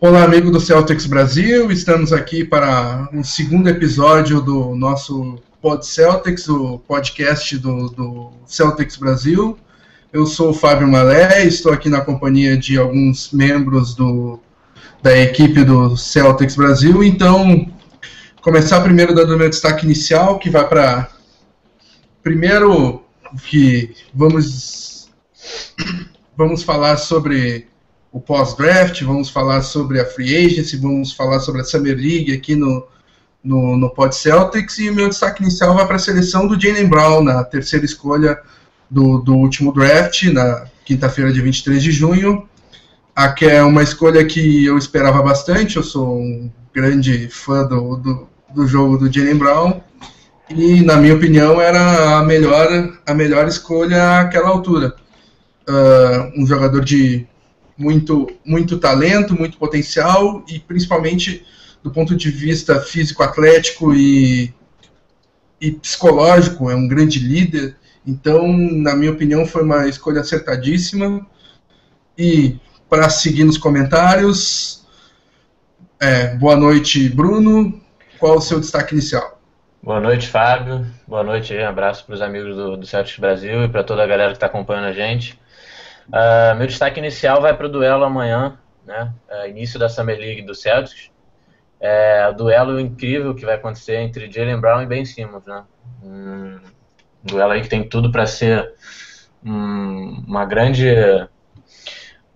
Olá, amigo do Celtics Brasil. Estamos aqui para o segundo episódio do nosso Pod Celtics, o podcast do, do Celtics Brasil. Eu sou o Fábio Malé, estou aqui na companhia de alguns membros do, da equipe do Celtics Brasil. Então, começar primeiro dando meu destaque inicial, que vai para. Primeiro, que vamos, vamos falar sobre o pós-draft, vamos falar sobre a free agency, vamos falar sobre a Summer League aqui no, no, no Pod Celtics, e o meu destaque inicial vai para a seleção do Jalen Brown, na terceira escolha do, do último draft, na quinta-feira de 23 de junho. Aqui é uma escolha que eu esperava bastante, eu sou um grande fã do, do, do jogo do Jalen Brown, e na minha opinião era a melhor, a melhor escolha àquela altura. Uh, um jogador de muito, muito talento, muito potencial e principalmente do ponto de vista físico-atlético e, e psicológico, é um grande líder. Então, na minha opinião, foi uma escolha acertadíssima. E para seguir nos comentários, é, boa noite, Bruno. Qual o seu destaque inicial? Boa noite, Fábio. Boa noite, um abraço para os amigos do, do Celtics Brasil e para toda a galera que está acompanhando a gente. Uh, meu destaque inicial vai para o duelo amanhã, né? Uh, início da Summer League do Celtics. É, o duelo incrível que vai acontecer entre Jalen Brown e Ben Simmons, né? Um duelo aí que tem tudo para ser um, uma grande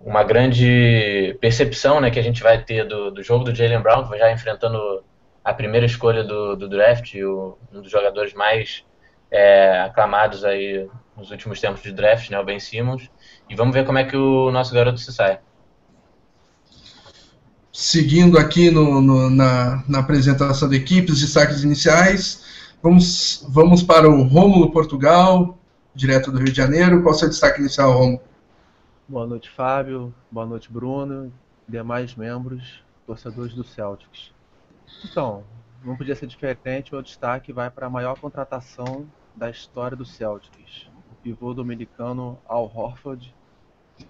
uma grande percepção né, que a gente vai ter do, do jogo do Jalen Brown, já enfrentando a primeira escolha do, do draft, o, um dos jogadores mais é, aclamados aí nos últimos tempos de draft, né, o Ben Simmons. E vamos ver como é que o nosso garoto se sai. Seguindo aqui no, no, na, na, apresentação da equipe, os destaques iniciais, vamos, vamos para o Rômulo Portugal, direto do Rio de Janeiro. Qual é o seu destaque inicial, Rômulo? Boa noite, Fábio. Boa noite, Bruno. Demais membros, torcedores do Celtics. Então, não podia ser diferente, o destaque vai para a maior contratação da história do Celtics. O pivô dominicano Al Horford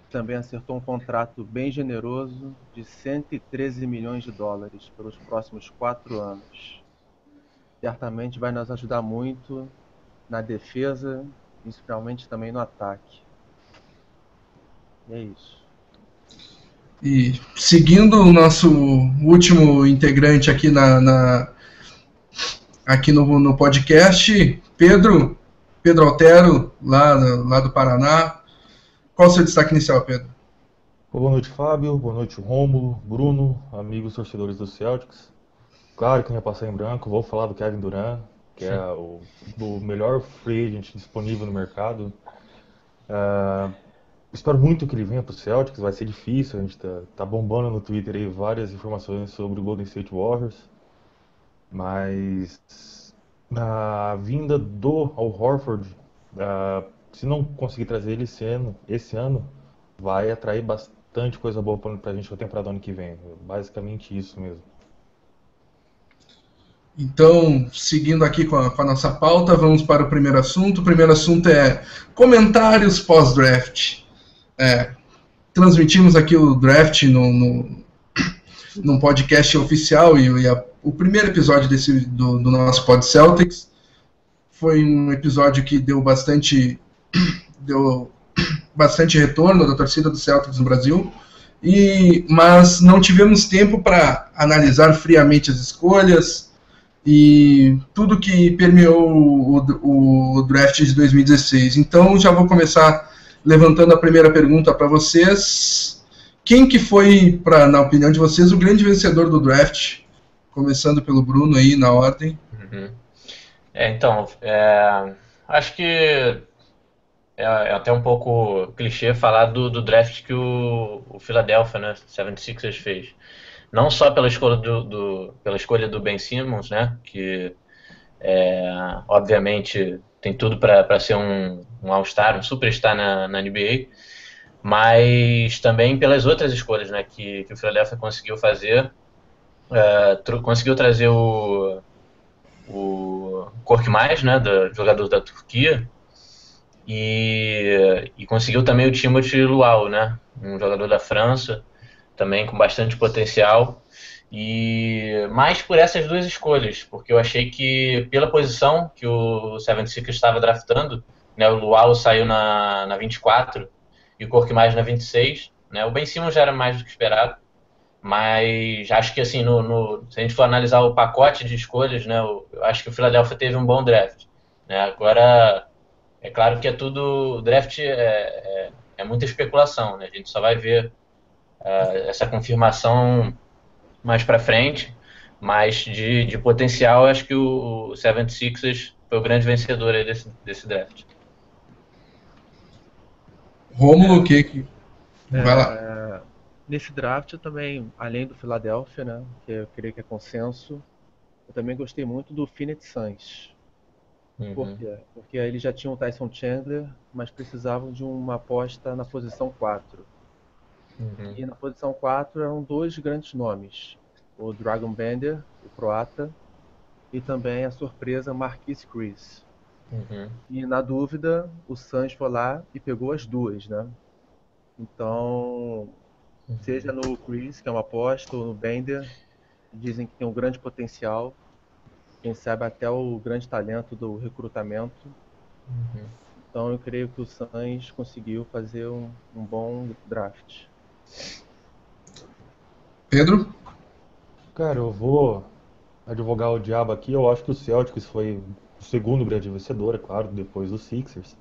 também acertou um contrato bem generoso de 113 milhões de dólares pelos próximos quatro anos. Certamente vai nos ajudar muito na defesa, principalmente também no ataque. E é isso. E seguindo o nosso último integrante aqui na, na aqui no, no podcast, Pedro, Pedro Altero, lá, lá do Paraná, qual o seu destaque inicial, Pedro? Boa noite, Fábio. Boa noite, Rômulo, Bruno, amigos torcedores do Celtics. Claro que não ia passar em branco, vou falar do Kevin Durant, que é o, o melhor free agent disponível no mercado. Uh, espero muito que ele venha para o Celtics, vai ser difícil, a gente tá, tá, bombando no Twitter aí várias informações sobre o Golden State Warriors, mas a vinda do Al Horford uh, se não conseguir trazer ele esse ano, esse ano vai atrair bastante coisa boa para a gente na temporada ano que vem. Basicamente isso mesmo. Então, seguindo aqui com a, com a, nossa pauta, vamos para o primeiro assunto. O primeiro assunto é comentários pós-draft. É, transmitimos aqui o draft no, no, num podcast oficial e, e a, o primeiro episódio desse, do, do nosso Pod Celtics foi um episódio que deu bastante deu bastante retorno da torcida do Celtics no Brasil, e, mas não tivemos tempo para analisar friamente as escolhas e tudo que permeou o, o draft de 2016. Então já vou começar levantando a primeira pergunta para vocês. Quem que foi, pra, na opinião de vocês, o grande vencedor do draft? Começando pelo Bruno aí na ordem. Uhum. É, então, é, acho que é, é, até um pouco clichê falar do, do draft que o, o Philadelphia, né, 76ers fez. Não só pela escolha do, do, pela escolha do Ben Simmons, né, que é, obviamente tem tudo para ser um, um All-Star, um Superstar na, na NBA, mas também pelas outras escolhas né, que, que o Philadelphia conseguiu fazer. Uh, conseguiu trazer o, o Korkmaz, né, do jogador da Turquia, e, e conseguiu também o Timothy Luau, né? Um jogador da França. também com bastante potencial. E mais por essas duas escolhas, porque eu achei que pela posição que o 76 estava draftando, né, o Luau saiu na, na 24 e o Cork mais na 26, né, o Ben Simmons já era mais do que esperado, mas acho que assim, no, no, se a gente for analisar o pacote de escolhas, né, eu acho que o Philadelphia teve um bom draft. Né, agora, é claro que é tudo, draft é, é, é muita especulação, né, a gente só vai ver uh, essa confirmação mais para frente, mas de, de potencial, acho que o, o 76ers foi o grande vencedor desse, desse draft. Rômulo, o que que... É, Vai lá. Nesse draft eu também, além do Philadelphia, né, que eu creio que é consenso, eu também gostei muito do Phoenix Suns. Uhum. Por quê? Porque eles já tinham o Tyson Chandler, mas precisavam de uma aposta na posição 4. Uhum. E na posição 4 eram dois grandes nomes: o Dragon Bender, o croata, e também a surpresa Marquise Chris. Uhum. E na dúvida, o Suns foi lá e pegou as duas, né? Então, seja no Chris, que é uma aposta, ou no Bender, dizem que tem um grande potencial. Quem sabe até o grande talento do recrutamento. Uhum. Então eu creio que o Suns conseguiu fazer um, um bom draft. Pedro? Cara, eu vou advogar o diabo aqui. Eu acho que o Celtics foi o segundo grande vencedor, é claro, depois do Sixers.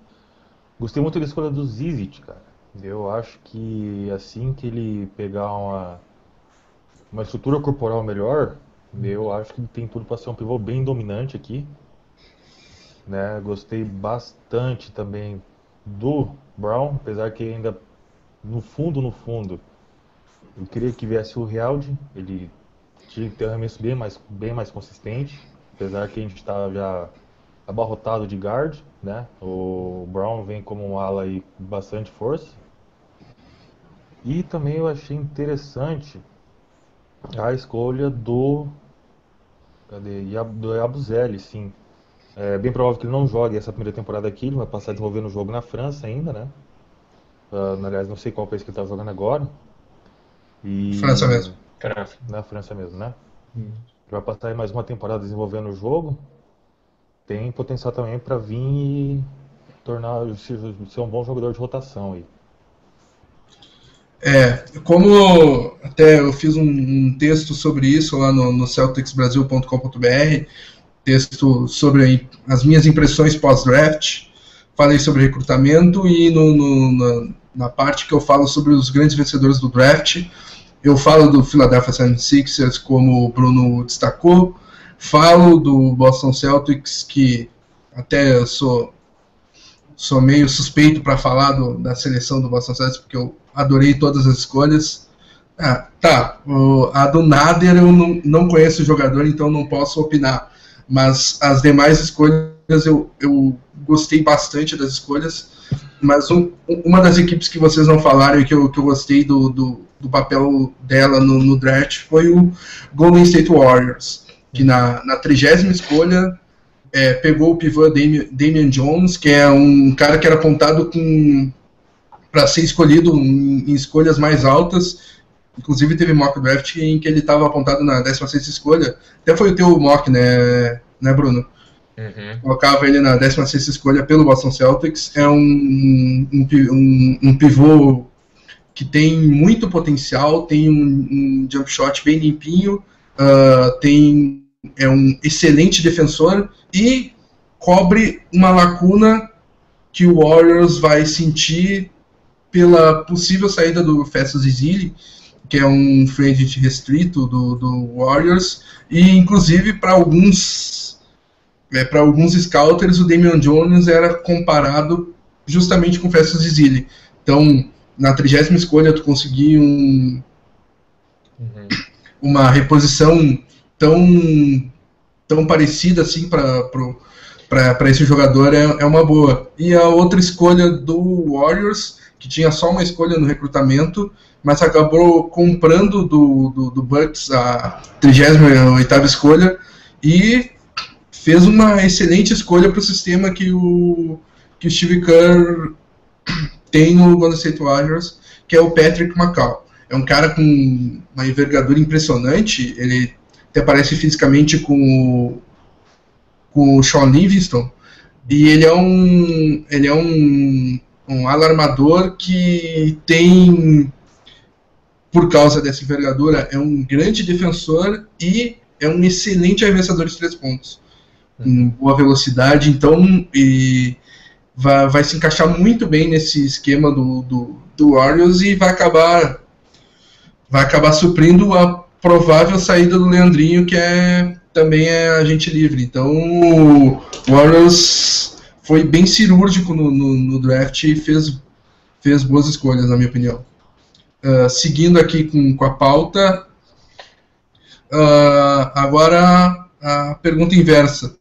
Gostei muito da escolha do Zizic, cara. Eu acho que assim que ele pegar uma, uma estrutura corporal melhor, eu acho que tem tudo para ser um pivô bem dominante aqui. Né? Gostei bastante também do Brown, apesar que ainda no fundo, no fundo, eu queria que viesse o Realdi, ele tinha que ter um arremesso bem mais, bem mais consistente, apesar que a gente está já abarrotado de guard, né? O Brown vem como um ala aí com bastante força. E também eu achei interessante a escolha do cadê? Do Yabusele, sim. É bem provável que ele não jogue essa primeira temporada aqui, ele vai passar desenvolvendo o jogo na França ainda, né? Ah, aliás, não sei qual país que ele está jogando agora. E França mesmo. França. na França mesmo, né? Vai passar aí mais uma temporada desenvolvendo o jogo. Tem potencial também para vir e tornar se- ser um bom jogador de rotação aí. É, como até eu fiz um, um texto sobre isso lá no, no celticsbrasil.com.br, texto sobre as minhas impressões pós-draft, falei sobre recrutamento e no, no- na, na parte que eu falo sobre os grandes vencedores do draft, eu falo do Philadelphia 76ers, como o Bruno destacou, falo do Boston Celtics, que até eu sou sou meio suspeito para falar do- da seleção do Boston Celtics, porque eu adorei todas as escolhas. Ah, tá, o- a do Nader eu não, não conheço o jogador, então não posso opinar. Mas as demais escolhas eu, eu gostei bastante das escolhas. Mas um- uma das equipes que vocês não falaram e que eu, que eu gostei do, do, do papel dela no, no draft foi o Golden State Warriors, que na, na trigésima escolha é, pegou o pivô Damian, Jones, que é um cara que era apontado para ser escolhido em, em escolhas mais altas. Inclusive teve mock draft em que ele estava apontado na 16 escolha. Até foi o teu mock, né, né Bruno? Uhum. colocava ele na 16 escolha pelo Boston Celtics. É um, um, um- um pivô que tem muito potencial, tem um, um jump shot bem limpinho, ah, tem, é um excelente defensor e cobre uma lacuna que o Warriors vai sentir pela possível saída do Festus Ezeli, que é um free agent restrito do, do Warriors, e inclusive para alguns é, para alguns scouters, o Damian Jones era comparado justamente com o Festus Ezeli. Então, na trigésima escolha, tu conseguir um, Uhum. uma reposição tão, tão parecida assim para esse jogador é, é uma boa. E a outra escolha do Warriors, que tinha só uma escolha no recrutamento, mas acabou comprando do, do, do Bucks a 38ª escolha e fez uma excelente escolha para o sistema que o, que o Steve Kerr tem no Golden State Warriors, que é o Patrick McCall. é um cara com uma envergadura impressionante. Ele até parece fisicamente com o, com o Sean Livingston. E ele é um, ele é um, um alarmador que tem, por causa dessa envergadura, é um grande defensor e é um excelente arremessador de três pontos. Com boa velocidade, então e vai, vai se encaixar muito bem nesse esquema do, do, do Warriors e vai acabar vai acabar suprindo a provável saída do Leandrinho, que é também é agente livre. Então o Warriors foi bem cirúrgico no, no, no draft e fez, fez boas escolhas, na minha opinião. Uh, seguindo aqui com, com a pauta, uh, agora a pergunta inversa.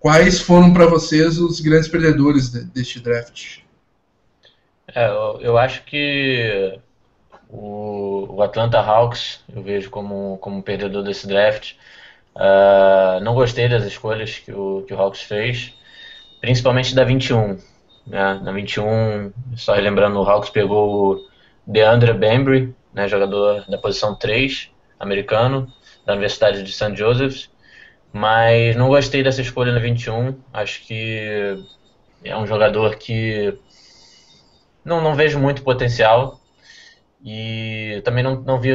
Quais foram para vocês os grandes perdedores de, deste draft? É, eu, eu acho que o, o, Atlanta Hawks eu vejo como, como perdedor desse draft. Uh, não gostei das escolhas que o, que o Hawks fez, principalmente da 21. Né? Na 21, só relembrando, o Hawks pegou o DeAndre Bembry, né, jogador da posição 3, americano, da Universidade de St. Joseph's. Mas não gostei dessa escolha na 21. Acho que é um jogador que não, não vejo muito potencial. E também não, não vi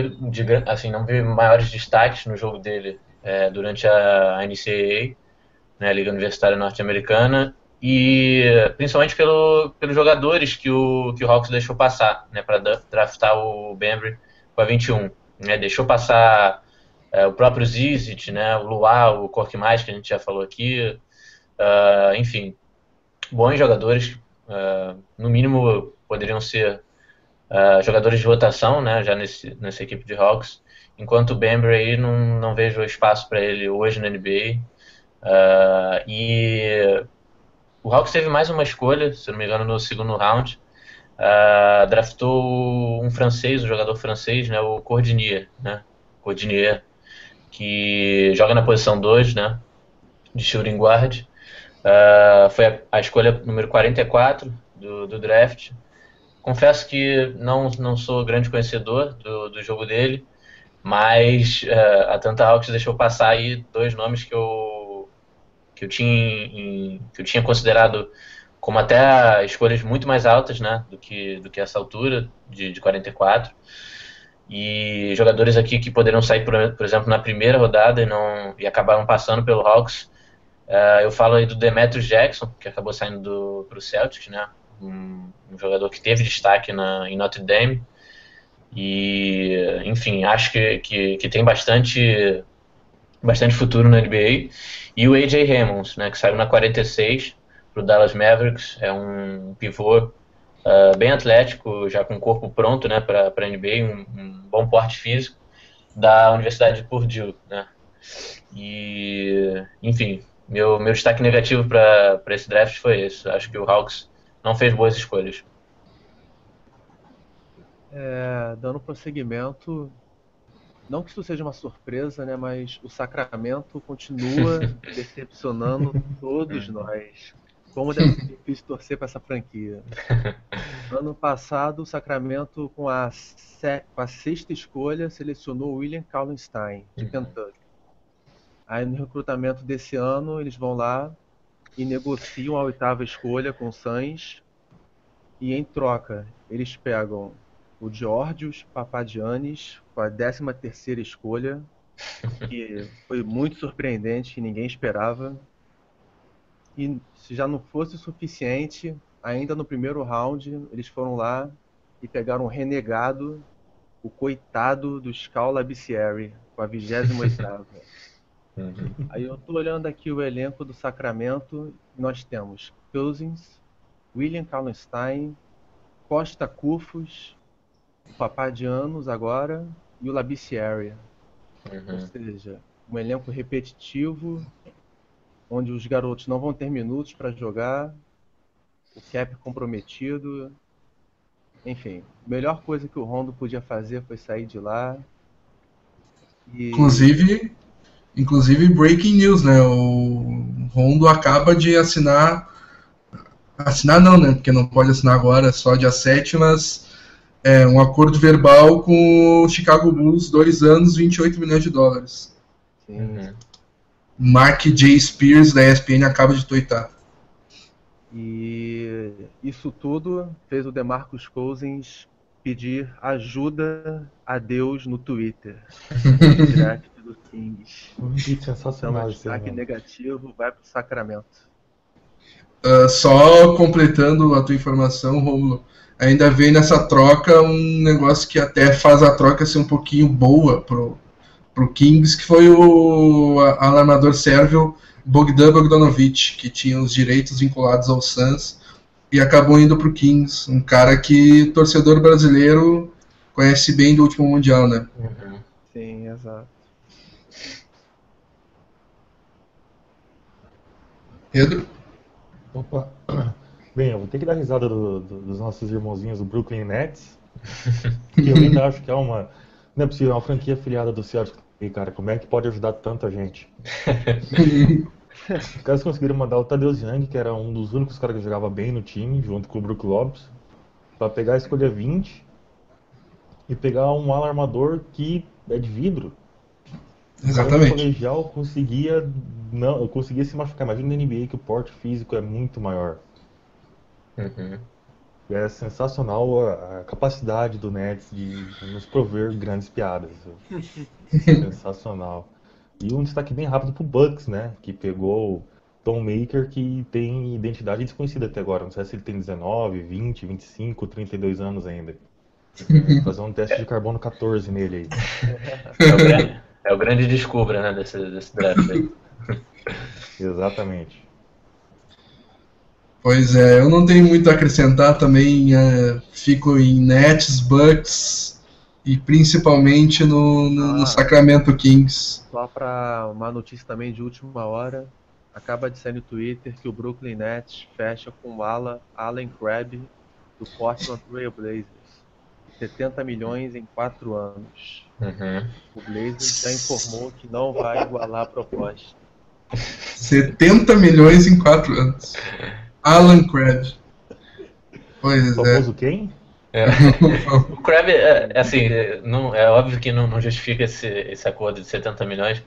assim, não vi maiores destaques no jogo dele é, durante a, NCAA, né, Liga Universitária Norte-Americana, e principalmente pelo, pelos jogadores que o, que o Hawks deixou passar né, para draftar o Bembry com a 21. Né, deixou passar é, o próprio Zizit, né, o Luau, o Cork Mais, que a gente já falou aqui, uh, enfim, bons jogadores, uh, no mínimo poderiam ser uh, jogadores de rotação, né, já nesse, nessa equipe de Hawks, enquanto o Bembry aí não, não vejo espaço para ele hoje na NBA. Uh, e o Hawks teve mais uma escolha, se não me engano, no segundo round. Uh, draftou um francês, um jogador francês, né, o Cordinier, né, Cordinier, que joga na posição 2, né, de shooting guard. Uh, foi a, a, escolha número 44 do, do draft. Confesso que não, não sou grande conhecedor do, do jogo dele, mas uh, a Tanta Hawks deixou passar aí dois nomes que eu, que eu, tinha, em, que eu tinha considerado como até escolhas muito mais altas né, do, que, do que essa altura, de, de 44. E jogadores aqui que poderiam sair, por, por exemplo, na primeira rodada e, não, e acabaram passando pelo Hawks. Uh, eu falo aí do Demetrius Jackson, que acabou saindo para o Celtics, né? Um, jogador que teve destaque na, em Notre Dame. E, enfim, acho que, que, que, tem bastante, bastante futuro na NBA. E o AJ Hammonds, né, que saiu na 46 para o Dallas Mavericks, é um pivô uh, bem atlético, já com o corpo pronto né, para a NBA, um, um, bom porte físico, da Universidade de Purdue. Né. E, enfim, meu, meu destaque negativo para esse draft foi esse. Acho que o Hawks não fez boas escolhas. É, dando prosseguimento, não que isso seja uma surpresa, né, mas o Sacramento continua decepcionando todos nós. Como deve ser difícil torcer para essa franquia. Ano passado, o Sacramento, com a, com a sexta escolha, selecionou William Kallenstein, de uhum. Kentucky. Aí no recrutamento desse ano, eles vão lá e negociam a oitava escolha com o Suns. E em troca, eles pegam o Georgios Papadianis com a 13 terceira escolha, que foi muito surpreendente, ninguém esperava. E se já não fosse o suficiente, ainda no primeiro round, eles foram lá e pegaram o renegado, o coitado do Scal Labicieri, com a 28ª. Uhum. Aí eu tô olhando aqui o elenco do Sacramento. Nós temos Cousins, William Kallenstein, Costa Cufos, o Papadianos agora e o Labicieri. Uhum. Ou seja, um elenco repetitivo, onde os garotos não vão ter minutos para jogar, o cap comprometido. Enfim, a melhor coisa que o Rondo podia fazer foi sair de lá. E... Inclusive, Inclusive, breaking news, né? O Rondo acaba de assinar. Assinar não, né? Porque não pode assinar agora, só dia 7, mas É, um acordo verbal com o Chicago Bulls, dois anos, 28 milhões de dólares. Sim. Uhum. Mark J. Spears, da ESPN, acaba de tuitar. E isso tudo fez o DeMarcus Cousins pedir ajuda a Deus no Twitter. do Kings. Então, sensacional o esse destaque mano. negativo vai pro Sacramento. Ah, só completando a tua informação, Romulo, ainda vem nessa troca um negócio que até faz a troca ser um pouquinho boa pro, pro Kings, que foi o alarmador sérvio Bogdan Bogdanovic, que tinha os direitos vinculados ao Suns e acabou indo pro Kings, um cara que torcedor brasileiro conhece bem do último mundial, né? Uhum. Sim, exato. Pedro? Opa. Bem, eu vou ter que dar risada do- do- dos nossos irmãozinhos do Brooklyn Nets. Que eu ainda acho que é uma. Não é possível, é uma franquia afiliada do Celtics. E, cara, como é que pode ajudar tanta gente? Os caras conseguiram mandar o Tadeusz Young, que era um dos únicos caras que jogava bem no time, junto com o Brook Lopes, pra pegar a escolha 20 e pegar um alarmador que é de vidro. O cara no Exatamente. colegial conseguia, não, conseguia se machucar. Imagina na NBA que o porte físico é muito maior. Uhum. É sensacional a, a capacidade do Nets de nos prover grandes piadas. sensacional. E um destaque bem rápido pro Bucks, né? Que pegou Tom Maker, que tem identidade desconhecida até agora. Não sei se ele tem 19, 20, 25, 32 anos ainda. Fazer um teste de carbono 14 nele aí. É o grande, descubra, né, desse, desse draft aí. Exatamente. Pois é, eu não tenho muito a acrescentar também. é, fico em Nets, Bucks e principalmente no, no- no Ah. Sacramento Kings. Só para uma notícia também de última hora, acaba de sair no Twitter que o Brooklyn Nets fecha com o ala Allen Crabbe do Portland Trail Blazers. 70 milhões em 4 anos. Uhum. O Blazers já informou que não vai igualar a proposta. 70 milhões em 4 anos. Alan Crabb. Pois O é. famoso quem? É. O Crab, é, é assim, é, não, é óbvio que não, não justifica esse, esse acordo de 70 milhões,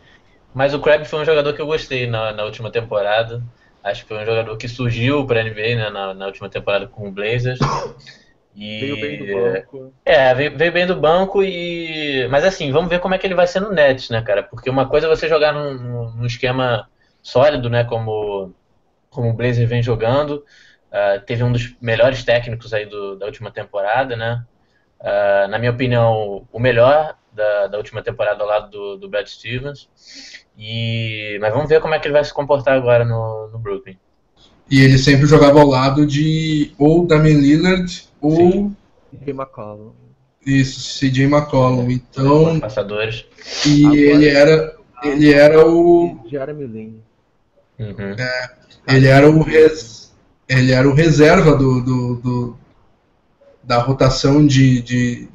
mas o Crab foi um jogador que eu gostei na, na última temporada. Acho que foi um jogador que surgiu para a NBA né, na, na última temporada com o Blazers. E, Veio bem do banco. É, veio, veio bem do banco e. Mas assim, vamos ver como é que ele vai ser no Nets, né, cara? Porque uma coisa é você jogar num, num- esquema sólido, né? Como, como o Blazer vem jogando. Ah, teve um dos melhores técnicos aí do- da última temporada, né? Ah, na minha opinião, o melhor da, da última temporada ao lado do, do Brad Stevens. E, mas vamos ver como é que ele vai se comportar agora no, no Brooklyn. E ele sempre jogava ao lado de ou Damian Lillard ou. E McCollum. isso, CJ McCollum. Então, Passadores. e Agora- ele era ele era o Jeremy Lin. Uhum. ele era o res, ele era o reserva do, do, do- da rotação de, de,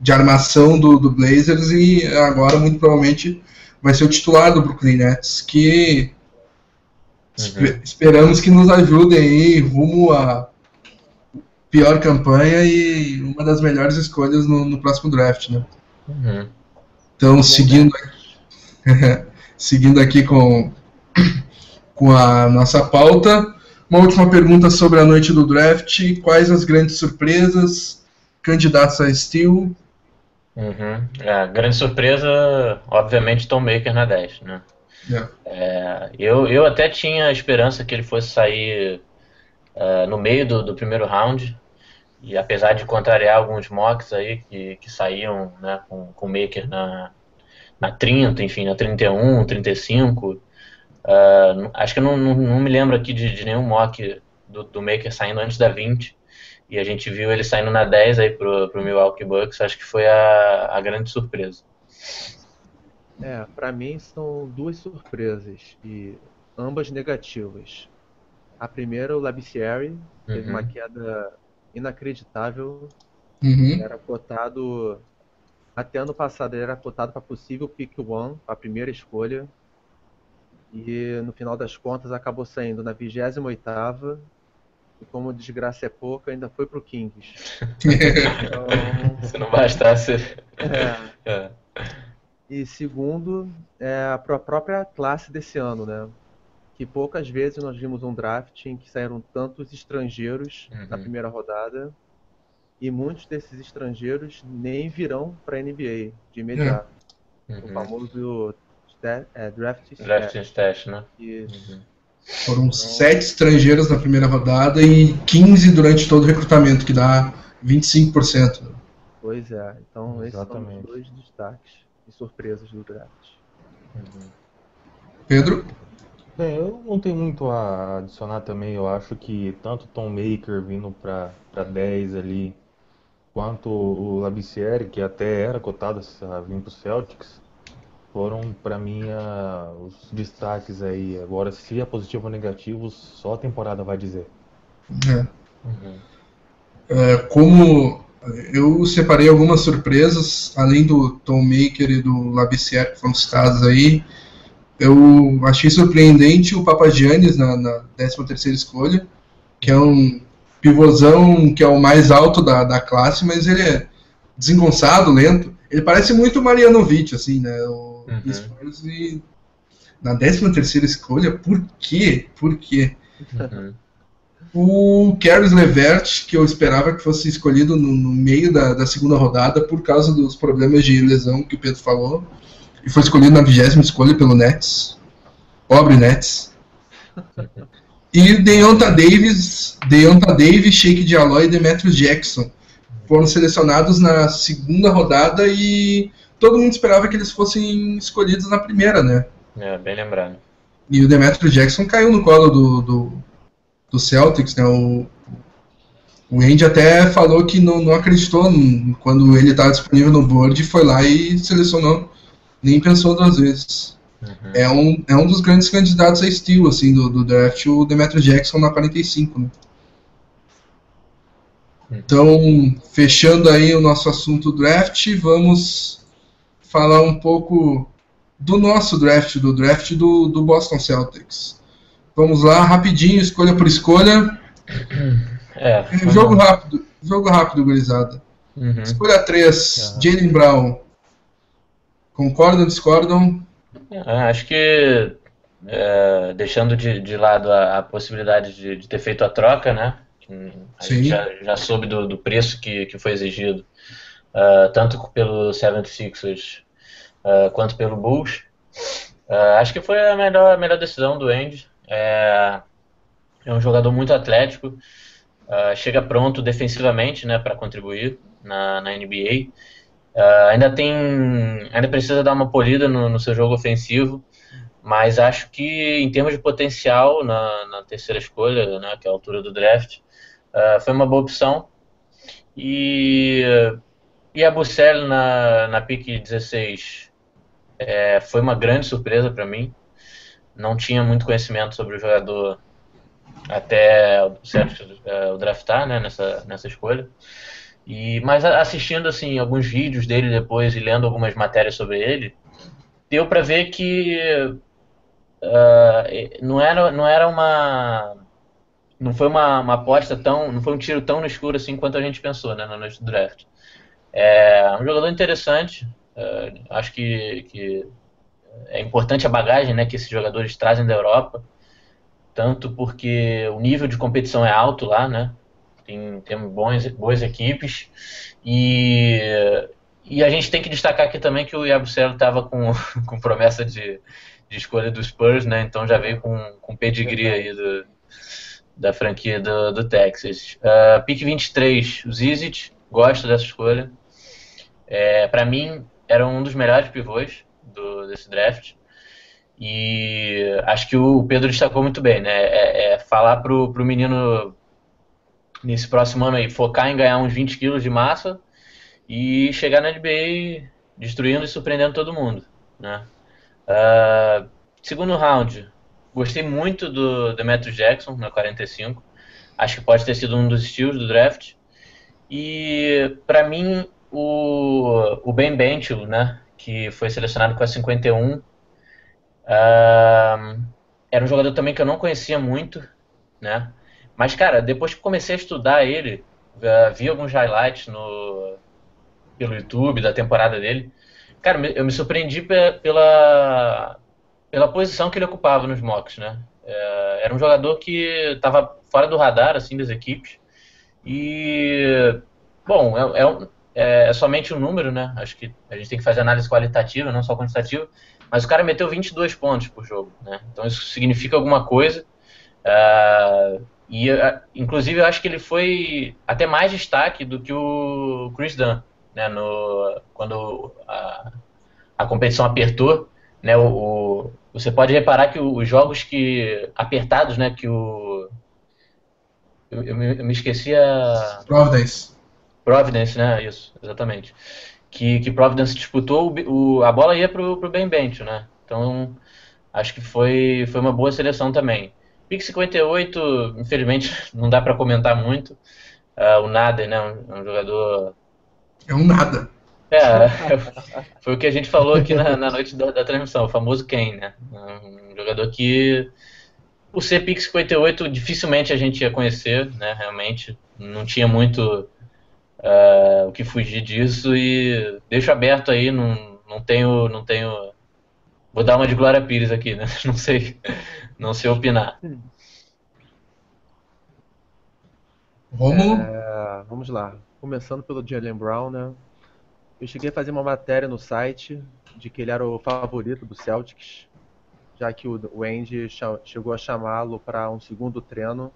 de armação do, do Blazers e agora muito provavelmente vai ser o titular do Brooklyn Nets que espe- esperamos que nos ajudem aí rumo à pior campanha e uma das melhores escolhas no, no próximo draft, né? Uhum. Então, seguindo, seguindo aqui com, com a nossa pauta, uma última pergunta sobre a noite do draft. Quais as grandes surpresas, candidatos a Steel? Uhum. É, grande surpresa, obviamente, Tom Maker na 10, né? É. É, eu, eu até tinha esperança que ele fosse sair é, no meio do, do primeiro round, e apesar de contrariar alguns mocks aí que, que saíam né, com, com o Maker na, na 30, enfim, na 31, 35, é, não- acho que eu não, não, não me lembro aqui de, de nenhum mock do, do Maker saindo antes da 20, e a gente viu ele saindo na 10 aí pro, pro Milwaukee Bucks, acho que foi a, a grande surpresa. É, pra mim são duas surpresas e ambas negativas. A primeira, o Labissieri, teve Uhum. uma queda inacreditável. Uhum. Era cotado até ano passado, ele era cotado para possível pick one, a primeira escolha. E no final das contas acabou saindo na 28ª e como desgraça é pouca, ainda foi pro Kings. então, Se não bastasse. é. É. E segundo, é a pró- própria classe desse ano, né? Que poucas vezes nós vimos um draft em que saíram tantos estrangeiros na Uhum. primeira rodada e muitos desses estrangeiros nem virão para a NBA de imediato. O Uhum. famoso é, draft Draft stack. stash, né? Isso. Foram sete estrangeiros na primeira rodada e 15 durante todo o recrutamento, que dá 25%. Pois é. Então esses são os Exatamente. dois destaques e surpresas do draft. Pedro? Bem, eu não tenho muito a adicionar também. Eu acho que tanto Tom Maker vindo para para 10 ali, quanto o Labissiere, que até era cotado a vir para o Celtics, foram para mim a- os destaques aí. Agora, se é positivo ou negativo, só a temporada vai dizer. É. Uhum. É, como eu separei algumas surpresas, além do Tom Maker e do Labissière que foram citados aí, eu achei surpreendente o Papagiannis na, na 13ª escolha, que é um pivôzão que é o mais alto da, da classe, mas ele é desengonçado, lento. Ele parece muito o Marianovic, assim, né? O Uhum. Spurs e na 13ª escolha, por quê? Por quê? Uhum. O Caris Levert, que eu esperava que fosse escolhido no, no meio da, da segunda rodada por causa dos problemas de lesão que o Pedro falou, e foi escolhido na vigésima escolha pelo Nets. Pobre Nets. E Deonta Davis, Deonta Davis, Shake Diallo e Demetrius Jackson foram selecionados na segunda rodada e todo mundo esperava que eles fossem escolhidos na primeira, né? É, bem lembrado. E o Demetrius Jackson caiu no colo do, do, do Celtics, né? O, o Andy até falou que não, não acreditou quando ele estava disponível no board, foi lá e selecionou, nem pensou duas vezes. Uhum. É um, é um dos grandes candidatos a steal, assim, do, do draft, o Demetrius Jackson na 45, né? Então, fechando aí o nosso assunto draft, vamos falar um pouco do nosso draft, do draft do, do Boston Celtics. Vamos lá, rapidinho, escolha por escolha. É, É, Jogo rápido, jogo rápido, gurizada. Uhum. Escolha 3, Ah. Jalen Brown. Concordam, discordam? É, acho que é, deixando de, de lado a, a possibilidade de, de ter feito a troca, né? A Sim. gente já, já soube do, do preço que, que foi exigido, ah, tanto pelo 76ers ah, quanto pelo Bulls. Ah, acho que foi a melhor, a melhor decisão do Andy. É, é um jogador muito atlético, ah, chega pronto defensivamente, né, para contribuir na, na NBA. Ah, ainda tem, ainda precisa dar uma polida no, no seu jogo ofensivo, mas acho que em termos de potencial na, na terceira escolha, né, que é a altura do draft, ah, foi uma boa opção. E, e a Bussell na, na pick 16 é, foi uma grande surpresa para mim. Não tinha muito conhecimento sobre o jogador até o Celtics, eh, o draftar né, nessa, nessa escolha. E, mas assistindo assim alguns vídeos dele depois e lendo algumas matérias sobre ele, deu para ver que eh, não era não era uma não foi uma, uma aposta tão não foi um tiro tão no escuro assim quanto a gente pensou né, na noite do draft. É um jogador interessante, eh, acho que, que é importante a bagagem né, que esses jogadores trazem da Europa, tanto porque o nível de competição é alto lá, né? Tem, tem bons, boas equipes e, e a gente tem que destacar aqui também que o Yabusele estava com, com promessa de, de escolha do Spurs, né? Então já veio com, com pedigree aí do, da franquia do, do Texas. Uh, pick 23, o Zizic, gosto dessa escolha. É, para mim, era um dos melhores pivôs do, desse draft. E acho que o Pedro destacou muito bem, né? É, é falar pro, pro menino nesse próximo ano aí, focar em ganhar uns 20 quilos de massa e chegar na NBA destruindo e surpreendendo todo mundo, né? Uh, segundo round, gostei muito do Demetrius Jackson na 45. Acho que pode ter sido um dos estilos do draft. E para mim o, o Ben Benchel, né, que foi selecionado com a 51, ah, era um jogador também que eu não conhecia muito, né? Mas, cara, depois que comecei a estudar ele, uh, vi alguns highlights no, pelo YouTube da temporada dele. Cara, eu me surpreendi pela, pela posição que ele ocupava nos mocks, né? É, era um jogador que estava fora do radar, assim, das equipes. E, bom, é, é, é, somente um número, né? Acho que a gente tem que fazer análise qualitativa, não só quantitativa. Mas o cara meteu 22 pontos por jogo, né? Então isso significa alguma coisa. Uh, e, uh, inclusive, eu acho que ele foi até mais destaque do que o Chris Dunn né, no, quando a, a competição apertou, né, o, o, você pode reparar que os jogos que apertados, né, que o eu, eu, me, eu me esqueci a Providence. Providence, né, isso, exatamente. Que, que Providence disputou, o, a bola ia pro, pro Ben Bento, né? Então, acho que foi, foi uma boa seleção também. Pique 58, infelizmente, não dá para comentar muito. Uh, o Nader, né, um, um jogador é um nada. É, foi o que a gente falou aqui na, na noite da, da, transmissão, o famoso Kane, né? Um jogador que, por ser Pix 58, dificilmente a gente ia conhecer, né? Realmente, não tinha muito uh, o que fugir disso e deixo aberto aí, não, não tenho, não tenho... Vou dar uma de Glória Pires aqui, né? Não sei, não sei opinar. Romulo? É, vamos lá começando pelo Jalen Brown, né? Eu cheguei a fazer uma matéria no site de que ele era o favorito do Celtics, já que o Andy chegou a chamá-lo para um segundo treino.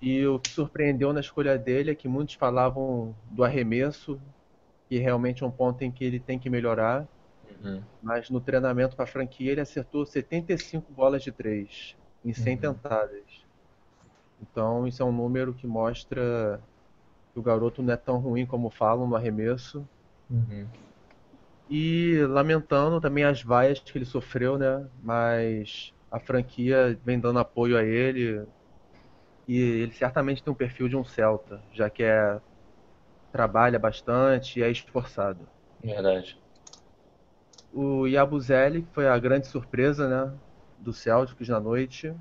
E o que surpreendeu na escolha dele é que muitos falavam do arremesso, que realmente é um ponto em que ele tem que melhorar. Uhum. Mas no treinamento para a franquia ele acertou 75 bolas de três em 100 uhum. tentadas. Então isso é um número que mostra que o garoto não é tão ruim como falam no arremesso. Uhum. E lamentando também as vaias que ele sofreu, né? Mas a franquia vem dando apoio a ele. E ele certamente tem um perfil de um Celta, já que é trabalha bastante e é esforçado. Verdade. O Yabuzeli foi a grande surpresa, né, do Celtics na noite.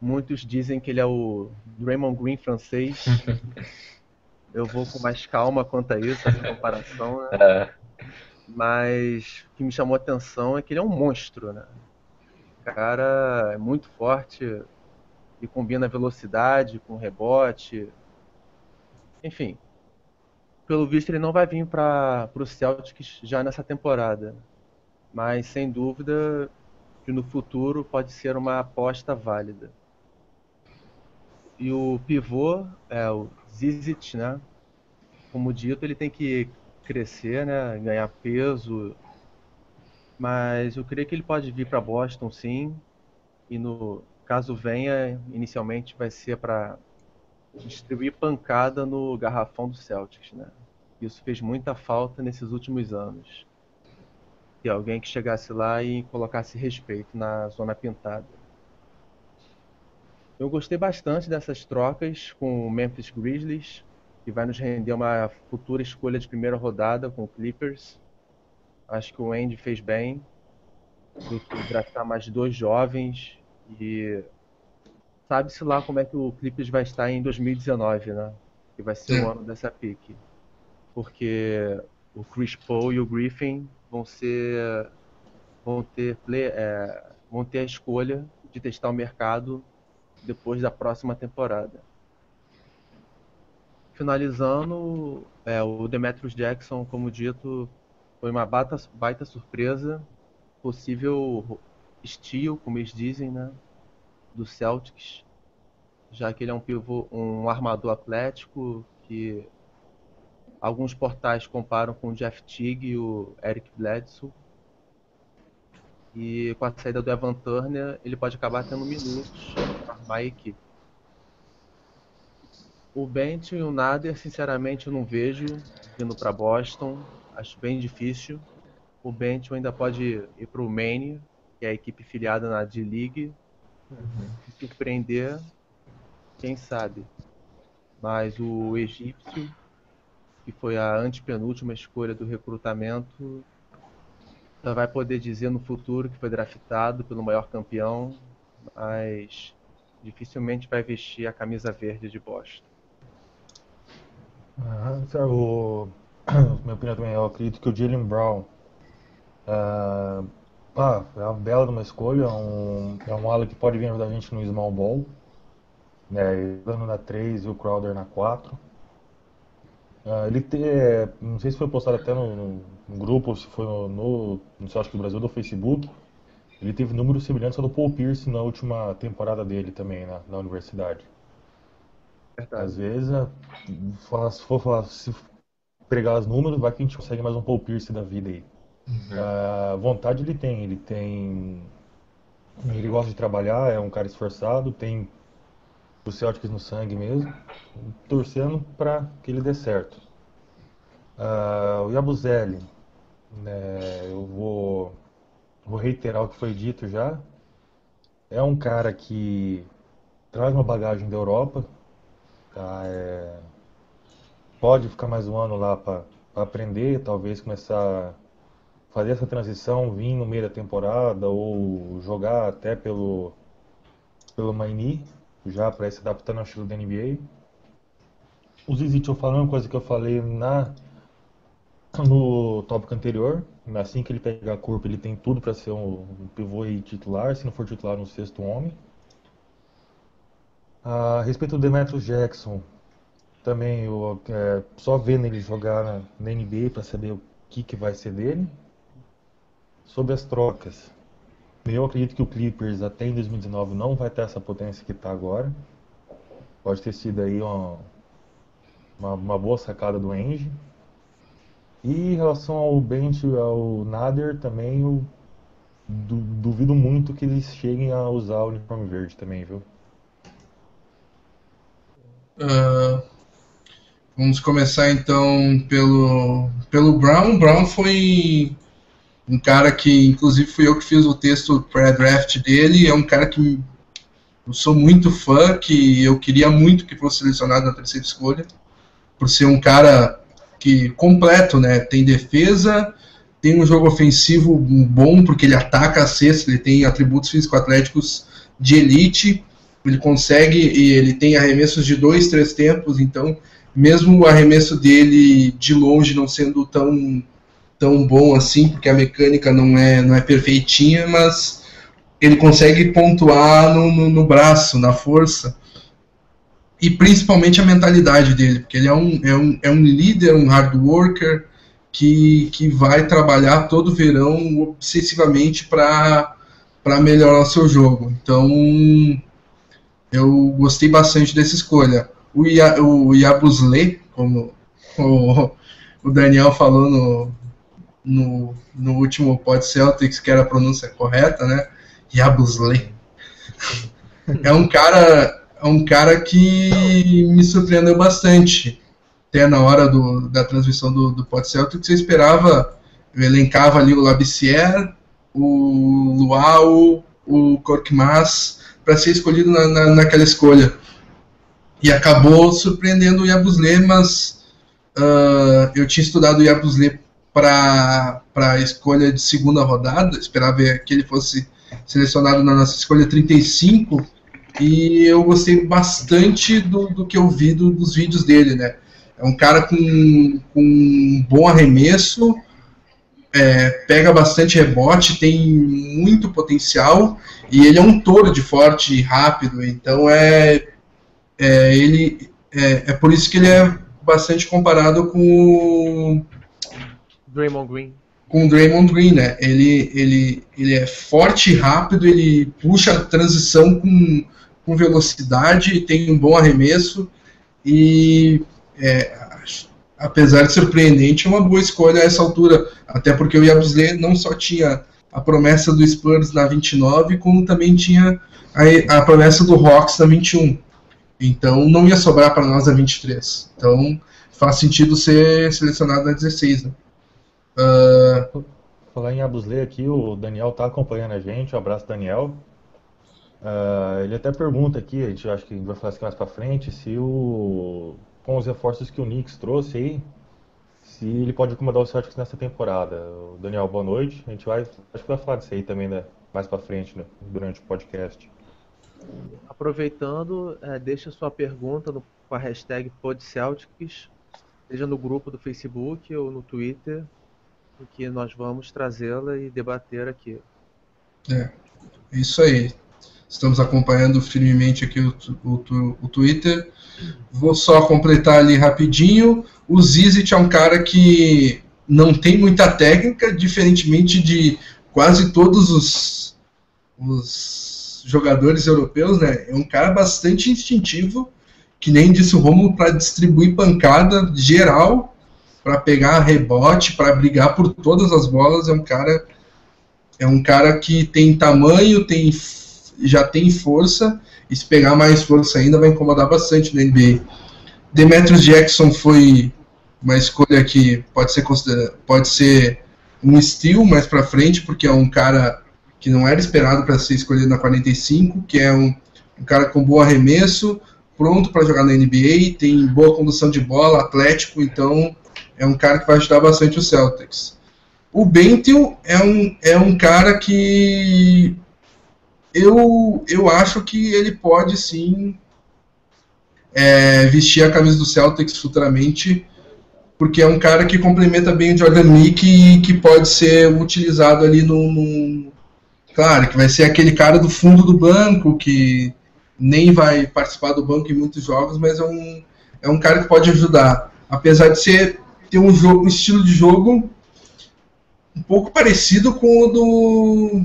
Muitos dizem que ele é o Raymond Green francês. eu vou com mais calma quanto a isso, essa comparação, né? É. Mas o que me chamou a atenção é que ele é um monstro, né? O cara é muito forte e combina velocidade com rebote. Enfim, pelo visto ele não vai vir para o Celtics já nessa temporada. Mas sem dúvida que no futuro pode ser uma aposta válida. E o pivô é o Zizic, né? Como dito, ele tem que crescer, né? Ganhar peso. Mas eu creio que ele pode vir para Boston, sim. E no caso venha, inicialmente vai ser para distribuir pancada no garrafão do Celtics, né? Isso fez muita falta nesses últimos anos. Ter alguém que chegasse lá e colocasse respeito na zona pintada. Eu gostei bastante dessas trocas com o Memphis Grizzlies, que vai nos render uma futura escolha de primeira rodada com o Clippers. Acho que o Andy fez bem do que draftar mais dois jovens e sabe-se lá como é que o Clippers vai estar em 2019, né? Que vai ser o ano dessa pique. Porque o Chris Paul e o Griffin vão ser vão ter play, é, vão ter a escolha de testar o mercado depois da próxima temporada. Finalizando, é, o Demetrius Jackson, como dito, foi uma baita, baita surpresa, possível estilo, como eles dizem, né, do Celtics, já que ele é um pivô, um armador atlético que alguns portais comparam com o Jeff Teague e o Eric Bledsoe. E com a saída do Evan Turner, ele pode acabar tendo minutos armar a equipe. O Bent e o Nader, sinceramente, eu não vejo indo para Boston. Acho bem difícil. O Bent ainda pode ir para o Maine, que é a equipe filiada na D-League. Uhum. Surpreender, quem sabe. Mas o egípcio, que foi a antepenúltima escolha do recrutamento, só vai poder dizer no futuro que foi draftado pelo maior campeão, mas dificilmente vai vestir a camisa verde de Boston. Ah, o... Minha opinião também, eu acredito que o Jalen Brown ah, ah, é uma bela de uma escolha, é um, é um ala que pode vir ajudar a gente no small ball, né, dando na 3 e o Crowder na 4. Ah, ele tem, não sei se foi postado até no, no, no grupo, ou se foi no, no, no site do Brasil, do Facebook, ele teve números semelhantes ao do Paul Pierce na última temporada dele também, na, na universidade. Verdade. Às vezes, é, se for falar, se pregar os números, vai que a gente consegue mais um Paul Pierce da vida aí. Uhum. Uh, vontade ele tem, ele tem. Ele gosta de trabalhar, é um cara esforçado, tem o Celtics no sangue mesmo, torcendo para que ele dê certo. Uh, o Yabuzeli, né, eu vou, vou reiterar o que foi dito já. É um cara que traz uma bagagem da Europa, tá? É, pode ficar mais um ano lá para aprender, talvez começar fazer essa transição, vir no meio da temporada ou jogar até pelo pelo Maini, já para se adaptar no estilo da NBA. O Zizit, eu falei uma coisa que eu falei na no tópico anterior, assim que ele pegar a curva, ele tem tudo para ser um, um pivô e titular, se não for titular no sexto homem. A respeito do Demetrius Jackson, também eu, é, só vendo ele jogar na, na NBA para saber o que, que vai ser dele. Sobre as trocas, eu acredito que o Clippers até em 2019 não vai ter essa potência que está agora. Pode ter sido aí uma, uma, uma, boa sacada do Enge. E em relação ao Bench ao Nader também eu duvido muito que eles cheguem a usar o uniforme verde também, viu? Uh, vamos começar então pelo, pelo Brown. Brown foi um cara que, inclusive, fui eu que fiz o texto pré-draft dele. É um cara que eu sou muito fã, que eu queria muito que fosse selecionado na terceira escolha, por ser um cara que completo, né? Tem defesa, tem um jogo ofensivo bom, porque ele ataca a cesta, ele tem atributos físico-atléticos de elite, ele consegue e ele tem arremessos de dois, três tempos, então mesmo o arremesso dele de longe não sendo tão tão bom assim, porque a mecânica não é, não é perfeitinha, mas ele consegue pontuar no, no, no braço, na força. E principalmente a mentalidade dele, porque ele é um, é um, é um líder, um hard worker, que, que vai trabalhar todo verão obsessivamente para melhorar seu jogo. Então, eu gostei bastante dessa escolha. O, Ia, o Yabusle, como o, o Daniel falou no, no, no último Pod Celtics, que era a pronúncia correta, né? Yabusle. é um cara, é um cara que me surpreendeu bastante. Até na hora do, da transmissão do, do Pod Celtics, eu esperava, eu elencava ali o Labissière, o Luau, o Korkmaz, para ser escolhido na, na, naquela escolha. E acabou surpreendendo o Yabusle, mas uh, eu tinha estudado o Yabusle para a escolha de segunda rodada, esperava que ele fosse selecionado na nossa escolha 35, e eu gostei bastante do, do que eu vi do, dos vídeos dele, né? É um cara com, com um bom arremesso, é, pega bastante rebote, tem muito potencial, e ele é um touro de forte e rápido, então é, é ele é, é por isso que ele é bastante comparado com Draymond Green. Com o Draymond Green, né? Ele, ele, ele é forte e rápido, ele puxa a transição com, com velocidade, tem um bom arremesso e é, apesar de surpreendente, é uma boa escolha a essa altura, até porque o Yabusele não só tinha a promessa do Spurs na 29, como também tinha a, a promessa do Hawks na 21. Então não ia sobrar para nós a 23. Então faz sentido ser selecionado na 16, né? Uh... Falar em Abusley aqui, o Daniel tá acompanhando a gente. Um abraço, Daniel. Uh, ele até pergunta aqui, a gente acho que vai falar isso mais para frente, se o com os reforços que o Knicks trouxe aí, se ele pode incomodar o Celtics nessa temporada. O Daniel, boa noite. A gente vai, acho que vai falar disso aí também né, mais para frente, né, durante o podcast. Aproveitando, é, deixa sua pergunta no, com a hashtag PodCeltics, seja no grupo do Facebook ou no Twitter, que nós vamos trazê-la e debater aqui. É, isso aí. Estamos acompanhando firmemente aqui o, o, o Twitter. Vou só completar ali rapidinho. O Zizit é um cara que não tem muita técnica, diferentemente de quase todos os, os jogadores europeus, né? É um cara bastante instintivo, que nem disse o Romulo, para distribuir pancada geral, para pegar rebote, para brigar por todas as bolas. É um cara é um cara que tem tamanho, tem já tem força, e se pegar mais força ainda vai incomodar bastante na NBA. Demetrius Jackson foi uma escolha que pode ser pode ser um steal mais para frente, porque é um cara que não era esperado para ser escolhido na 45, que é um, um cara com bom arremesso, pronto para jogar na NBA, tem boa condução de bola, atlético, então é um cara que vai ajudar bastante o Celtics. O Bentil é um, é um cara que eu, eu acho que ele pode sim é, vestir a camisa do Celtics futuramente, porque é um cara que complementa bem o Jordan Mick e que pode ser utilizado ali no, no, Claro, que vai ser aquele cara do fundo do banco que nem vai participar do banco em muitos jogos, mas é um, é um cara que pode ajudar. Apesar de ser ter um, jogo, um estilo de jogo um pouco parecido com o do,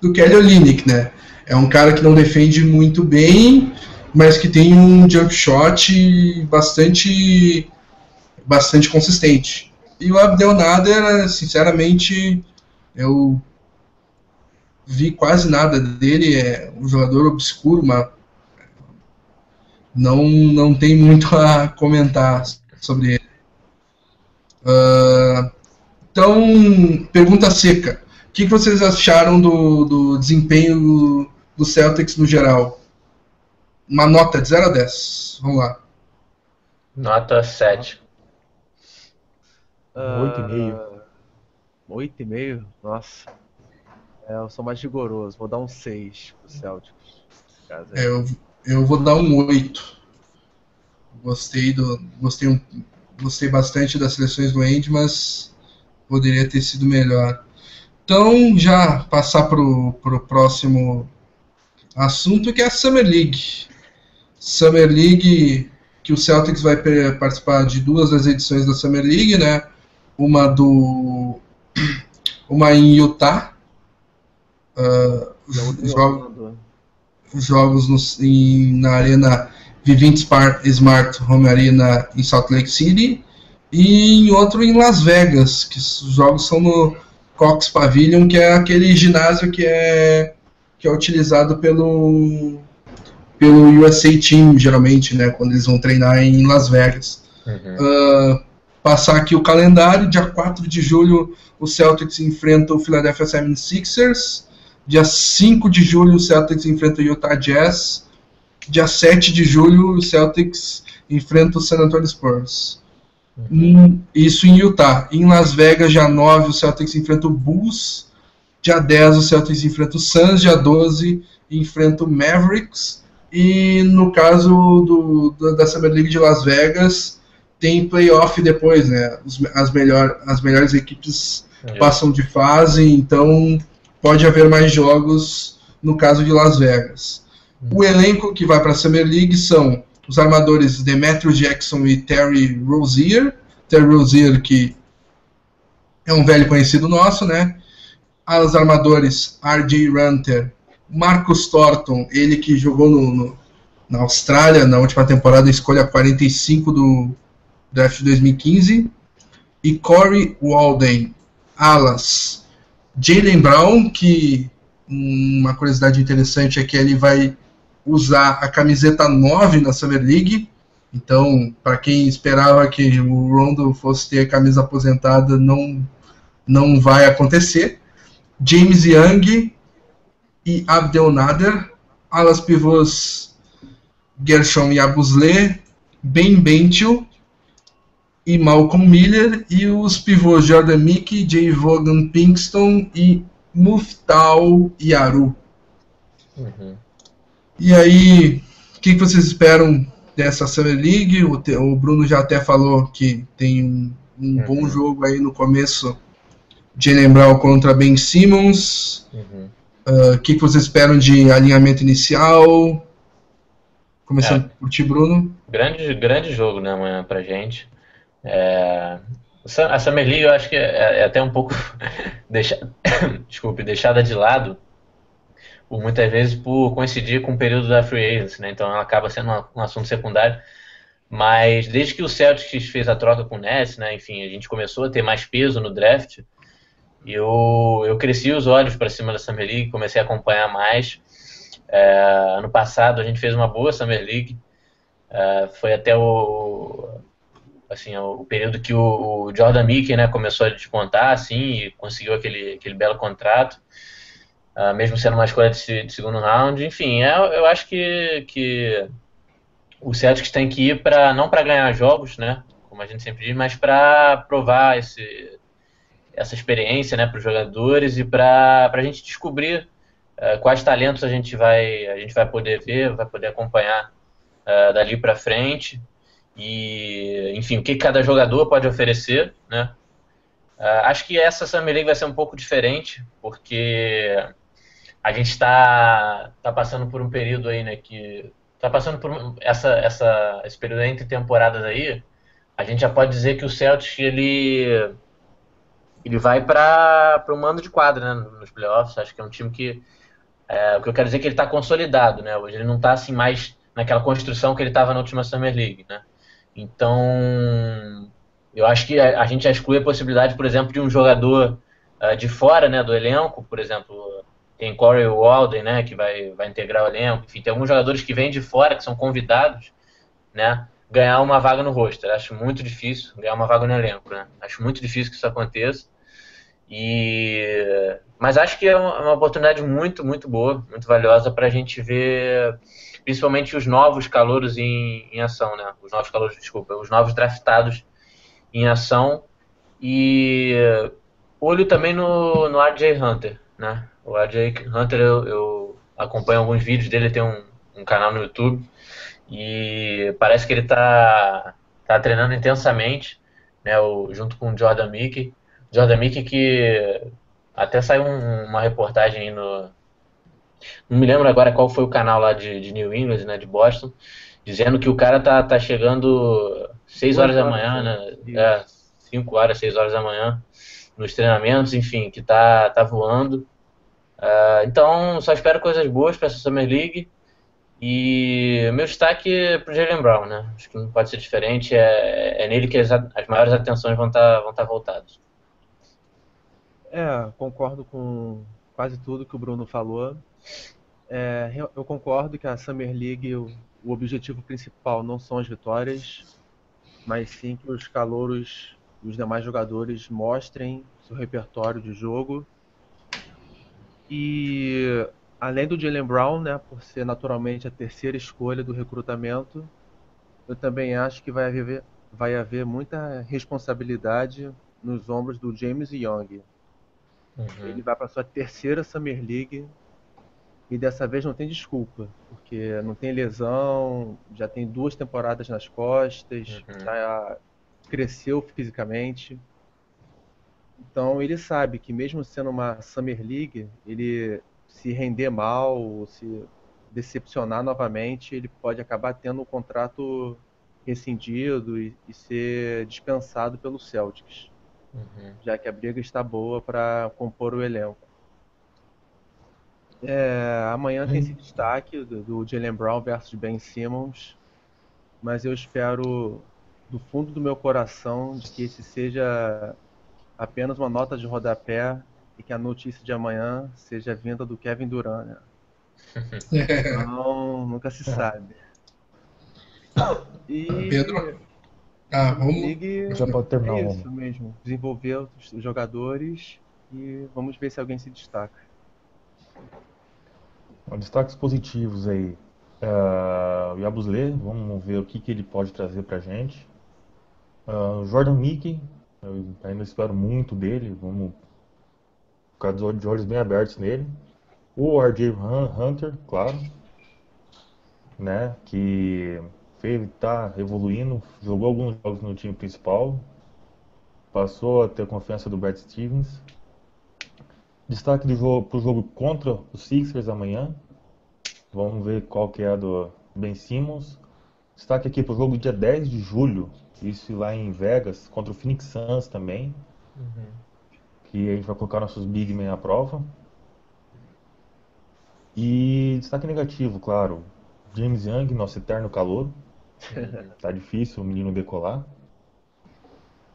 do Kelly Olynyk, né? É um cara que não defende muito bem, mas que tem um jump shot bastante bastante consistente. E o Abdel Nader, sinceramente, eu vi quase nada dele, é um jogador obscuro, mas não, não tem muito a comentar sobre ele. Uh, então, pergunta seca. O que, vocês acharam do, do desempenho do Celtics no geral? Uma nota de 0 a 10. Vamos lá. Nota 7. Uh, 8,5. 8,5? Nossa. É, eu sou mais rigoroso. Vou dar um 6 pro Celtics. É, eu, eu vou dar um 8. Gostei do. Gostei, um, gostei bastante das seleções do Andy, mas poderia ter sido melhor. Então, já passar para o próximo assunto, que é a Summer League. Summer League, que o Celtics vai participar de duas das edições da Summer League, né? Uma do. Uma em Utah. Uh, jogo, jogos no, em, na Arena Vivint Smart Home Arena em Salt Lake City. E em outro em Las Vegas, que os jogos são no Cox Pavilion, que é aquele ginásio que é que é utilizado pelo pelo USA Team, geralmente, né, quando eles vão treinar em Las Vegas. Uhum. Uh, passar aqui o calendário, dia 4 de julho o Celtics enfrenta o Philadelphia 76ers, dia 5 de julho o Celtics enfrenta o Utah Jazz, dia 7 de julho o Celtics enfrenta o San Antonio Spurs. Uhum. Isso em Utah. Em Las Vegas, dia 9, o Celtics enfrenta o Bulls, Dia 10 o Celtics enfrenta o Suns, dia 12 enfrenta o Mavericks. E no caso do, do, da Summer League de Las Vegas, tem playoff depois, né? As, melhor, as melhores equipes é. passam de fase, então pode haver mais jogos no caso de Las Vegas. Hum. O elenco que vai para a Summer League são os armadores Demetrio Jackson e Terry Rozier. Terry Rozier, que é um velho conhecido nosso, né? aos armadores R.J. Runter, Marcus Thornton, ele que jogou no, no, na Austrália na última temporada, escolha 45 do draft de 2015, e Corey Walden, alas. Jalen Brown, que uma curiosidade interessante é que ele vai usar a camiseta 9 na Summer League. Então, para quem esperava que o Rondo fosse ter a camisa aposentada, não, não vai acontecer. James Young e Abdel Nader, alas pivôs Gershon Yabusele, Ben Bentil e Malcolm Miller, e os pivôs Jordan Mickey, Jay Vaughan Pinkston e Muftal Yaru. Uhum. E aí, o que, que vocês esperam dessa Summer League? O, te, o Bruno já até falou que tem um, um bom jogo aí no começo de lembrar contra Ben Simmons. Uhum. Uh, o que, que vocês esperam de alinhamento inicial? Começando é. por ti, Bruno. Grande, grande jogo, né, amanhã pra gente. É... A Summer League eu acho que é, é até um pouco deixa... Desculpe, deixada de lado muitas vezes por coincidir com o período da Free Agency, né? Então ela acaba sendo um assunto secundário. Mas desde que o Celtics fez a troca com o Ness, né? Enfim, a gente começou a ter mais peso no draft. E eu, eu cresci os olhos para cima da Summer League, comecei a acompanhar mais. É, ano passado a gente fez uma boa Summer League. É, foi até o assim o período que o, o, Jordan Mickey né, começou a despontar assim e conseguiu aquele, aquele belo contrato. Uh, mesmo sendo uma escolha de, de segundo round. Enfim, é, eu acho que, que o Celtics tem que ir para não para ganhar jogos, né, como a gente sempre diz, mas para provar esse, essa experiência né, para os jogadores e para a gente descobrir uh, quais talentos a gente vai a gente vai poder ver, vai poder acompanhar uh, dali para frente e enfim o que cada jogador pode oferecer, né? Uh, acho que essa Summer League vai ser um pouco diferente porque a gente está tá passando por um período aí, né, que está passando por essa, essa, esse período entre temporadas aí, a gente já pode dizer que o Celtics, ele ele vai para o mando de quadra né, nos playoffs. Acho que é um time que. É, o que eu quero dizer é que ele está consolidado, né? Hoje ele não está assim mais naquela construção que ele estava na última Summer League, né? Então, eu acho que a, a, gente já exclui a possibilidade, por exemplo, de um jogador uh, de fora, né, do elenco, por exemplo, tem Corey Walden, né, que vai, vai integrar o elenco. Enfim, tem alguns jogadores que vêm de fora, que são convidados, né, ganhar uma vaga no roster. Acho muito difícil ganhar uma vaga no elenco, né? Acho muito difícil que isso aconteça. E mas acho que é uma oportunidade muito, muito boa, muito valiosa para a gente ver, principalmente os novos calouros em, em ação, né? Os novos calouros, desculpa, os novos draftados em ação e olho também no, no RJ Hunter, né? O RJ Hunter eu, eu acompanho alguns vídeos dele, tem um, um canal no YouTube e parece que ele está tá treinando intensamente, né, o, junto com o Jordan Mickey. Jordan Mickey que até saiu um, uma reportagem aí no... Não me lembro agora qual foi o canal lá de, de New England, né, de Boston, dizendo que o cara tá, tá chegando 6 horas da manhã, né, é, 5 horas, 6 horas da manhã, nos treinamentos, enfim, que tá, tá voando. Uh, então, só espero coisas boas para essa Summer League. E o meu destaque é pro Jalen Brown, né? Acho que não pode ser diferente. É, é nele que as, as maiores atenções vão estar tá, tá voltadas. É, concordo com quase tudo que o Bruno falou. É, eu concordo que a Summer League, o, o objetivo principal não são as vitórias, mas sim que os calouros e os demais jogadores mostrem seu repertório de jogo. E além do Jalen Brown, né, por ser naturalmente a terceira escolha do recrutamento, eu também acho que vai haver, vai haver muita responsabilidade nos ombros do James Young. Uhum. Ele vai para sua terceira Summer League e dessa vez não tem desculpa, porque não tem lesão, já tem duas temporadas nas costas, uhum. já cresceu fisicamente. Então ele sabe que mesmo sendo uma Summer League, ele se render mal ou se decepcionar novamente, ele pode acabar tendo um contrato rescindido e, e ser dispensado pelo Celtics, uhum. já que a briga está boa para compor o elenco. É, amanhã tem esse destaque do, do Jalen Brown versus Ben Simmons, mas eu espero do fundo do meu coração de que esse seja apenas uma nota de rodapé e que a notícia de amanhã seja vinda do Kevin Durant, né? Então, nunca se sabe. E Pedro, ah, vamos... Ligue, já pode terminar. É isso mesmo, desenvolver os jogadores e vamos ver se alguém se destaca. Destaques positivos aí. Uh, o Yabusle, vamos ver o que, que ele pode trazer pra gente. Uh, Jordan Mickey, eu ainda espero muito dele. Vamos ficar de olhos bem abertos nele. O RJ Hunter, claro. né, que está evoluindo, jogou alguns jogos no time principal, passou a ter confiança do Brad Stevens. Destaque do jogo para o jogo contra os Sixers amanhã. Vamos ver qual que é a do Ben Simmons. Destaque aqui para o jogo dia 10 de julho, isso lá em Vegas, contra o Phoenix Suns também. Uhum. Que a gente vai colocar nossos big men à prova. E destaque negativo, claro. James Young, nosso eterno calor. tá difícil o menino decolar.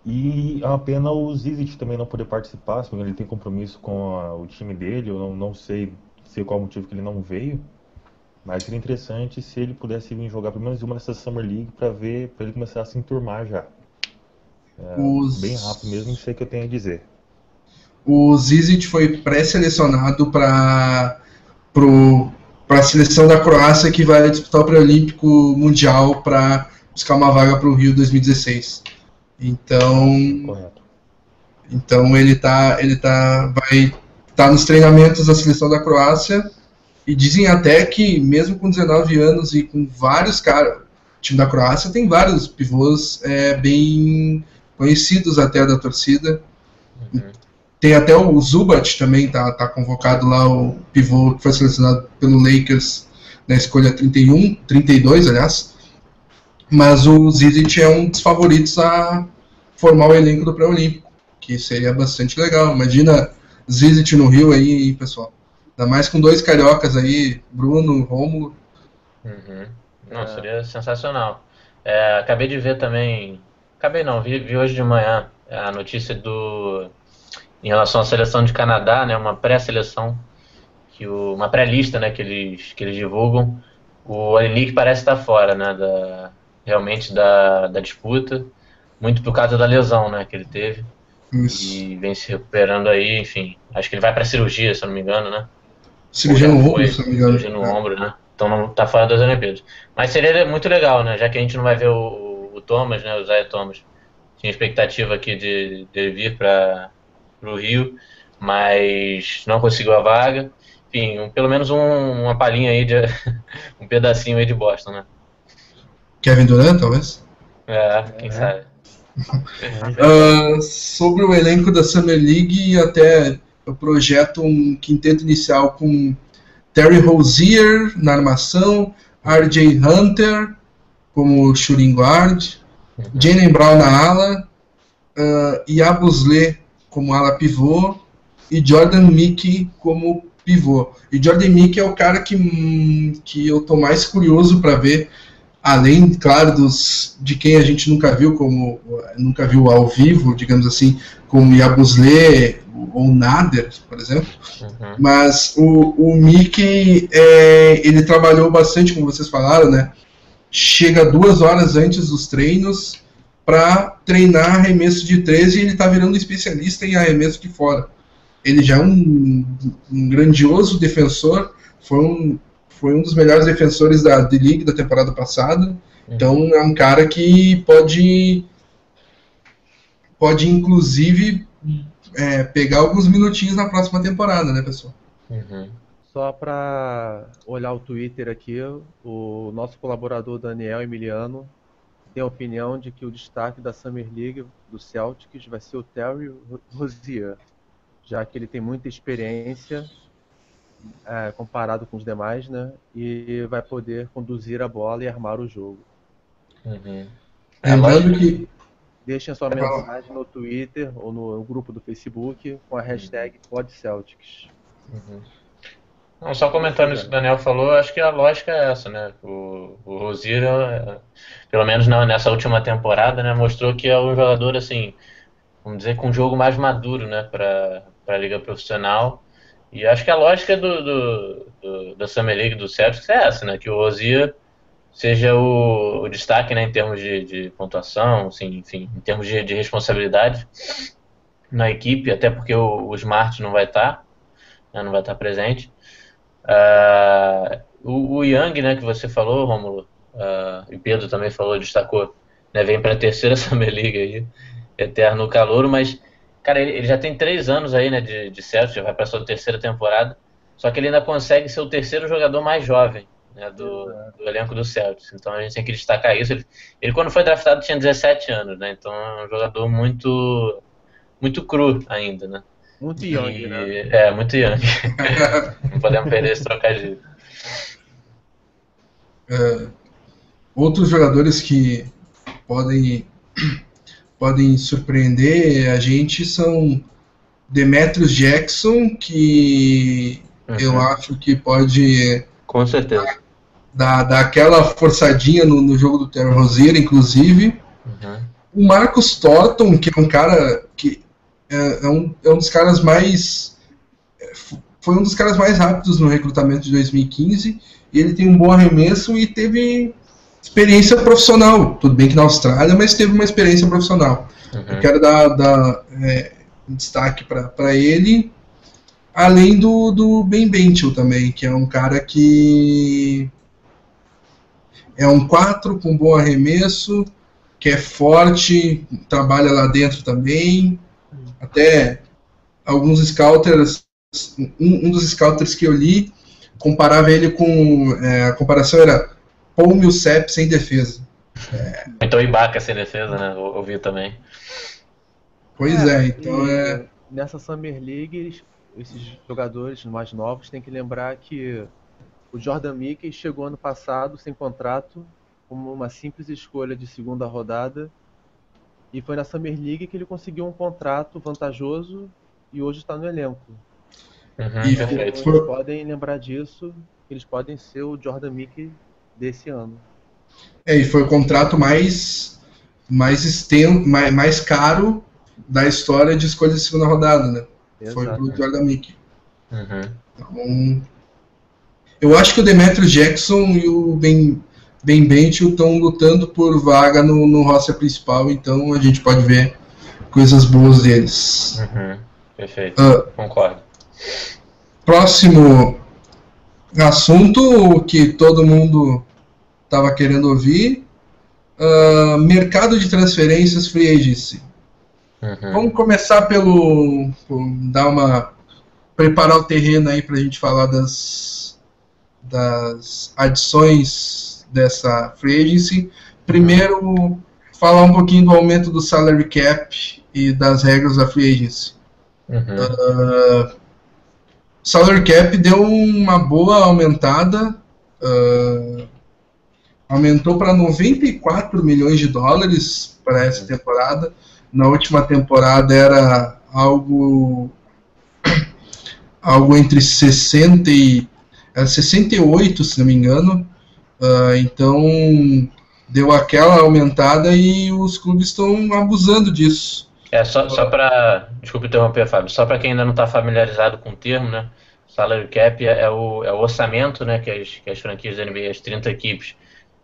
E é uma pena o Zizit também não poder participar, porque ele tem compromisso com a, o time dele. Eu não, não sei, sei qual o motivo que ele não veio. Mas seria interessante se ele pudesse vir jogar pelo menos uma dessas Summer League para ver, para ele começar a se enturmar já. É, Os... Bem rápido mesmo, não sei o que eu tenho a dizer. O Zizit foi pré-selecionado para para a seleção da Croácia que vai disputar o pré-olímpico mundial para buscar uma vaga para o Rio 2016. Então, Correto. então ele tá, ele tá, vai estar tá nos treinamentos da seleção da Croácia e dizem até que mesmo com 19 anos e com vários caras, o time da Croácia tem vários pivôs é, bem conhecidos até da torcida. Uhum. Tem até o Zubat também, tá, tá convocado lá, o pivô que foi selecionado pelo Lakers na escolha 31, 32, aliás. Mas o Zizic é um dos favoritos a formar o elenco do pré-olímpico, que seria bastante legal. Imagina Zizic no Rio aí, pessoal. Ainda mais com dois cariocas aí, Bruno, Rômulo. Uhum. Não, é. seria sensacional. É, acabei de ver também. Acabei não, vi, vi hoje de manhã a notícia do em relação à seleção de Canadá, né, uma pré-seleção, que o, uma pré-lista né, que, eles, que eles divulgam. O Alinic parece estar fora né, da, realmente da, da disputa, muito por causa da lesão né, que ele teve. Isso. E vem se recuperando aí, enfim. Acho que ele vai para cirurgia, se eu não me engano, né? Cirurgia no ombro, se não me engano. Cirurgia no é. ombro, né? Então não tá fora das Olimpíadas. Mas seria muito legal, né? Já que a gente não vai ver o, o Thomas, né? O Zé Thomas. Tinha expectativa aqui de, de vir para o Rio, mas não conseguiu a vaga. Enfim, um, pelo menos um, uma palhinha aí de um pedacinho aí de Boston, né? Kevin Durant, talvez? É, quem é. sabe. uh, sobre o elenco da Summer League, até eu projeto um quinteto inicial com Terry Rozier na armação, RJ Hunter como shooting guard, uhum. Jalen Brown na ala, uh, Yabusle como ala pivô e Jordan Mickey como pivô. E Jordan Mickey é o cara que, que eu tô mais curioso para ver, além, claro, dos de quem a gente nunca viu como nunca viu ao vivo, digamos assim, como Yabusle ou Nader, por exemplo. Uhum. Mas o, o Mickey é, ele trabalhou bastante, como vocês falaram, né? Chega duas horas antes dos treinos para treinar arremesso de 13 e ele está virando especialista em arremesso de fora. Ele já é um, um grandioso defensor, foi um, foi um dos melhores defensores da D-League da temporada passada. Então é um cara que pode pode inclusive é, pegar alguns minutinhos na próxima temporada, né, pessoal? Uhum. Só para olhar o Twitter aqui, o nosso colaborador Daniel Emiliano tem a opinião de que o destaque da Summer League do Celtics vai ser o Terry Rozier, já que ele tem muita experiência é, comparado com os demais, né? E vai poder conduzir a bola e armar o jogo. Uhum. Lembrando que deixem a sua mensagem no Twitter ou no grupo do Facebook com a hashtag PodCeltics. Uhum. Não, só comentando isso que o Daniel falou, acho que a lógica é essa, né? O, o Rosier, é, pelo menos nessa última temporada, né, mostrou que é um jogador, assim, vamos dizer, com um jogo mais maduro, né, para a liga profissional. E acho que a lógica do, do, do, da Summer League do Celtics é essa, né? Que o Rosier seja o, o destaque, né, em termos de, de pontuação, assim, enfim, em termos de, de, responsabilidade na equipe, até porque o, o Smart não vai estar, tá, né, não vai estar tá presente. Uh, o, o, Young, né, que você falou, Romulo, uh, e Pedro também falou, destacou, né, vem para a terceira Summer League aí, eterno calor, mas, cara, ele, ele, já tem três anos aí, né, de, de já vai para sua terceira temporada, só que ele ainda consegue ser o terceiro jogador mais jovem né, do, do, elenco do Celtics. Então a gente tem que destacar isso. Ele, ele, quando foi draftado tinha 17 anos, né? Então é um jogador muito muito cru ainda, né? Muito young, e, né? É, muito young. Não podemos perder esse trocadilho. É, outros jogadores que podem podem surpreender a gente são Demetrius Jackson, que uhum. eu acho que pode. Com certeza. Dar, dar aquela forçadinha no, no jogo do Terry Rozier, inclusive. Uhum. O Marcos Thornton, que é um cara que é, é, um, é um dos caras mais. Foi um dos caras mais rápidos no recrutamento de 2015. E ele tem um bom arremesso e teve experiência profissional. Tudo bem que na Austrália, mas teve uma experiência profissional. Uhum. Eu quero dar, dar é, destaque para ele, além do, do Ben Bentil também, que é um cara que é um 4 com bom arremesso, que é forte, trabalha lá dentro também. Até alguns scouters, um, um dos scouters que eu li comparava ele com. É, a comparação era Paul Millsap sem defesa. É. Então Ibaka sem defesa, né? Ouvi também. Pois é, é então é. Nessa Summer League, esses jogadores mais novos têm que lembrar que o Jordan Mickey chegou ano passado sem contrato, como uma simples escolha de segunda rodada, e foi na Summer League que ele conseguiu um contrato vantajoso e hoje está no elenco. Uhum, então, eles podem lembrar disso, eles podem ser o Jordan Mickey desse ano. É, e foi o contrato mais mais, exten mais, mais caro da história de escolha de segunda rodada, né? Exato. Foi pro Jordan Mickey. Uhum. Então, eu acho que o Demetrio Jackson e o Ben, ben Bentil estão lutando por vaga no, no roster principal, então a gente pode ver coisas boas deles. Uhum. Perfeito, uh, concordo. Próximo assunto que todo mundo estava querendo ouvir: uh, mercado de transferências free agency. Uhum. Vamos começar pelo. dar uma. preparar o terreno aí para a gente falar das, das adições dessa free agency. Primeiro, falar um pouquinho do aumento do salary cap e das regras da free agency. Uhum. Uh, salary cap deu uma boa aumentada. Uh, aumentou para 94 milhões de dólares para essa uhum. temporada na última temporada era algo algo entre 60 e era 68, se não me engano. Uh, então deu aquela aumentada e os clubes estão abusando disso. É só, só para desculpe interromper, Fábio, só para quem ainda não está familiarizado com o termo, né? Salary cap é, é, o, é o orçamento, né, que as, que as franquias da NBA, as 30 equipes,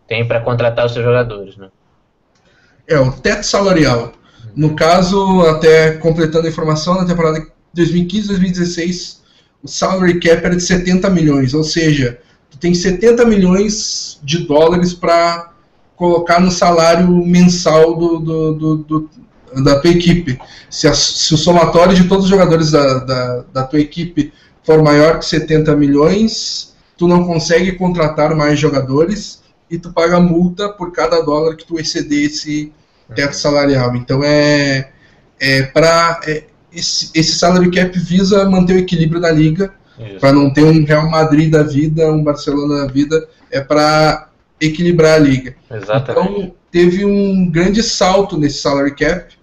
têm para contratar os seus jogadores, né? É o teto salarial. No caso, até completando a informação, na temporada 2015-2016, o salary cap era de 70 milhões, ou seja, tu tem 70 milhões de dólares para colocar no salário mensal do, do, do, do da tua equipe. Se, a, se, o somatório de todos os jogadores da, da, da tua equipe for maior que 70 milhões, tu não consegue contratar mais jogadores e tu paga multa por cada dólar que tu exceder esse, teto salarial. Então é, é para é, esse, esse salary cap visa manter o equilíbrio da liga, para não ter um Real Madrid da vida, um Barcelona da vida, é para equilibrar a liga. Exatamente. Então teve um grande salto nesse salary cap,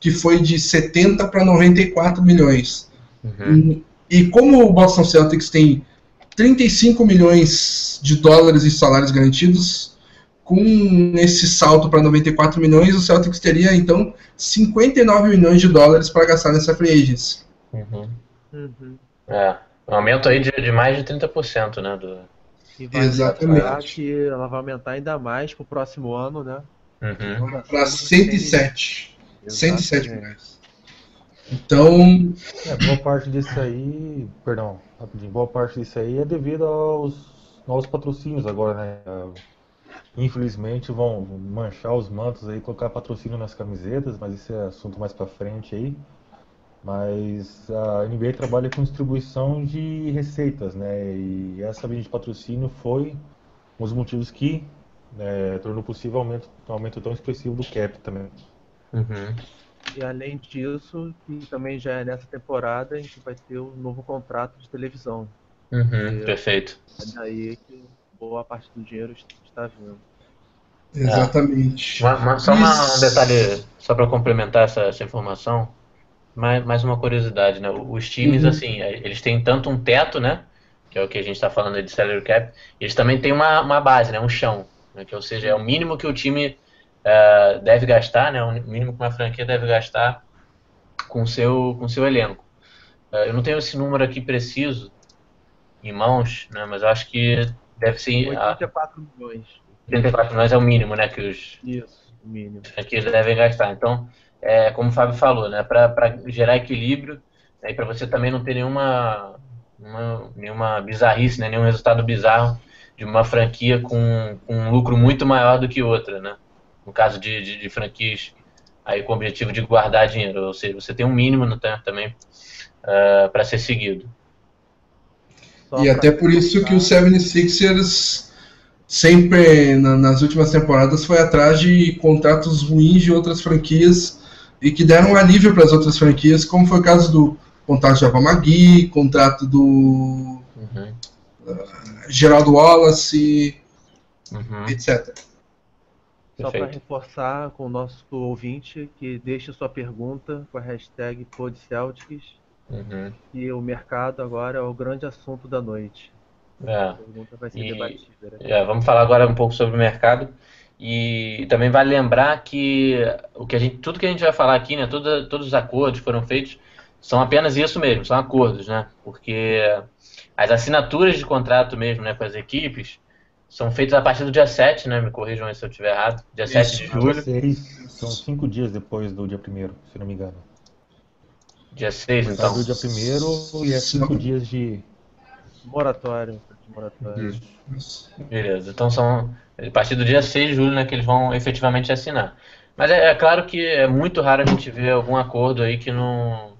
que foi de 70 para 94 milhões. Uhum. E, e como o Boston Celtics tem 35 milhões de dólares em salários garantidos, com esse salto para 94 milhões, o Celtics teria então 59 milhões de dólares para gastar nessa free agency. Uhum. Uhum. É, um aumento aí de, de mais de 30%, né? Do... E vai Exatamente. que ela vai aumentar ainda mais para o próximo ano, né? Uhum. Para 107. 107 milhões. Então. É, boa parte disso aí. Perdão, rapidinho. Boa parte disso aí é devido aos novos patrocínios agora, né? Infelizmente vão manchar os mantos aí, colocar patrocínio nas camisetas, mas isso é assunto mais para frente aí. Mas a NBA trabalha com distribuição de receitas, né? E essa linha de patrocínio foi um dos motivos que né, tornou possível um aumento, um aumento tão expressivo do cap também. Uhum. E além disso, que também já é nessa temporada, a gente vai ter um novo contrato de televisão. Uhum, perfeito. É daí que boa parte do dinheiro está vindo. Exatamente. Uma, uma, só uma, um detalhe, só para complementar essa, essa, informação, mais, mais uma curiosidade, né? Os times, uhum. assim, é, eles têm tanto um teto, né? Que é o que a gente está falando de salary cap, eles também têm uma, uma base, né? Um chão, né, que ou seja, é o mínimo que o time uh, deve gastar, né? O mínimo que uma franquia deve gastar com seu com seu elenco. Uh, eu não tenho esse número aqui preciso em mãos, né? Mas eu acho que deve ser 84 milhões. 34 milhões é o mínimo, né, que os Isso, o mínimo. franquias devem gastar. Então, é, como o Fábio falou, né, para gerar equilíbrio né, e para você também não ter nenhuma, uma, nenhuma bizarrice, né, nenhum resultado bizarro de uma franquia com, com, um lucro muito maior do que outra, né? No caso de, de, de franquias aí com o objetivo de guardar dinheiro, ou seja, você tem um mínimo no tempo também uh, ah, para ser seguido. Só e até por isso que o 76ers sempre na, nas últimas temporadas foi atrás de contratos ruins de outras franquias e que deram um alívio para as outras franquias, como foi o caso do contrato de Magui, contrato do uhum. uh, Geraldo Wallace, uhum. etc. Só para reforçar com o nosso ouvinte que deixe sua pergunta com a hashtag PodCeltics uhum. e o mercado agora é o grande assunto da noite. É. E, né? é, vamos falar agora um pouco sobre o mercado. E também vale lembrar que o que a gente, tudo que a gente vai falar aqui, né, todo, todos os acordos que foram feitos, são apenas isso mesmo, são acordos, né? Porque as assinaturas de contrato mesmo, né, com as equipes, são feitas a partir do dia 7, né? Me corrijam se eu estiver errado. Dia isso, 7 de julho. 6, são cinco dias depois do dia 1 se não me engano. Dia 6, então. Do dia 1 e é cinco dias de. Moratório moratória. Beleza, então são a partir do dia 6 de julho né, que eles vão efetivamente assinar. Mas é, é, claro que é muito raro a gente ver algum acordo aí que não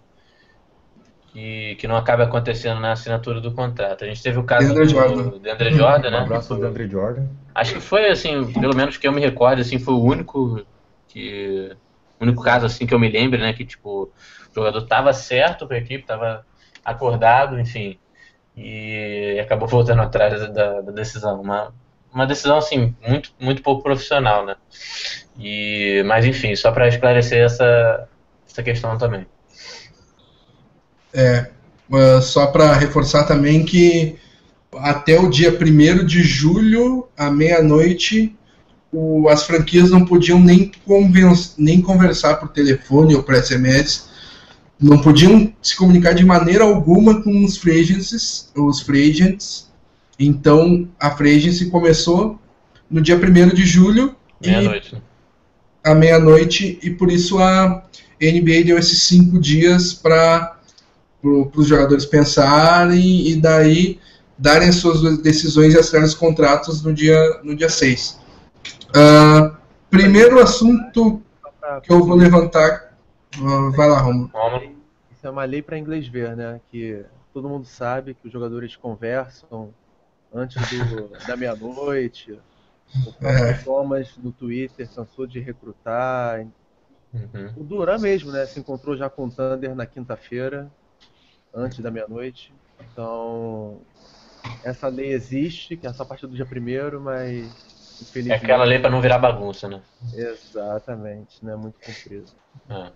que, que não acabe acontecendo na assinatura do contrato. A gente teve o caso Deandre do Jordan, Deandre Jordan né? Um abraço do Deandre Jordan. Acho que foi assim, pelo menos que eu me recordo, assim, foi o único que o único caso assim que eu me lembro, né, que tipo o jogador estava certo com a equipe, estava acordado, enfim, e acabou voltando atrás da, da, decisão. Uma, uma decisão assim muito muito pouco profissional, né? E mas enfim, só para esclarecer essa essa questão também. É, só para reforçar também que até o dia 1 de julho, à meia-noite, as franquias não podiam nem, nem conversar por telefone ou por SMS não podiam se comunicar de maneira alguma com os free agents, os free agents. Então a free agency começou no dia 1 de julho. Meia-noite. À meia-noite, e por isso a NBA deu esses cinco dias para pro, os jogadores pensarem e daí darem as suas decisões e assinar os contratos no dia, no dia 6. Uh, ah, primeiro assunto que eu vou levantar vai lá, Romulo. Isso é uma lei para inglês ver, né? Que todo mundo sabe que os jogadores conversam antes do, da meia-noite. O é. Thomas no Twitter cansou de recrutar. Uhum. O Duran mesmo, né? Se encontrou já com o Thunder na quinta-feira, antes da meia-noite. Então, essa lei existe, que é só a partir do dia primeiro, mas É aquela lei para não virar bagunça, né? Exatamente, né? Muito comprido. É.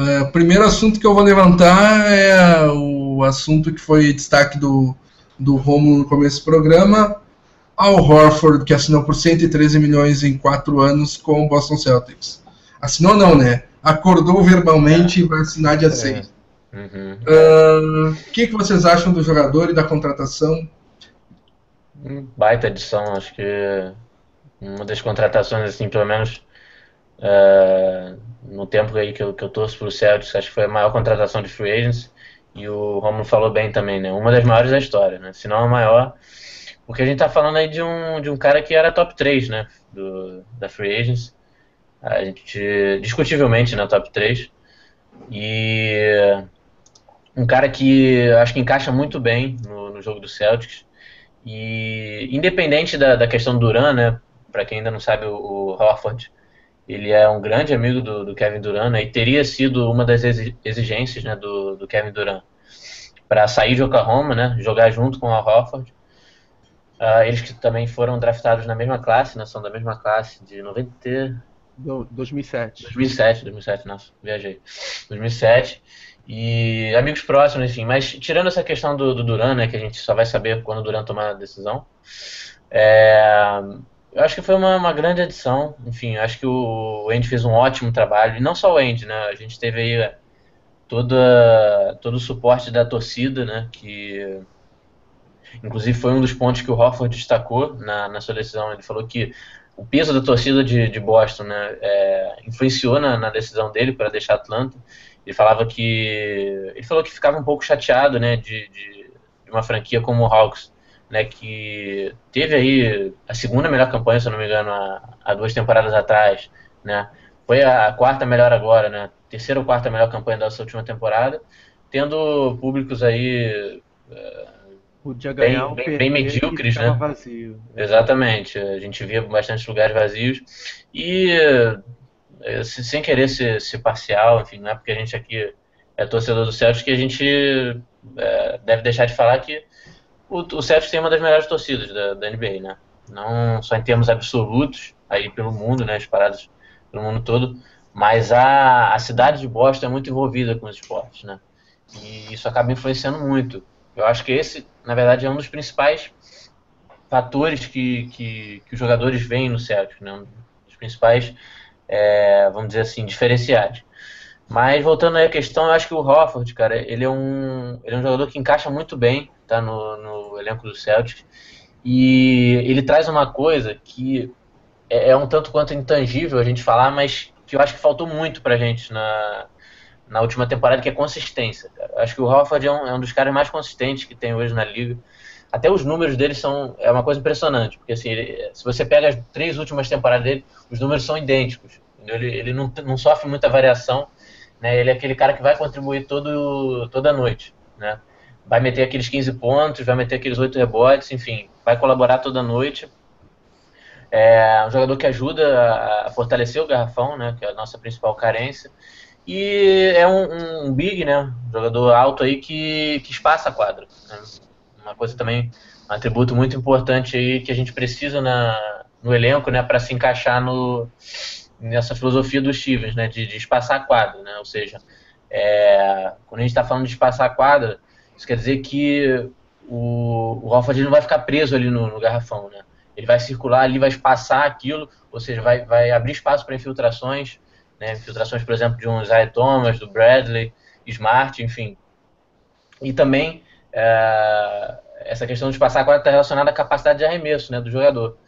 É, primeiro assunto que eu vou levantar é o assunto que foi destaque do, do Romulo no começo do programa, Al Horford, que assinou por 113 milhões em 4 anos com o Boston Celtics. Assinou não, né? Acordou verbalmente e vai assinar dia é. 6. O uhum. uh, que, que vocês acham do jogador e da contratação? Baita edição, acho que uma das contratações, assim, pelo menos uh, no tempo aí que eu, que eu torço pro Celtics, acho que foi a maior contratação de free agents. E o Romulo falou bem também, né? Uma das maiores da história, né? Se não a maior. Porque a gente tá falando aí de um, de um cara que era top 3, né? Do, da free agents. A gente, discutivelmente, né, top 3. E um cara que acho que encaixa muito bem no, no jogo do Celtics. E independente da, da questão do Duran, né? Para quem ainda não sabe, o, o Horford ele é um grande amigo do, do Kevin Durant né, e teria sido uma das exigências né, do, do Kevin Durant para sair de Oklahoma, né, jogar junto com o Horford. Uh, eles que também foram draftados na mesma classe, né, são da mesma classe de 90... Do, 2007. 2007, 2007, nossa, viajei. 2007. E amigos próximos, enfim. Mas tirando essa questão do, do Duran, né, que a gente só vai saber quando o Duran tomar a decisão, é, eu acho que foi uma, uma grande adição. Enfim, acho que o, Andy fez um ótimo trabalho. E não só o Andy, né? A gente teve aí é, toda, todo o suporte da torcida, né? Que inclusive foi um dos pontos que o Hofford destacou na, na sua decisão. Ele falou que o peso da torcida de, de Boston né, é, influenciou na, na, decisão dele para deixar Atlanta. Ele falava que ele falou que ficava um pouco chateado, né, de, de, de uma franquia como o Hawks né, que teve aí a segunda melhor campanha, se eu não me engano, há, há duas temporadas atrás, né, foi a quarta melhor agora, né, terceira ou quarta melhor campanha dessa última temporada, tendo públicos aí ganhar bem, bem, bem medíocres, né? Vazio. Exatamente, a gente via bastante lugares vazios e eh, sem querer ser, ser parcial, enfim, não é porque a gente aqui é torcedor do Celtics que a gente é, deve deixar de falar que o, Celtics tem uma das melhores torcidas da, da, NBA, né? Não só em termos absolutos, aí pelo mundo, né? Espalhados pelo mundo todo, mas a, a cidade de Boston é muito envolvida com os esportes, né? E isso acaba influenciando muito. Eu acho que esse, na verdade, é um dos principais fatores que, que, que os jogadores veem no Celtics, né? Um dos principais, é, vamos dizer assim, diferenciais. Mas voltando aí à questão, eu acho que o Hofford, cara, ele é um, ele é um jogador que encaixa muito bem tá, no, no elenco do Celtics. E ele traz uma coisa que é, é, um tanto quanto intangível a gente falar, mas que eu acho que faltou muito pra gente na, na última temporada, que é consistência. Cara. Acho que o Hofford é um, é um dos caras mais consistentes que tem hoje na liga. Até os números dele são é uma coisa impressionante, porque assim, ele, se você pega as três últimas temporadas dele, os números são idênticos. Ele, ele não, não sofre muita variação, né? Ele é aquele cara que vai contribuir todo, toda noite, né? vai meter aqueles 15 pontos, vai meter aqueles 8 rebotes, enfim, vai colaborar toda noite. É um jogador que ajuda a fortalecer o garrafão, né, que é a nossa principal carência. E é um, um big, né, um jogador alto aí que, que espaça a quadra. Né? Uma coisa também, um atributo muito importante aí que a gente precisa na, no elenco, né, para se encaixar no, nessa filosofia dos Stevens, né, de, de espaçar a quadra, né, ou seja, é, quando a gente está falando de espaçar a quadra, isso quer dizer que o, o Alfred não vai ficar preso ali no, no, garrafão, né? Ele vai circular ali, vai espaçar aquilo, ou seja, vai, vai abrir espaço para infiltrações, né? Infiltrações, por exemplo, de um Isaiah Thomas, do Bradley, Smart, enfim. E também é, essa questão de espaçar agora está relacionada à capacidade de arremesso, né, do jogador.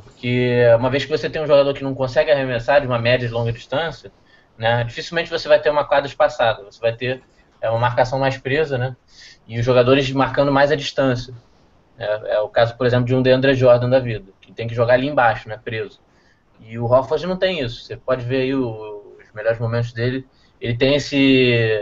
Porque uma vez que você tem um jogador que não consegue arremessar de uma média e longa distância, né, dificilmente você vai ter uma quadra espaçada. Você vai ter é, uma marcação mais presa, né? e os jogadores marcando mais a distância. É, é, o caso, por exemplo, de um DeAndre Jordan da vida, que tem que jogar ali embaixo, né, preso. E o Hofford não tem isso. Você pode ver aí o, os melhores momentos dele. Ele tem esse,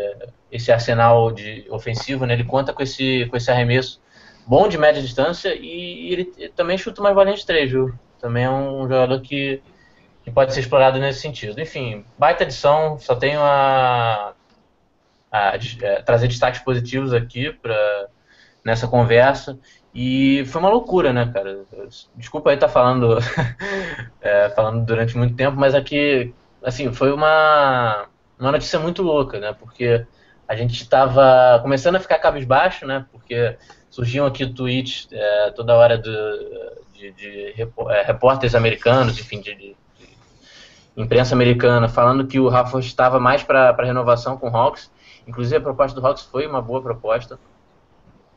esse arsenal de ofensivo, né? Ele conta com esse, com esse arremesso bom de média distância e, ele, ele também chuta mais valente de três, viu? Também é um jogador que, que pode ser explorado nesse sentido. Enfim, baita edição. Só tenho a a, é, trazer destaques positivos aqui para nessa conversa. E foi uma loucura, né, cara? Desculpa aí estar tá falando, é, falando durante muito tempo, mas aqui, assim, foi uma, uma notícia muito louca, né? Porque a gente estava começando a ficar cabisbaixo, né? Porque surgiam aqui tweets é, toda hora do, de, de é, repórteres americanos, enfim, de, de, imprensa americana, falando que o Rafa estava mais para renovação com o Hawks. Inclusive a proposta do Hawks foi uma boa proposta,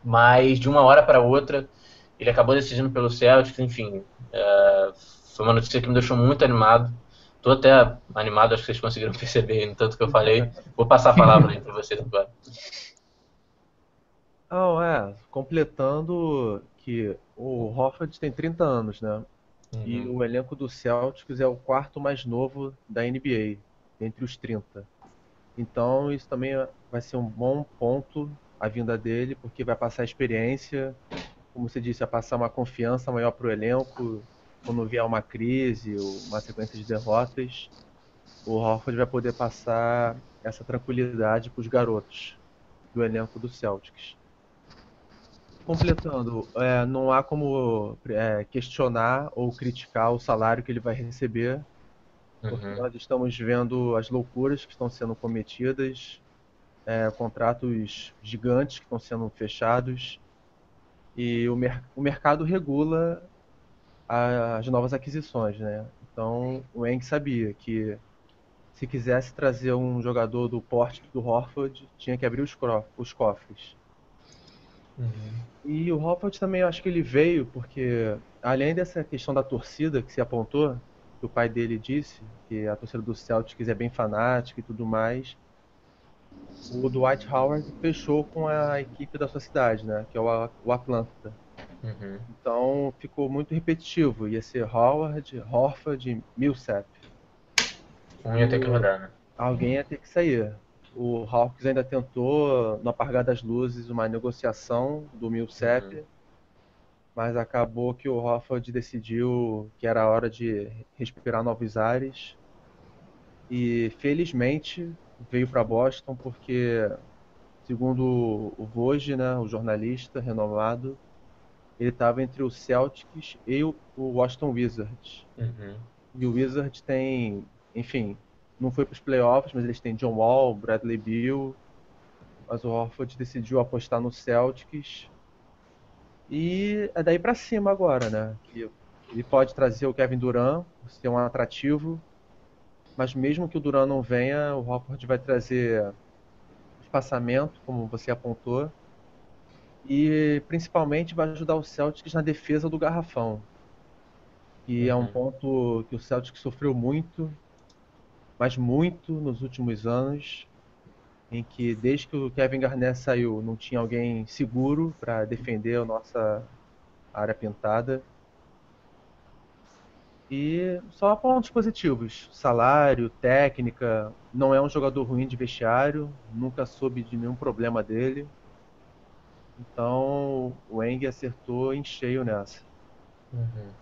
mas de uma hora para outra ele acabou decidindo pelo Celtics, enfim, é, foi uma notícia que me deixou muito animado. Estou até animado, acho que vocês conseguiram perceber no tanto que eu falei. Vou passar a palavra para vocês agora. Não, é, completando que o Hofford tem 30 anos, né? Uhum. E o elenco do Celtics é o quarto mais novo da NBA, entre os 30. Então isso também vai ser um bom ponto a vinda dele, porque vai passar experiência, como você disse, vai passar uma confiança maior para o elenco, quando vier uma crise ou uma sequência de derrotas, o Horford vai poder passar essa tranquilidade para os garotos do elenco do Celtics. Completando, é, não há como é, questionar ou criticar o salário que ele vai receber, porque uhum. nós estamos vendo as loucuras que estão sendo cometidas, é, contratos gigantes que estão sendo fechados, e o, mer o mercado regula as novas aquisições, né? Então o Eng sabia que se quisesse trazer um jogador do porte do Horford, tinha que abrir os, os cofres. Uhum. E o Horford também, acho que ele veio porque, além dessa questão da torcida que se apontou, que o pai dele disse, que a torcida do Celtics é bem fanática e tudo mais, o Dwight Howard fechou com a equipe da sua cidade, né? Que é o Atlanta. Uhum. Então ficou muito repetitivo. Ia ser Howard, Horford e Millsap. Um ia ter que rodar, né? Alguém ia ter que sair. O Hawks ainda tentou, no apagar das luzes, uma negociação do Millsap, uhum. mas acabou que o Horford decidiu que era hora de respirar novos ares. E felizmente veio para Boston porque, segundo o Vogue, né, o jornalista renomado, ele estava entre o Celtics e o Washington Wizards. Uhum. E o Wizards tem, enfim, não foi para os playoffs, mas eles têm John Wall, Bradley Beal, mas o Horford decidiu apostar no Celtics. E é daí para cima agora, né? Ele pode trazer o Kevin Durant, ser um atrativo, mas mesmo que o Durant não venha, o Horford vai trazer espaçamento, como você apontou, e principalmente vai ajudar o Celtics na defesa do garrafão. E uhum. é um uhum. ponto que o Celtics sofreu muito, mas muito nos últimos anos, em que desde que o Kevin Garnett saiu, não tinha alguém seguro para defender a nossa área pintada. E só pontos positivos: salário, técnica. Não é um jogador ruim de vestiário, nunca soube de nenhum problema dele. Então o Eng acertou em cheio nessa. Uhum.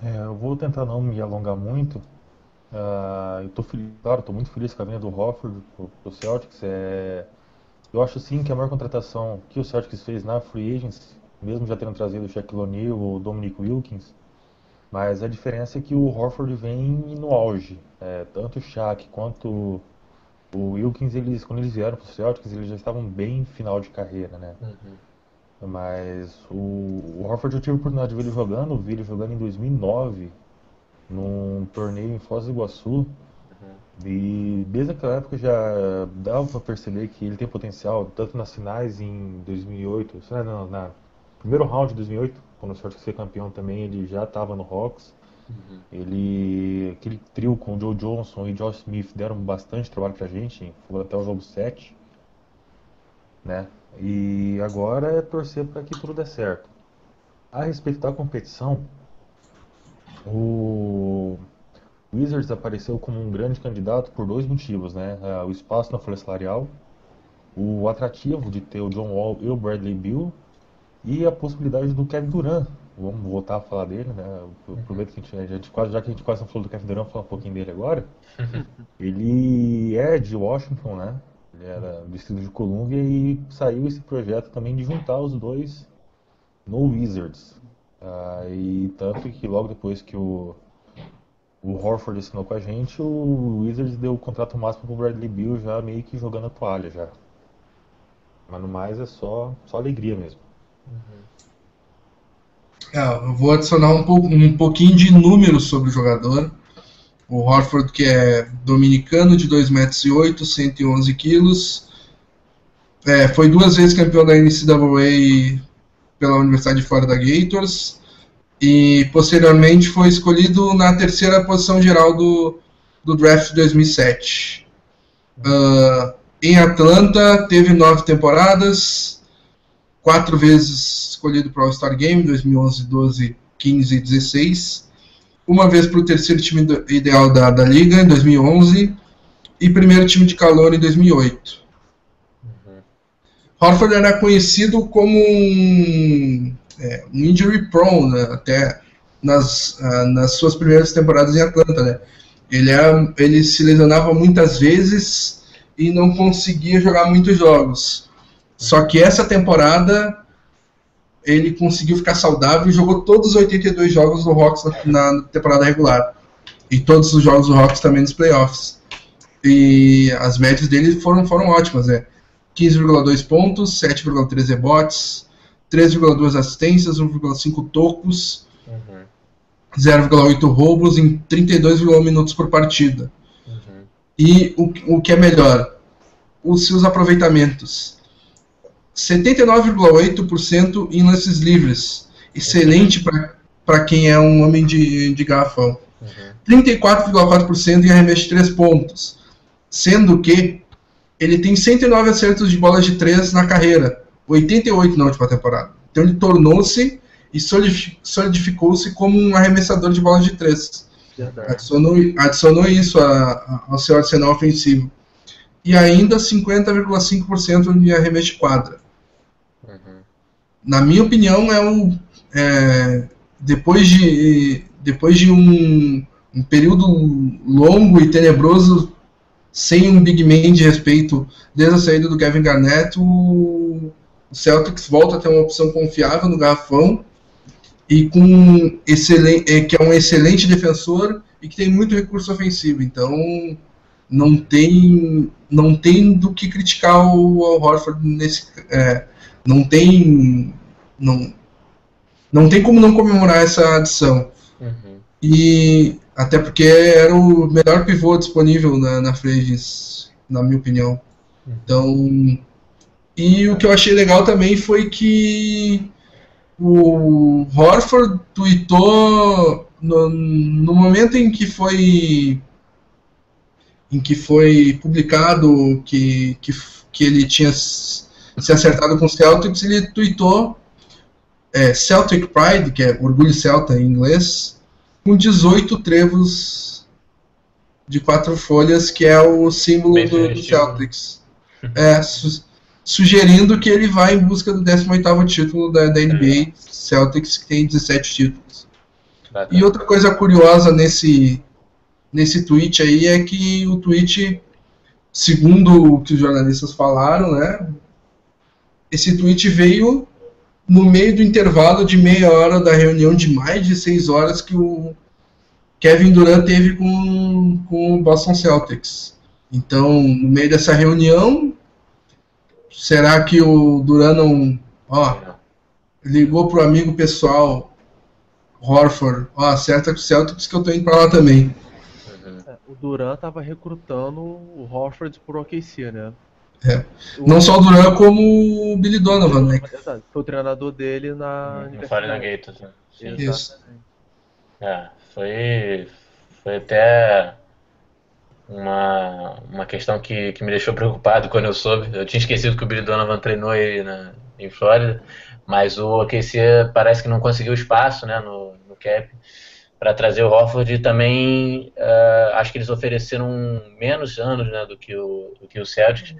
É, eu vou tentar não me alongar muito. Uh, eu tô feliz, claro, tô muito feliz com a vinda do Hofford pro, pro Celtics. É, eu acho sim que a maior contratação que o Celtics fez na Free Agents, mesmo já tendo trazido o Shaquille O'Neal ou o Dominic Wilkins, mas a diferença é que o Horford vem no auge. É, tanto o Shaq quanto o Wilkins, eles, quando eles vieram para o Celtics, eles já estavam bem final de carreira, né? Uhum. Mas o, o Horford eu tive a oportunidade de ver ele jogando, vi ele jogando em 2009, num torneio em Foz do Iguaçu. Uhum. E desde aquela época já dava para perceber que ele tem potencial, tanto nas finais em 2008, na, na primeiro round de 2008, quando o Celtics foi campeão também, ele já estava no Hawks. Uhum. Ele, aquele trio com o Joe Johnson e Josh Smith deram bastante trabalho pra gente, foi até o jogo 7. Né? E agora é torcer para que tudo dê certo. A respeito da competição, o Wizards apareceu como um grande candidato por dois motivos, né? É, o espaço na folha salarial, o atrativo de ter o John Wall e o Bradley Bill e a possibilidade do Kevin Durant vamos voltar a falar dele, né? Eu aproveito que a gente, a gente, quase, já que a gente quase não falou do Kevin Durant, falar um pouquinho dele agora. ele é de Washington, né? Ele era do distrito de Columbia e saiu esse projeto também de juntar os dois no Wizards. Ah, e tanto que logo depois que o, o Horford assinou com a gente, o Wizards deu o contrato máximo pro Bradley Bill já meio que jogando a toalha já. Mas no mais é só, só alegria mesmo. Uhum. É, eu vou adicionar um, pouco, um pouquinho de números sobre o jogador. O Horford, que é dominicano, de 2,8 metros, e 111 quilos. É, foi duas vezes campeão da NCAA pela Universidade de Florida Gators. E posteriormente foi escolhido na terceira posição geral do, do draft de 2007. Uh, ah, em Atlanta, teve nove temporadas, quatro vezes escolhido para o All-Star Game 2011, 12, 15 e 16. Uma vez para o terceiro time ideal da, da liga em 2011 e primeiro time de calor em 2008. Horford era conhecido como um, é, um injury prone, né, até nas, uh, nas suas primeiras temporadas em Atlanta. Né? Ele, era, ele se lesionava muitas vezes e não conseguia jogar muitos jogos. Só que essa temporada ele conseguiu ficar saudável e jogou todos os 82 jogos do Hawks na, na temporada regular. E todos os jogos do Hawks também nos playoffs. E as médias dele foram, foram ótimas, né? 15,2 pontos, 7,3 rebotes, 3,2 assistências, 1,5 tocos, uhum. 0,8 roubos em 32,1 minutos por partida. Uhum. E o, o que é melhor, os seus aproveitamentos. 79,8% em lances livres. Excelente para quem é um homem de, de garrafão. Uhum. 34,4% em arremesso de 3 pontos. Sendo que ele tem 109 acertos de bolas de 3 na carreira. 88 na última temporada. Então ele tornou-se e solidificou-se como um arremessador de bolas de 3. Adicionou, adicionou isso a, a, ao seu arsenal ofensivo. E ainda 50,5% de arremesso de quadra. Uhum. Na minha opinião, é o. É, depois de, depois de um, um período longo e tenebroso sem um big man de respeito desde a saída do Kevin Garnett, o Celtics volta a ter uma opção confiável no garrafão e com excelente, é, que é um excelente defensor e que tem muito recurso ofensivo. Então não tem não tem do que criticar o Al Horford nesse é, não tem não não tem como não comemorar essa adição. Uhum. E até porque era o melhor pivô disponível na, na Frey's, na minha opinião. Então, e o que eu achei legal também foi que o Horford tweetou no, no momento em que foi em que foi publicado que, que, que ele tinha se acertado com o Celtics, ele tweetou é, Celtic Pride, que é orgulho celta em inglês, com 18 trevos de quatro folhas, que é o símbolo do, do, Celtics. É, su sugerindo que ele vai em busca do 18º título da, da NBA, é. Celtics, que tem 17 títulos. E outra coisa curiosa nesse, nesse tweet aí é que o tweet, segundo o que os jornalistas falaram, né, esse tweet veio no meio do intervalo de meia hora da reunião de mais de seis horas que o Kevin Durant teve com, com o Boston Celtics. Então, no meio dessa reunião, será que o Durant não. Ó, ligou pro amigo pessoal Horford, ó, acerta com o Celtics que eu tô indo pra lá também. É, o Durant tava recrutando o Horford pro OKC, né? É. Não só o Duran, como o Billy Donovan, né? Exato. Foi o treinador dele na. No Florida Gators, né? Isso. É, foi, foi até uma, uma questão que, que me deixou preocupado quando eu soube. Eu tinha esquecido que o Billy Donovan treinou aí na, em Flórida, mas o OKC parece que não conseguiu espaço né, no, no cap para trazer o Horford e também uh, acho que eles ofereceram menos anos né, do, que o, do que o Celtics.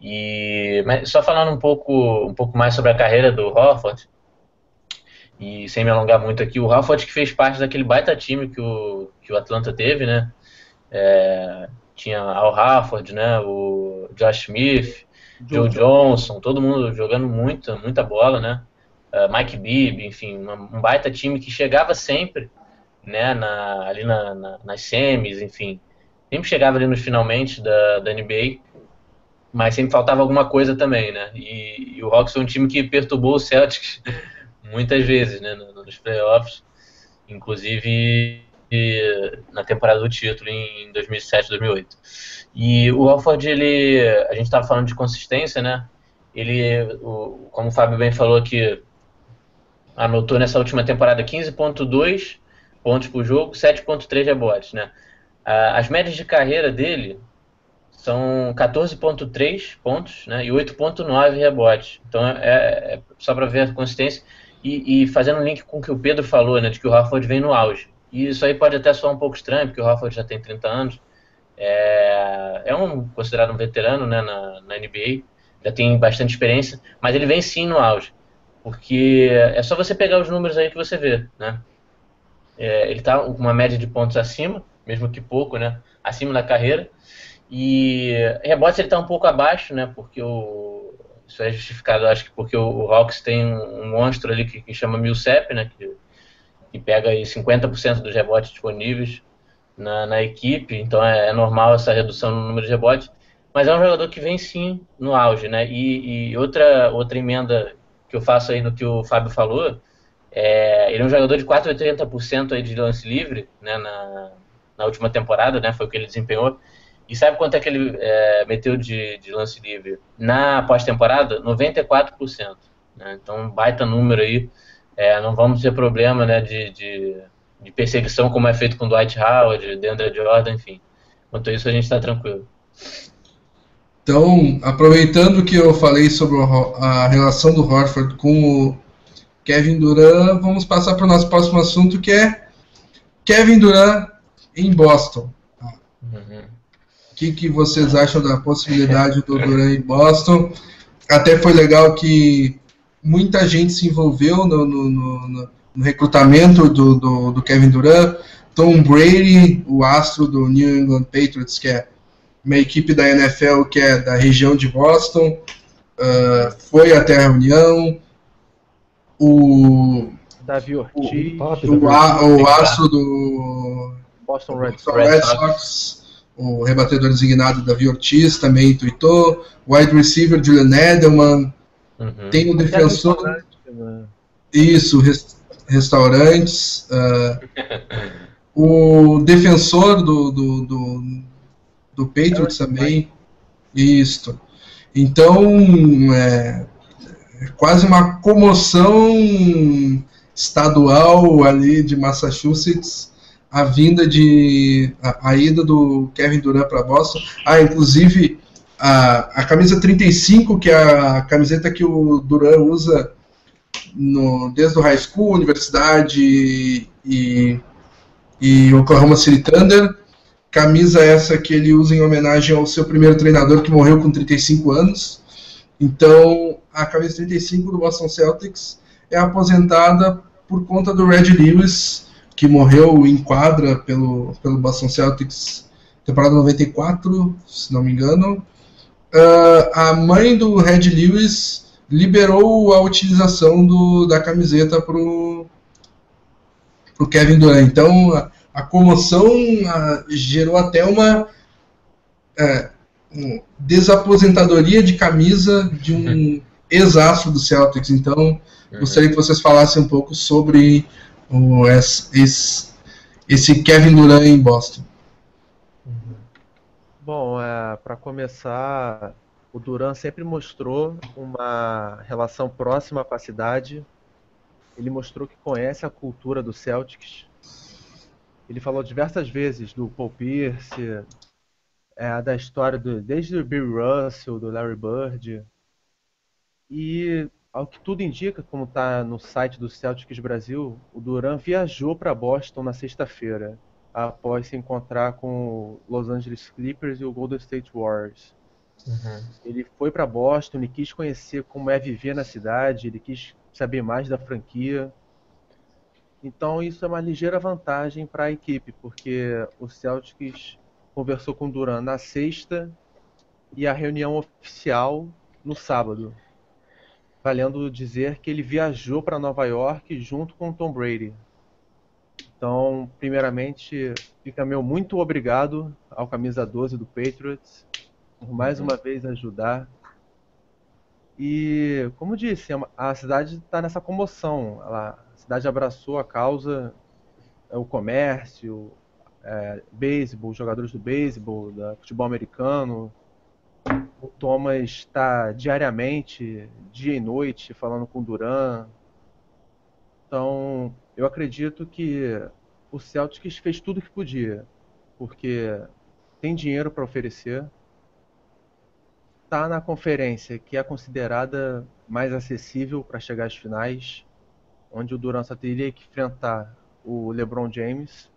E mas só falando um pouco, um pouco mais sobre a carreira do Horford, e sem me alongar muito aqui, o Horford que fez parte daquele baita time que o, que o Atlanta teve, né? É, tinha Al Horford, né? O Josh Smith, Joe, Joe Johnson, todo mundo jogando muita, muita bola, né? Uh, Mike Bibb, enfim, um baita time que chegava sempre, né? Na, ali na, na, nas semis, enfim, sempre chegava ali nos finalmente da, da NBA mas sempre faltava alguma coisa também, né? E, e o Hawks foi um time que perturbou o Celtics muitas vezes, né? Nos playoffs, inclusive na temporada do título em 2007, 2008. E o Alford, ele, a gente estava falando de consistência, né? Ele, o, como o Fábio bem falou aqui, anotou nessa última temporada 15.2 pontos por jogo, 7.3 rebotes, né? As médias de carreira dele são 14,3 pontos né, e 8,9 rebotes. Então, é, é, é só para ver a consistência. E, e, fazendo um link com o que o Pedro falou, né, de que o Rafford vem no auge. E isso aí pode até soar um pouco estranho, porque o Rafford já tem 30 anos, é, é um considerado um veterano né, na, na NBA, já tem bastante experiência, mas ele vem sim no auge, porque é só você pegar os números aí que você vê, né? É, ele está com uma média de pontos acima, mesmo que pouco, né? Acima da carreira. E rebotes ele está um pouco abaixo, né? Porque o, isso é justificado, acho que porque o, Hawks tem um, um monstro ali que, que chama Millsap, né? Que, que pega aí 50% dos rebotes disponíveis na, na equipe, então é, é, normal essa redução no número de rebotes. Mas é um jogador que vem sim no auge, né? E, e outra, outra emenda que eu faço aí no que o Fábio falou, é, ele é um jogador de 4,80% aí de lance livre, né? Na, na última temporada, né? Foi o que ele desempenhou. E sabe quanto é que ele é, meteu de, de, lance livre na pós-temporada? 94%. Né? Então, um baita número aí. É, não vamos ter problema né, de, de, de, perseguição como é feito com Dwight Howard, DeAndre Jordan, enfim. Quanto isso, a gente está tranquilo. Então, aproveitando que eu falei sobre a relação do Horford com o Kevin Durant, vamos passar para o nosso próximo assunto, que é Kevin Durant em Boston. Uhum. O que, que vocês acham da possibilidade do Durant em Boston? Até foi legal que muita gente se envolveu no, no, no, no recrutamento do, do, do, Kevin Durant. Tom Brady, o astro do New England Patriots, que é uma equipe da NFL que é da região de Boston, uh, foi até a reunião. O Davi Ortiz, o, o, o astro do Boston Red Sox, Red Sox o rebatedor designado Davi Ortiz também tweetou, wide receiver Julian Edelman, uhum. tem o defensor... Né? Isso, res, restaurantes. Uh, o defensor do, do, do, do Patriots também. Isso. Então, é, é quase uma comoção estadual ali de Massachusetts a vinda de. a, a ida do Kevin Durant para Boston. Ah, inclusive a, a camisa 35, que é a camiseta que o Durant usa no, desde o high school, universidade e, e Oklahoma City Thunder. Camisa essa que ele usa em homenagem ao seu primeiro treinador que morreu com 35 anos. Então, a camisa 35 do Boston Celtics é aposentada por conta do Red Lewis, que morreu em quadra pelo, pelo Boston Celtics temporada 94, se não me engano. Uh, a mãe do Red Lewis liberou a utilização do, da camiseta para o Kevin Durant. Então a, a comoção a, gerou até uma, é, uma desaposentadoria de camisa de um ex-astro do Celtics. Então gostaria que vocês falassem um pouco sobre o, esse, esse Kevin Durant em Boston? Bom, é, para começar, o Durant sempre mostrou uma relação próxima com a cidade. Ele mostrou que conhece a cultura do Celtics. Ele falou diversas vezes do Paul Pierce, é, da história do, desde o Bill Russell, do Larry Bird. E ao que tudo indica, como está no site do Celtics Brasil, o Duran viajou para Boston na sexta-feira, após se encontrar com o Los Angeles Clippers e o Golden State Warriors. Uhum. Ele foi para Boston, ele quis conhecer como é viver na cidade, ele quis saber mais da franquia. Então isso é uma ligeira vantagem para a equipe, porque o Celtics conversou com o Duran na sexta e a reunião oficial no sábado valendo dizer que ele viajou para Nova York junto com Tom Brady. Então, primeiramente, fica meu muito obrigado ao camisa 12 do Patriots por mais uhum. uma vez ajudar. E, como disse, é a cidade está nessa comoção. Ela, a cidade abraçou a causa, é, o comércio, é, beisebol, jogadores do beisebol, da futebol americano, o Thomas está diariamente, dia e noite, falando com o Duran. Então, eu acredito que o Celtics fez tudo o que podia, porque tem dinheiro para oferecer, está na conferência que é considerada mais acessível para chegar às finais, onde o Duran só teria que enfrentar o LeBron James,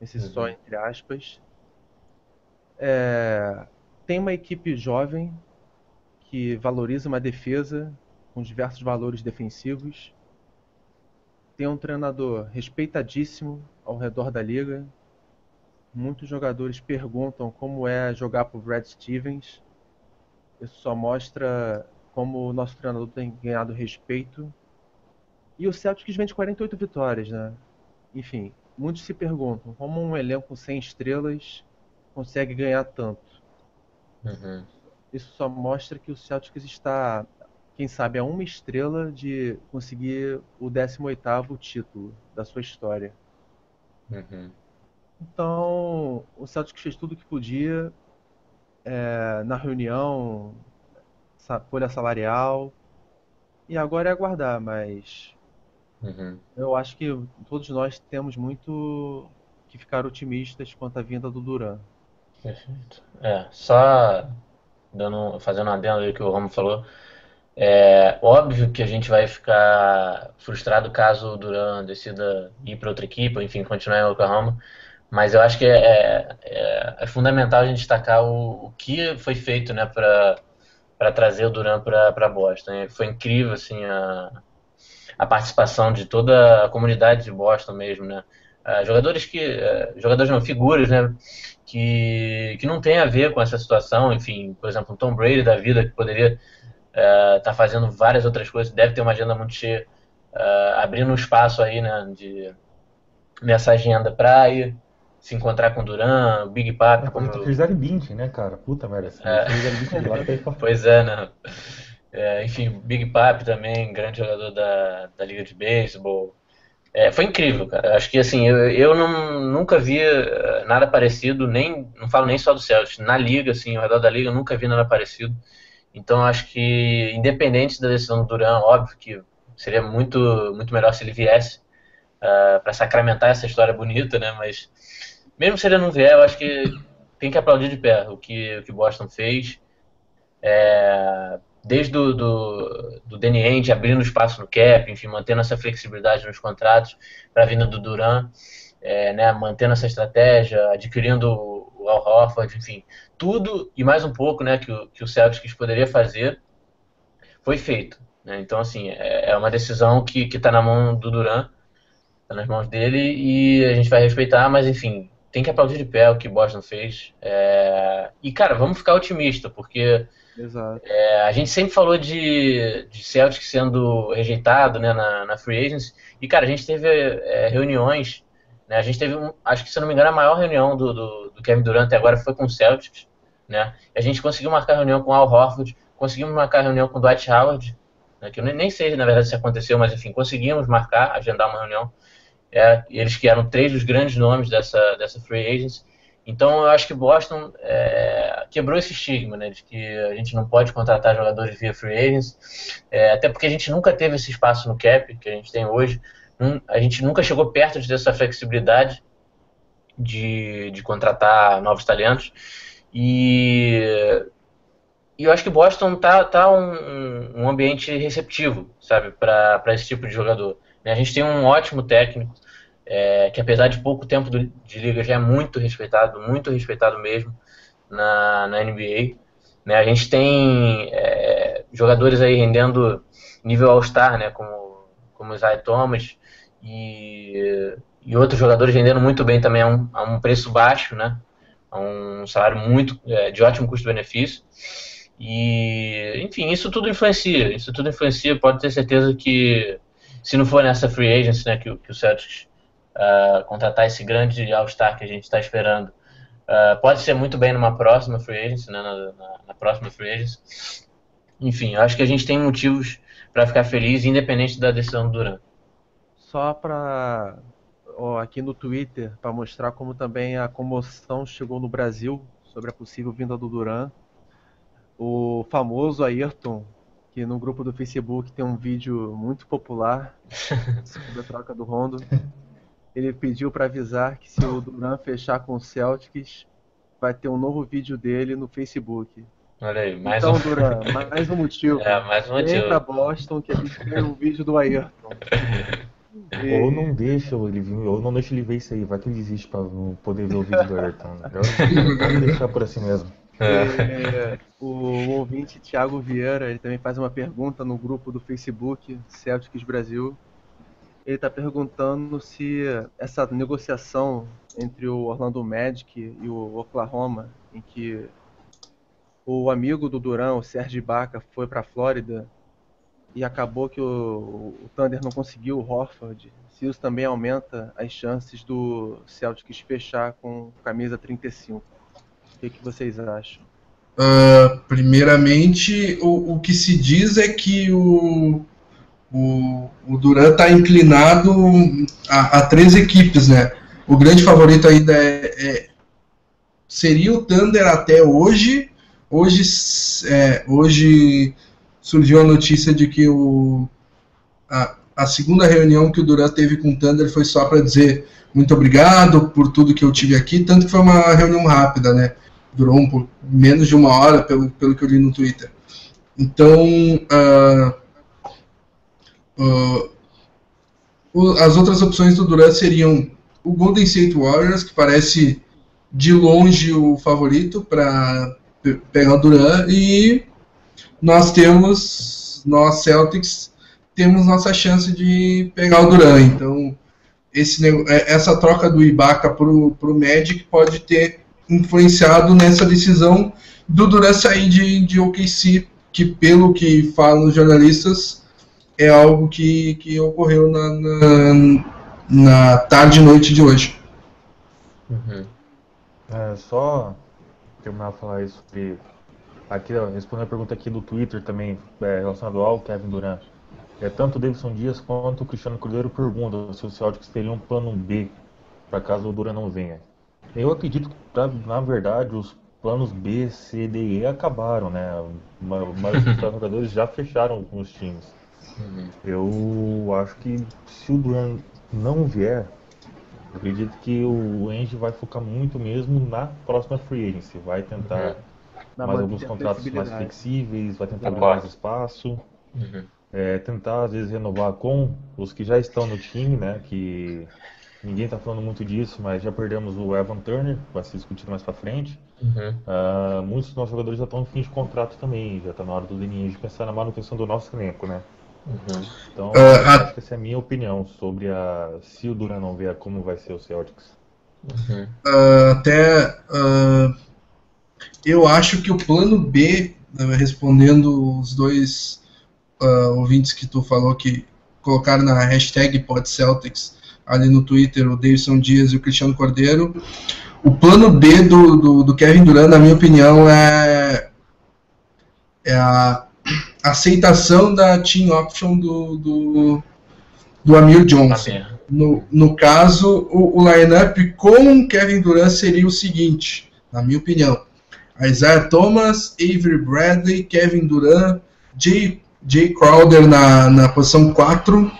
esse uhum. só entre aspas, é, tem uma equipe jovem que valoriza uma defesa com diversos valores defensivos. Tem um treinador respeitadíssimo ao redor da liga. Muitos jogadores perguntam como é jogar para o Brad Stevens. Isso só mostra como o nosso treinador tem ganhado respeito. E o Celtics vem de 48 vitórias, né? Enfim, muitos se perguntam como um elenco sem estrelas consegue ganhar tanto. Uhum. Isso só mostra que o Celtics está, quem sabe, a uma estrela de conseguir o 18º título da sua história. Uhum. Então, o Celtics fez tudo o que podia é, na reunião, folha salarial, e agora é aguardar, mas Uhum. eu acho que todos nós temos muito que ficar otimistas quanto à vinda do Duran. Perfeito. É, só dando, fazendo um adendo aí que o Romo falou, é óbvio que a gente vai ficar frustrado caso o Duran decida ir para outra equipe, ou enfim, continuar em Oklahoma, mas eu acho que é, é, é fundamental a gente destacar o, o que foi feito, né, para trazer o Duran para Boston. Foi incrível, assim, a, a participação de toda a comunidade de Boston mesmo, né? Uh, jogadores que, uh, jogadores não, figuras, né? Que, que não tem a ver com essa situação, enfim, por exemplo, Tom Brady da vida que poderia estar uh, tá fazendo várias outras coisas, deve ter uma agenda muito cheia, abrindo um espaço aí, né? De, nessa agenda para ir se encontrar com o Duran, o Big Papi. É, como eu... Fizeram 20, né, cara? Puta merda. Assim, é. 20 pois é, né? É, enfim, Big Papi também, grande jogador da, da Liga de Beisebol. É, foi incrível, cara. Acho que assim, eu, eu não, nunca vi eh, nada parecido, nem não falo nem só do Celtics, na liga, assim, ao redor da liga, eu nunca vi nada parecido. Então acho que, independente da decisão do Duran, óbvio que seria muito, muito melhor se ele viesse uh, para sacramentar essa história bonita, né? Mas mesmo se ele não vier, eu acho que tem que aplaudir de pé o que o que Boston fez. É, desde do, do, do abrindo espaço no cap, enfim, mantendo essa flexibilidade nos contratos para a vinda do Duran, é, né, mantendo essa estratégia, adquirindo o Al Horford, enfim, tudo e mais um pouco né, que, o, que o Celtics poderia fazer foi feito. Né? Então, assim, é, é uma decisão que está na mão do Duran, está nas mãos dele e a gente vai respeitar, mas enfim, tem que aplaudir de pé o que Boston fez. É... E, cara, vamos ficar otimista, porque é, a gente sempre falou de, de Celtic sendo rejeitado né, na, na Free Agents. E, cara, a gente teve é, reuniões. Né, a gente teve, um, acho que se não me engano, a maior reunião do, do, do Kevin Durant até agora foi com o Celtics. Né? A gente conseguiu marcar reunião com Al Horford, conseguimos marcar reunião com o Dwight Howard, né, que eu nem, nem sei, na verdade, se aconteceu, mas enfim, conseguimos marcar, agendar uma reunião. É, eles que eram três dos grandes nomes dessa, dessa free agents. Então eu acho que Boston é, quebrou esse estigma, né, de que a gente não pode contratar jogadores via free agents, é, até porque a gente nunca teve esse espaço no cap que a gente tem hoje, a gente nunca chegou perto de ter essa flexibilidade de, de contratar novos talentos. E, e eu acho que Boston tá, tá um, um ambiente receptivo, sabe, para esse tipo de jogador. A gente tem um ótimo técnico, é, que apesar de pouco tempo do, de liga já é muito respeitado, muito respeitado mesmo na, na NBA. Né? A gente tem é, jogadores aí rendendo nível All-Star, né? como, como o Isaiah Thomas e, e outros jogadores rendendo muito bem também a um, a um preço baixo, né? a um salário muito é, de ótimo custo-benefício. E, enfim, isso tudo influencia. Isso tudo influencia. Pode ter certeza que se não for nessa free agency, né, que, que o Celtics uh, contratar esse grande All-Star que a gente está esperando, uh, pode ser muito bem numa próxima free agency, né, na, na, na próxima free agency. Enfim, acho que a gente tem motivos para ficar feliz, independente da decisão do Duran. Só para aqui no Twitter, para mostrar como também a comoção chegou no Brasil sobre a possível vinda do Duran. O famoso Ayrton que no grupo do Facebook tem um vídeo muito popular sobre a troca do Rondo. Ele pediu para avisar que se o Duran fechar com o Celtics, vai ter um novo vídeo dele no Facebook. Olha aí, mais então, um... Duran, mais um motivo. É, mais um motivo. Vem pra Boston que a gente tem um vídeo do Ayrton. Ou não deixa ele vir, ou não deixa ele ver isso aí, vai que ele desiste pra não poder ver o vídeo do Ayrton. Vamos deixar por assim mesmo. É, o ouvinte Thiago Vieira, ele também faz uma pergunta no grupo do Facebook Celtics Brasil. Ele está perguntando se essa negociação entre o Orlando Magic e o Oklahoma, em que o amigo do Duran, o Serge Ibaka, foi para a Flórida e acabou que o, o, Thunder não conseguiu o Horford, se isso também aumenta as chances do Celtics fechar com camisa 35. O que, que vocês acham? Uh, primeiramente, o, o que se diz é que o, o, o Duran está inclinado a, a, três equipes, né? O grande favorito ainda é, é seria o Thunder até hoje. Hoje, é, hoje surgiu a notícia de que o, a, a segunda reunião que o Duran teve com o Thunder foi só para dizer muito obrigado por tudo que eu tive aqui, tanto que foi uma reunião rápida, né? Durou um, menos de uma hora, pelo, pelo que eu li no Twitter. Então, uh, uh, as outras opções do Durant seriam o Golden State Warriors, que parece de longe o favorito para pegar o Durant, e nós temos, nós Celtics, temos nossa chance de pegar o Durant. Então, esse, é, essa troca do Ibaka para o Magic pode ter influenciado nessa decisão do Durant sair de, de OKC, que pelo que falam os jornalistas, é algo que, que ocorreu na, na, na tarde e noite de hoje. Uhum. É, só terminar de falar isso sobre. Aqui, respondendo a pergunta aqui do Twitter também, é, relacionado ao Kevin Durant. É, tanto o Davidson Dias quanto o Cristiano Cordeiro perguntam se o Celtics teria um plano B para caso o Durant não venha. Eu acredito que, na verdade, os planos B, C, D e E acabaram, né? Mas os jogadores já fecharam com os times. Uhum. Eu acho que se o Duran não vier, acredito que o Engie vai focar muito mesmo na próxima free agency. Vai tentar uhum. mais alguns contratos mais flexíveis, vai tentar abrir mais espaço. Uhum. É, tentar às vezes renovar com os que já estão no time, né? Que Ninguém está falando muito disso, mas já perdemos o Evan Turner, vai ser discutido mais para frente. Uhum. Uh, muitos dos nossos jogadores já estão em fim de contrato também, já está na hora do de pensar na manutenção do nosso elenco, né? Uhum. Então, uh, acho que essa é a minha opinião sobre a se o Duran não vier como vai ser o Celtics. Uhum. Uh, até eu acho que o plano B, né, respondendo os dois ouvintes que tu falou que colocaram na hashtag PodCeltics, ali no Twitter, o Davidson Dias e o Cristiano Cordeiro. O plano B do, do, do Kevin Durant, na minha opinião, é, é a aceitação da team option do, do, do Amir Johnson. No, no caso, o, o lineup com Kevin Durant seria o seguinte, na minha opinião. Isaiah Thomas, Avery Bradley, Kevin Durant, Jay, Jay Crowder na, na posição 4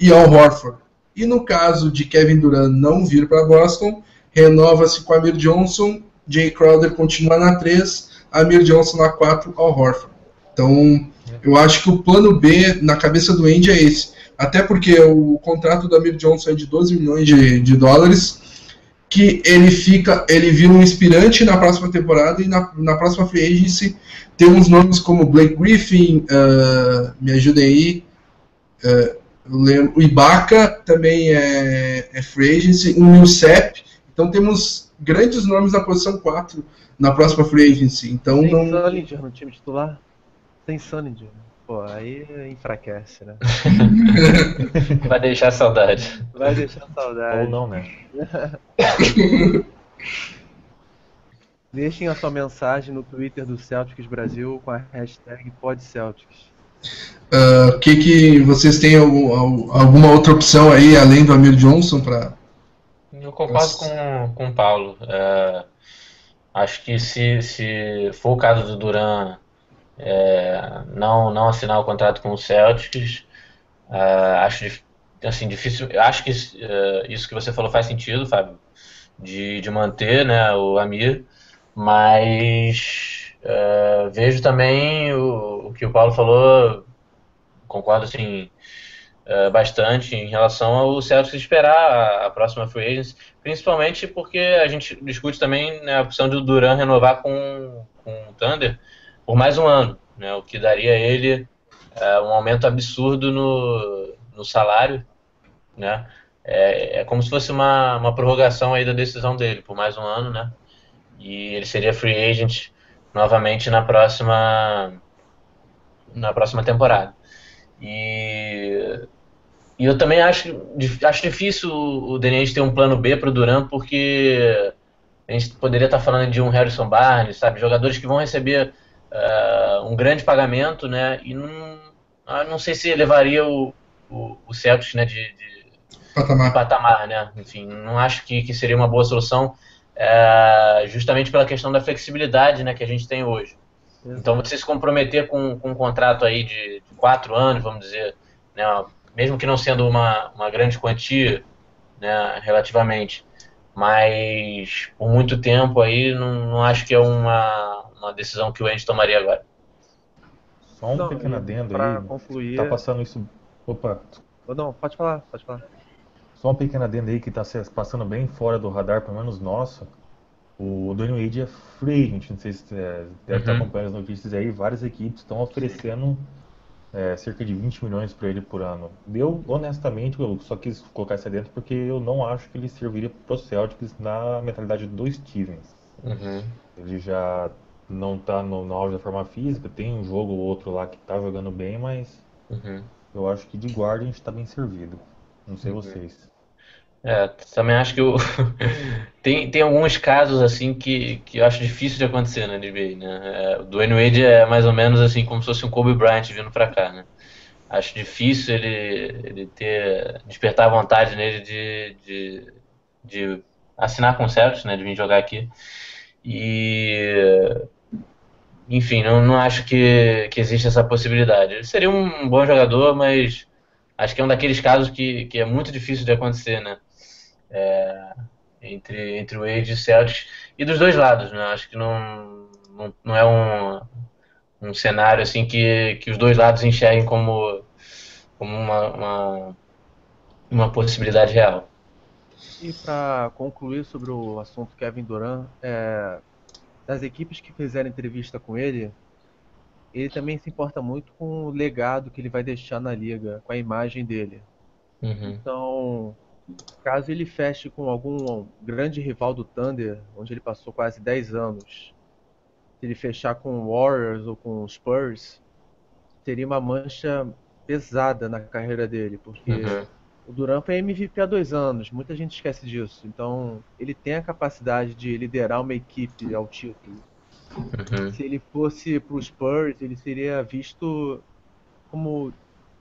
e Al Horford. E no caso de Kevin Durant não vir para Boston, renova-se com Amir Johnson, Jay Crowder continua na 3, Amir Johnson na 4, ao Horford. Então, eu acho que o plano B na cabeça do Andy é esse. Até porque o contrato do Amir Johnson é de 12 milhões de, de dólares, que ele fica, ele vira um inspirante na próxima temporada e na, na próxima free agency temos nomes como Blake Griffin, uh, me ajudem aí, uh, o Ibaka também é, é free agency, o Millsap. Então temos grandes nomes na posição 4 na próxima free agency. Então Tem não... Sullinger no time titular? Tem Sullinger. Pô, aí enfraquece, né? Vai deixar saudade. Vai deixar saudade. Ou não, né? Deixem a sua mensagem no Twitter do Celtics Brasil com a hashtag PodCeltics. Uh, que que vocês têm algum, alguma outra opção aí além do Amir Johnson para? Eu concordo com, com o Paulo. É, acho que se, se for o caso do Duran é, não não assinar o contrato com o Celtics, é, acho assim difícil. Acho que é, isso que você falou faz sentido, Fábio, de, de manter né, o Amir, mas Uh, vejo também o, o, que o Paulo falou, concordo assim, uh, bastante em relação ao Celtics esperar a, a, próxima free agency, principalmente porque a gente discute também né, a opção do Duran renovar com, com o Thunder por mais um ano, né, o que daria a ele uh, um aumento absurdo no, no salário, né? É, é, como se fosse uma, uma prorrogação aí da decisão dele por mais um ano, né? E ele seria free agent novamente na próxima na próxima temporada. E, e eu também acho, acho difícil o Deniz ter um plano B para o Duran, porque a gente poderia estar falando de um Harrison Barnes, sabe? Jogadores que vão receber uh, um grande pagamento, né? E não, ah, não sei se levaria o, o, o Celtics né, de, de, patamar. de, patamar. né? Enfim, não acho que, que seria uma boa solução, uh, justamente pela questão da flexibilidade né, que a gente tem hoje. Então você se comprometer com, com um contrato aí de, de quatro anos, vamos dizer, né, mesmo que não sendo uma, uma grande quantia, né, relativamente, mas por muito tempo aí não, não acho que é uma, uma decisão que o Andy tomaria agora. Só um não, pequeno adendo aí. Concluir... Tá passando isso. Opa. Não, pode falar, pode falar. Só um pequeno adendo aí que tá passando bem fora do radar, pelo menos nosso. O Dwayne Wade é free agent, não sei se é, deve uhum. estar acompanhando as notícias aí, várias equipes estão oferecendo é, cerca de 20 milhões para ele por ano. Eu, honestamente, eu só quis colocar isso dentro porque eu não acho que ele serviria para o Celtics na mentalidade do Stevens. Uhum. Ele já não está no, no auge da forma física, tem um jogo ou outro lá que está jogando bem, mas uhum. eu acho que de guarda a gente está bem servido. Não sei uhum. vocês. É, também acho que o... tem, tem alguns casos assim que, que eu acho difícil de acontecer na NBA, né? É, o Dwayne Wade é mais ou menos assim como se fosse um Kobe Bryant vindo pra cá, né? Acho difícil ele, ele ter despertar a vontade nele de, de, de assinar com o Celtics, né? De vir jogar aqui. E enfim, não, não acho que, que existe essa possibilidade. Ele seria um bom jogador, mas acho que é um daqueles casos que, que é muito difícil de acontecer, né? é, entre, entre o Wade e o Celtics, e dos dois lados, né? Acho que não, não, não é um, um cenário assim que, que os dois lados enxerguem como, como uma, uma, uma possibilidade real. E para concluir sobre o assunto Kevin Durant, é, das equipes que fizeram entrevista com ele, ele também se importa muito com o legado que ele vai deixar na liga, com a imagem dele. Uhum. Então, Caso ele feche com algum grande rival do Thunder, onde ele passou quase 10 anos, se ele fechar com o Warriors ou com o Spurs, seria uma mancha pesada na carreira dele, porque uhum. O Durant foi MVP há dois anos, muita gente esquece disso. Então, ele tem a capacidade de liderar uma equipe ao título. Uhum. Se ele fosse para o Spurs, ele seria visto como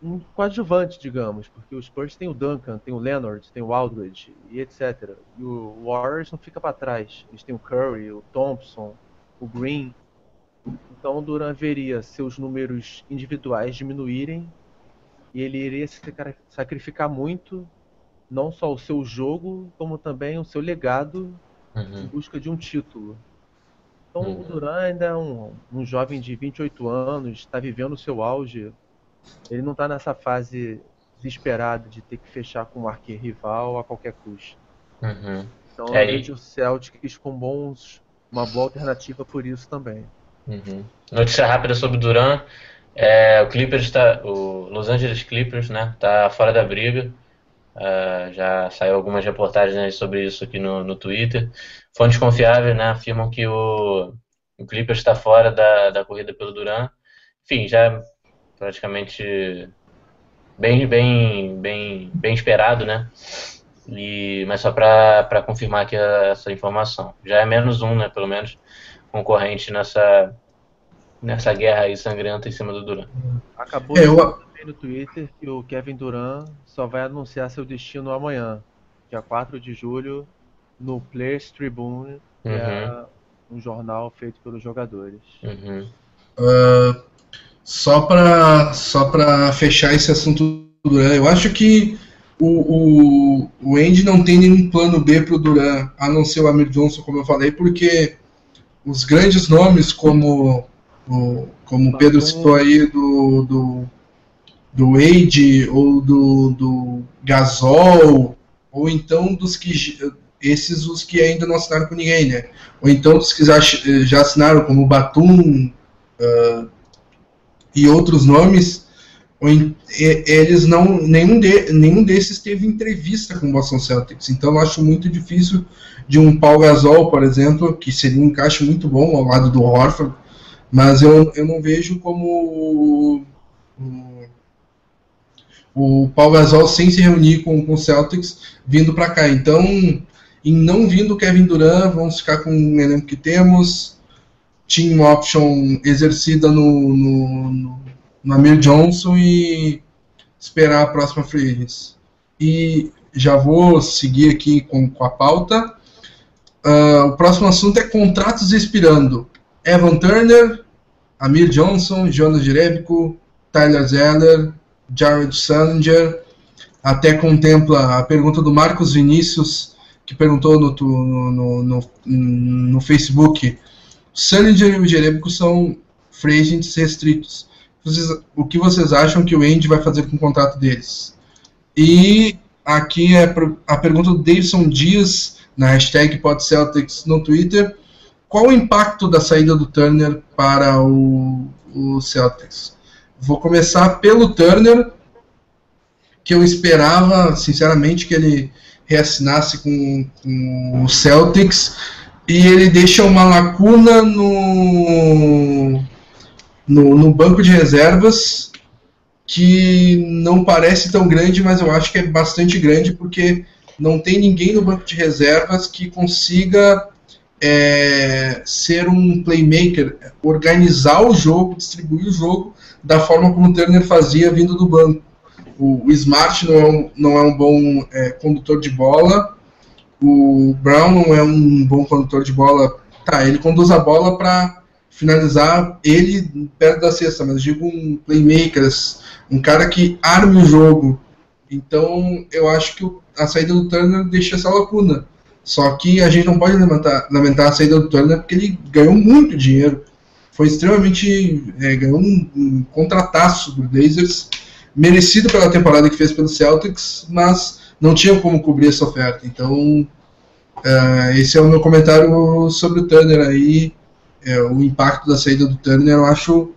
um coadjuvante, digamos, porque os Spurs tem o Duncan, tem o Leonard, tem o Aldridge e etc. E o Warriors não fica para trás. Eles têm o Curry, o Thompson, o Green. Então o Duran veria seus números individuais diminuírem e ele iria se sacrificar muito, não só o seu jogo, como também o seu legado uhum. em busca de um título. Então uhum. o Duran ainda é um, um jovem de 28 anos, está vivendo o seu auge ele não está nessa fase desesperada de ter que fechar com um arquirrival a qualquer custo. Uhum. Então é, eu vejo o Celtics com bons, uma boa alternativa por isso também. Uhum. Notícia rápida sobre o Duran. É, o Clippers está, o Los Angeles Clippers, né, tá fora da briga. Uh, já saiu algumas reportagens sobre isso aqui no, no Twitter. Fontes confiáveis, né, afirmam que o, o Clippers está fora da, da corrida pelo Duran. Enfim, já praticamente bem, bem, bem, bem esperado, né? E, mas só para confirmar aqui essa informação. Já é menos um, né? Pelo menos concorrente nessa nessa guerra aí sangrenta em cima do Duran. Acabou é, eu... no Twitter que o Kevin Duran só vai anunciar seu destino amanhã, dia 4 de julho, no Players Tribune, que é uhum. é um jornal feito pelos jogadores. Uhum. Uh, só para só fechar esse assunto do Duran, eu acho que o, o, o Andy não tem nenhum plano B para o Duran, a não ser o Amir Johnson, como eu falei, porque os grandes nomes, como o, como o Pedro citou aí, do, do do Wade ou do, do Gasol, ou então dos que esses os que ainda não assinaram com ninguém, né? Ou então dos que já, já assinaram, como Batum uh, e outros nomes, em, eles não nenhum, de, nenhum desses teve entrevista com o Boston Celtics. Então eu acho muito difícil de um Paul Gasol, por exemplo, que seria um encaixe muito bom ao lado do Horford, mas eu, eu não vejo como o Paul Gasol sem se reunir com, com o Celtics vindo para cá. Então, em não vindo o Kevin Durant, vamos ficar com o elenco que temos. Team option exercida no, no, no, no Amir Johnson e esperar a próxima free. E já vou seguir aqui com, com a pauta. Uh, o próximo assunto é contratos expirando. Evan Turner, Amir Johnson, Jonas Jerebico, Tyler Zeller, Jared Sanger, até contempla a pergunta do Marcos Vinícius, que perguntou no, no, no, no Facebook. Sanger e o Jerebico são free agents restritos. Vocês, o que vocês acham que o Andy vai fazer com o contrato deles? E aqui é a pergunta do Davidson Dias, na hashtag PodCeltics no Twitter. Qual o impacto da saída do Turner para o, o Celtics? Vou começar pelo Turner, que eu esperava, sinceramente, que ele reassinasse com, com o Celtics e ele deixa uma lacuna no, no, no, banco de reservas que não parece tão grande, mas eu acho que é bastante grande porque não tem ninguém no banco de reservas que consiga é, ser um playmaker, organizar o jogo, distribuir o jogo da forma como o Turner fazia vindo do banco. O, o Smart não é um, não é um bom é, condutor de bola, o Brown não é um bom condutor de bola. Tá, ele conduz a bola para finalizar ele perto da cesta, mas digo um playmaker, um cara que arme o jogo. Então eu acho que a saída do Turner deixa essa lacuna. Só que a gente não pode lamentar, lamentar a saída do Turner porque ele ganhou muito dinheiro foi extremamente. É, ganhou um, um contrataço do Blazers, merecido pela temporada que fez pelo Celtics, mas não tinha como cobrir essa oferta. Então, é, esse é o meu comentário sobre o Turner aí. É, o impacto da saída do Turner, eu acho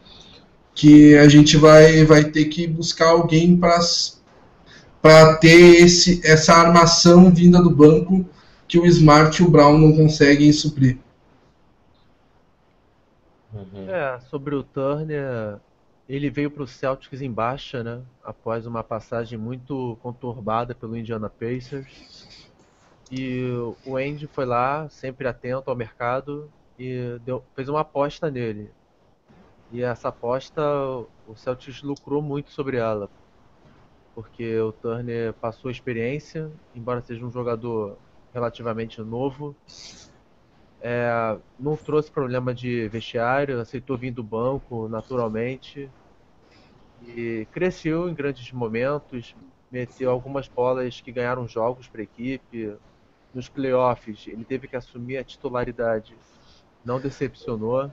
que a gente vai, vai ter que buscar alguém para ter esse, essa armação vinda do banco que o Smart e o Brown não conseguem suprir. Uhum. É, sobre o Turner, ele veio para o Celtics em baixa, né? Após uma passagem muito conturbada pelo Indiana Pacers. E o Andy foi lá, sempre atento ao mercado, e deu, fez uma aposta nele. E essa aposta, o Celtics lucrou muito sobre ela. Porque o Turner passou experiência, embora seja um jogador relativamente novo, é, não trouxe problema de vestiário, aceitou vir do banco naturalmente e cresceu em grandes momentos, meteu algumas bolas que ganharam jogos para a equipe. Nos playoffs, ele teve que assumir a titularidade, não decepcionou.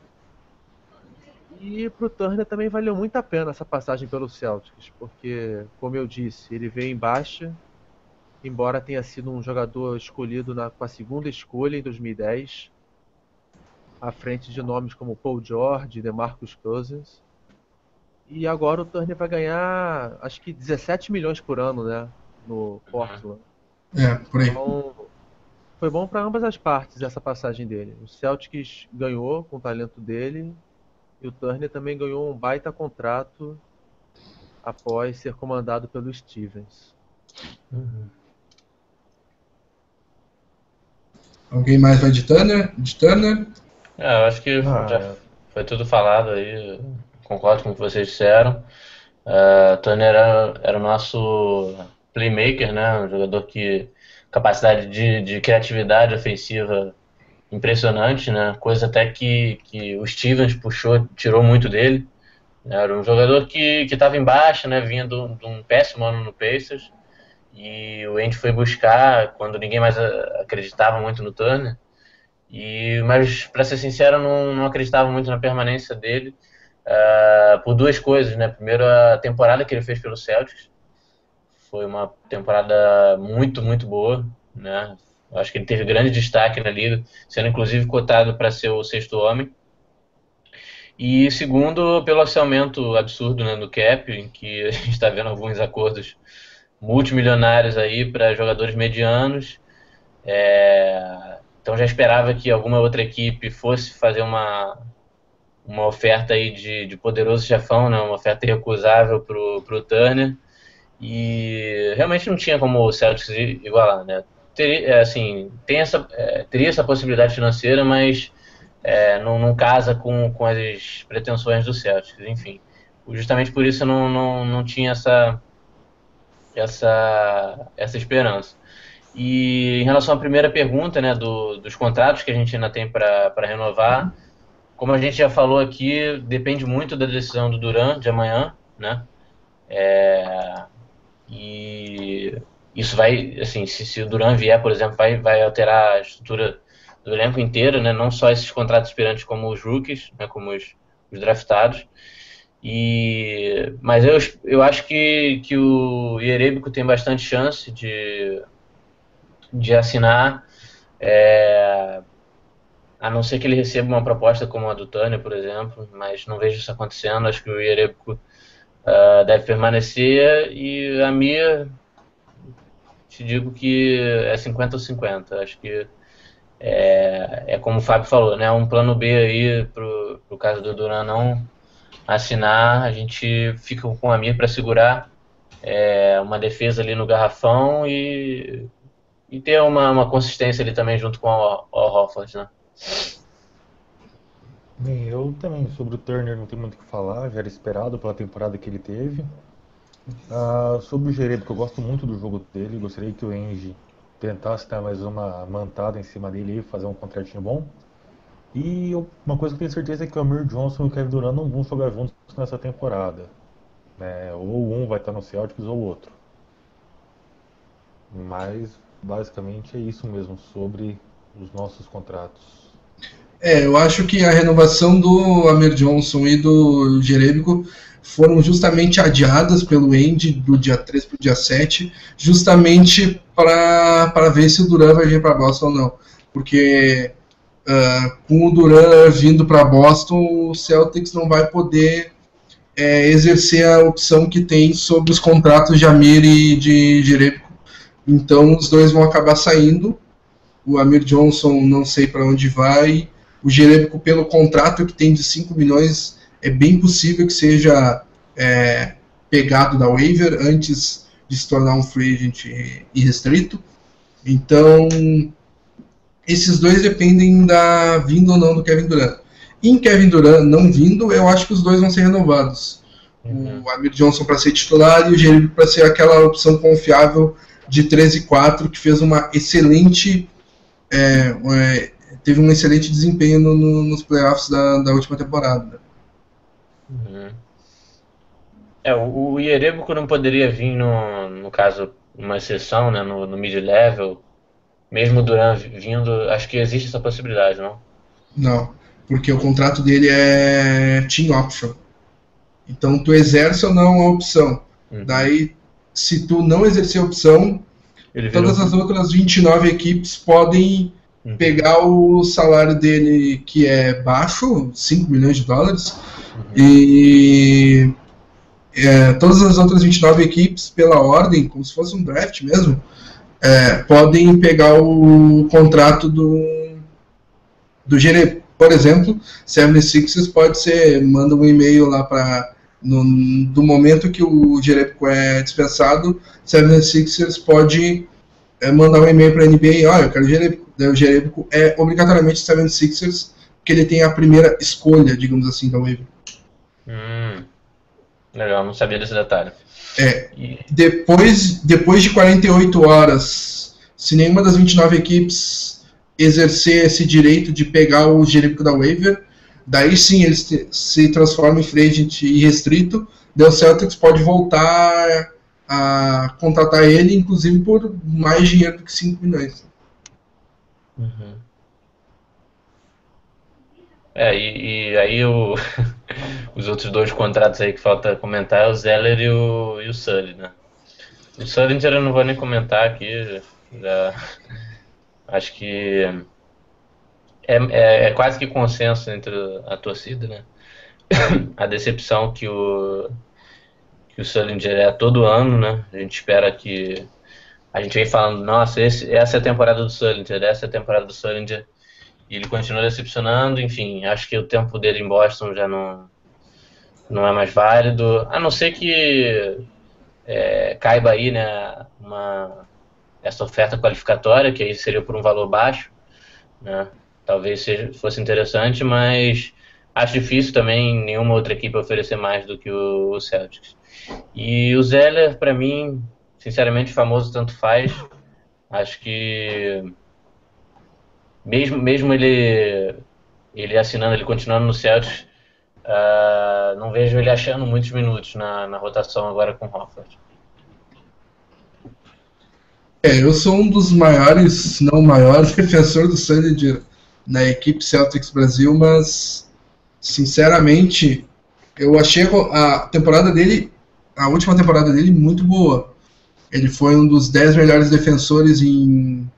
E para o Turner também valeu muito a pena essa passagem pelo Celtics, porque, como eu disse, ele veio em baixa, embora tenha sido um jogador escolhido na, com a segunda escolha em 2010 à frente de nomes como Paul George, DeMarcus Cousins. E agora o Turner vai ganhar, acho que 17 milhões por ano, né? No Portland. É, por aí. Então, foi bom para ambas as partes essa passagem dele. O Celtics ganhou com o talento dele e o Turner também ganhou um baita contrato após ser comandado pelo Stevens. Uhum. Alguém mais vai de Turner? De Turner? É, eu acho que ah, já é. foi tudo falado aí, concordo com o que vocês disseram. Uh, Turner era, era o nosso playmaker, né? Um jogador que capacidade de, de criatividade ofensiva impressionante, né? Coisa até que, que o Stevens puxou, tirou muito dele. Era um jogador que estava em baixa, né? Vinha de um péssimo ano no Pacers. E o Andy foi buscar quando ninguém mais acreditava muito no Turner. E, mas, para ser sincero, não, não acreditava muito na permanência dele. uh, por duas coisas, né? Primeiro, a temporada que ele fez pelo Celtics foi uma temporada muito, muito boa, né? Acho que ele teve grande destaque na liga, sendo inclusive cotado para ser o sexto homem. E segundo, pelo orçamento absurdo né, no cap, em que a gente está vendo alguns acordos multimilionários aí para jogadores medianos. É, então já esperava que alguma outra equipe fosse fazer uma, uma oferta aí de, de poderoso chefão, né, uma oferta irrecusável para o Turner. E realmente não tinha como o Celtics igualar, né? Teria, é, assim, tem essa, é, teria essa possibilidade financeira, mas é, não, não, casa com, com as pretensões do Celtics, enfim. Justamente por isso não, não, não tinha essa, essa, essa esperança. E em relação à primeira pergunta, né, do, dos contratos que a gente ainda tem para renovar, como a gente já falou aqui, depende muito da decisão do Duran de amanhã, né? É, e isso vai, assim, se, se, o Duran vier, por exemplo, vai, vai alterar a estrutura do elenco inteiro, né? Não só esses contratos aspirantes como os rookies, né? Como os, os draftados. E, mas eu, eu acho que, que o Ierebico tem bastante chance de, de assinar, é, a não ser que ele receba uma proposta como a do Tânia, por exemplo, mas não vejo isso acontecendo. Acho que o Ierebico uh, deve permanecer e a minha te digo que é 50 ou 50. Acho que é, é como o Fábio falou, né? Um plano B aí pro, pro caso do Duran não assinar, a gente fica com a Mir para segurar é, uma defesa ali no garrafão e, e ter uma, uma consistência ali também junto com o, o Hofford, né? Eu também sobre o Turner não tenho muito o que falar, já era esperado pela temporada que ele teve. Uh, sobre o Jerebe, que eu gosto muito do jogo dele, gostaria que o Engie tentasse dar mais uma mantada em cima dele e fazer um contratinho bom. E uma coisa que eu tenho certeza é que o Amir Johnson e o Kevin Durant não vão jogar juntos nessa temporada. Né? Ou um vai estar no Celtics ou o outro. Mas basicamente é isso mesmo sobre os nossos contratos. É, eu acho que a renovação do Amir Johnson e do Jerebico foram justamente adiadas pelo Andy do dia 3 para o dia 7, justamente para ver se o Duran vai vir para Boston ou não. Porque uh, com o Duran vindo para Boston, o Celtics não vai poder é, exercer a opção que tem sobre os contratos de Amir e de Jerebico. Então os dois vão acabar saindo. O Amir Johnson não sei para onde vai. O Jerebico, pelo contrato que tem de 5 milhões, é bem possível que seja é, pegado da waiver antes de se tornar um free agent irrestrito. Então, esses dois dependem da vinda ou não do Kevin Durant. Em Kevin Durant não vindo, eu acho que os dois vão ser renovados. Uhum. O Amir Johnson para ser titular e o Jeremy para ser aquela opção confiável de 13 e 4 que fez uma excelente é, é, teve um excelente desempenho no, no, nos playoffs da, da última temporada. Uhum. É, o, o Ierebuco não poderia vir, no, no caso, uma exceção né, no, no mid-level, mesmo Duran vindo, acho que existe essa possibilidade, não? Não, porque o contrato dele é team option. Então tu exerce ou não a opção. Uhum. Daí, se tu não exercer a opção, todas as outras 29 equipes podem uhum. pegar o salário dele, que é baixo, 5 milhões de dólares, uhum. e é, todas as outras 29 equipes, pela ordem, como se fosse um draft mesmo, é, podem pegar o contrato do, do gerente. Por exemplo, 76ers pode ser, manda um e-mail lá para do momento que o Jerebico é dispensado, 76ers pode é, mandar um e-mail para a NBA, olha, eu quero o Jerebico. O Jerebico é obrigatoriamente 76ers, porque ele tem a primeira escolha, digamos assim, da waiver. Hum, legal, não sabia desse detalhe. É, depois, depois de 48 horas, se nenhuma das 29 equipes exercer esse direito de pegar o genérico da waiver, daí sim ele se transforma em free agent irrestrito, daí o Celtics pode voltar a contratar ele, inclusive por mais dinheiro do que 5 milhões. Uhum. É, e, e, aí o, Os outros dois contratos aí que falta comentar é o Zeller e o, e o Sully, né? O Sullinger eu não vou nem comentar aqui, já, acho que é, é, é, quase que consenso entre a torcida, né? a decepção que o que o Sullinger é todo ano, né? A gente espera que a gente vem falando, nossa, esse, essa é a temporada do Sullinger, essa é a temporada do Sullinger, e ele continua decepcionando, enfim, acho que o tempo dele em Boston já não, não é mais válido, a não ser que é, caiba aí, né, uma, essa oferta qualificatória, que aí seria por um valor baixo, né, talvez seja, fosse interessante, mas acho difícil também nenhuma outra equipe oferecer mais do que o, o Celtics. E o Zeller, para mim, sinceramente, famoso tanto faz. Acho que mesmo, mesmo ele, ele assinando, ele continuando no Celtics, uh, não vejo ele achando muitos minutos na, na rotação agora com o Hofford. É, eu sou um dos maiores, não maior, defensor do Sandy na equipe Celtics Brasil, mas sinceramente eu achei a temporada dele, a última temporada dele muito boa. Ele foi um dos 10 melhores defensores em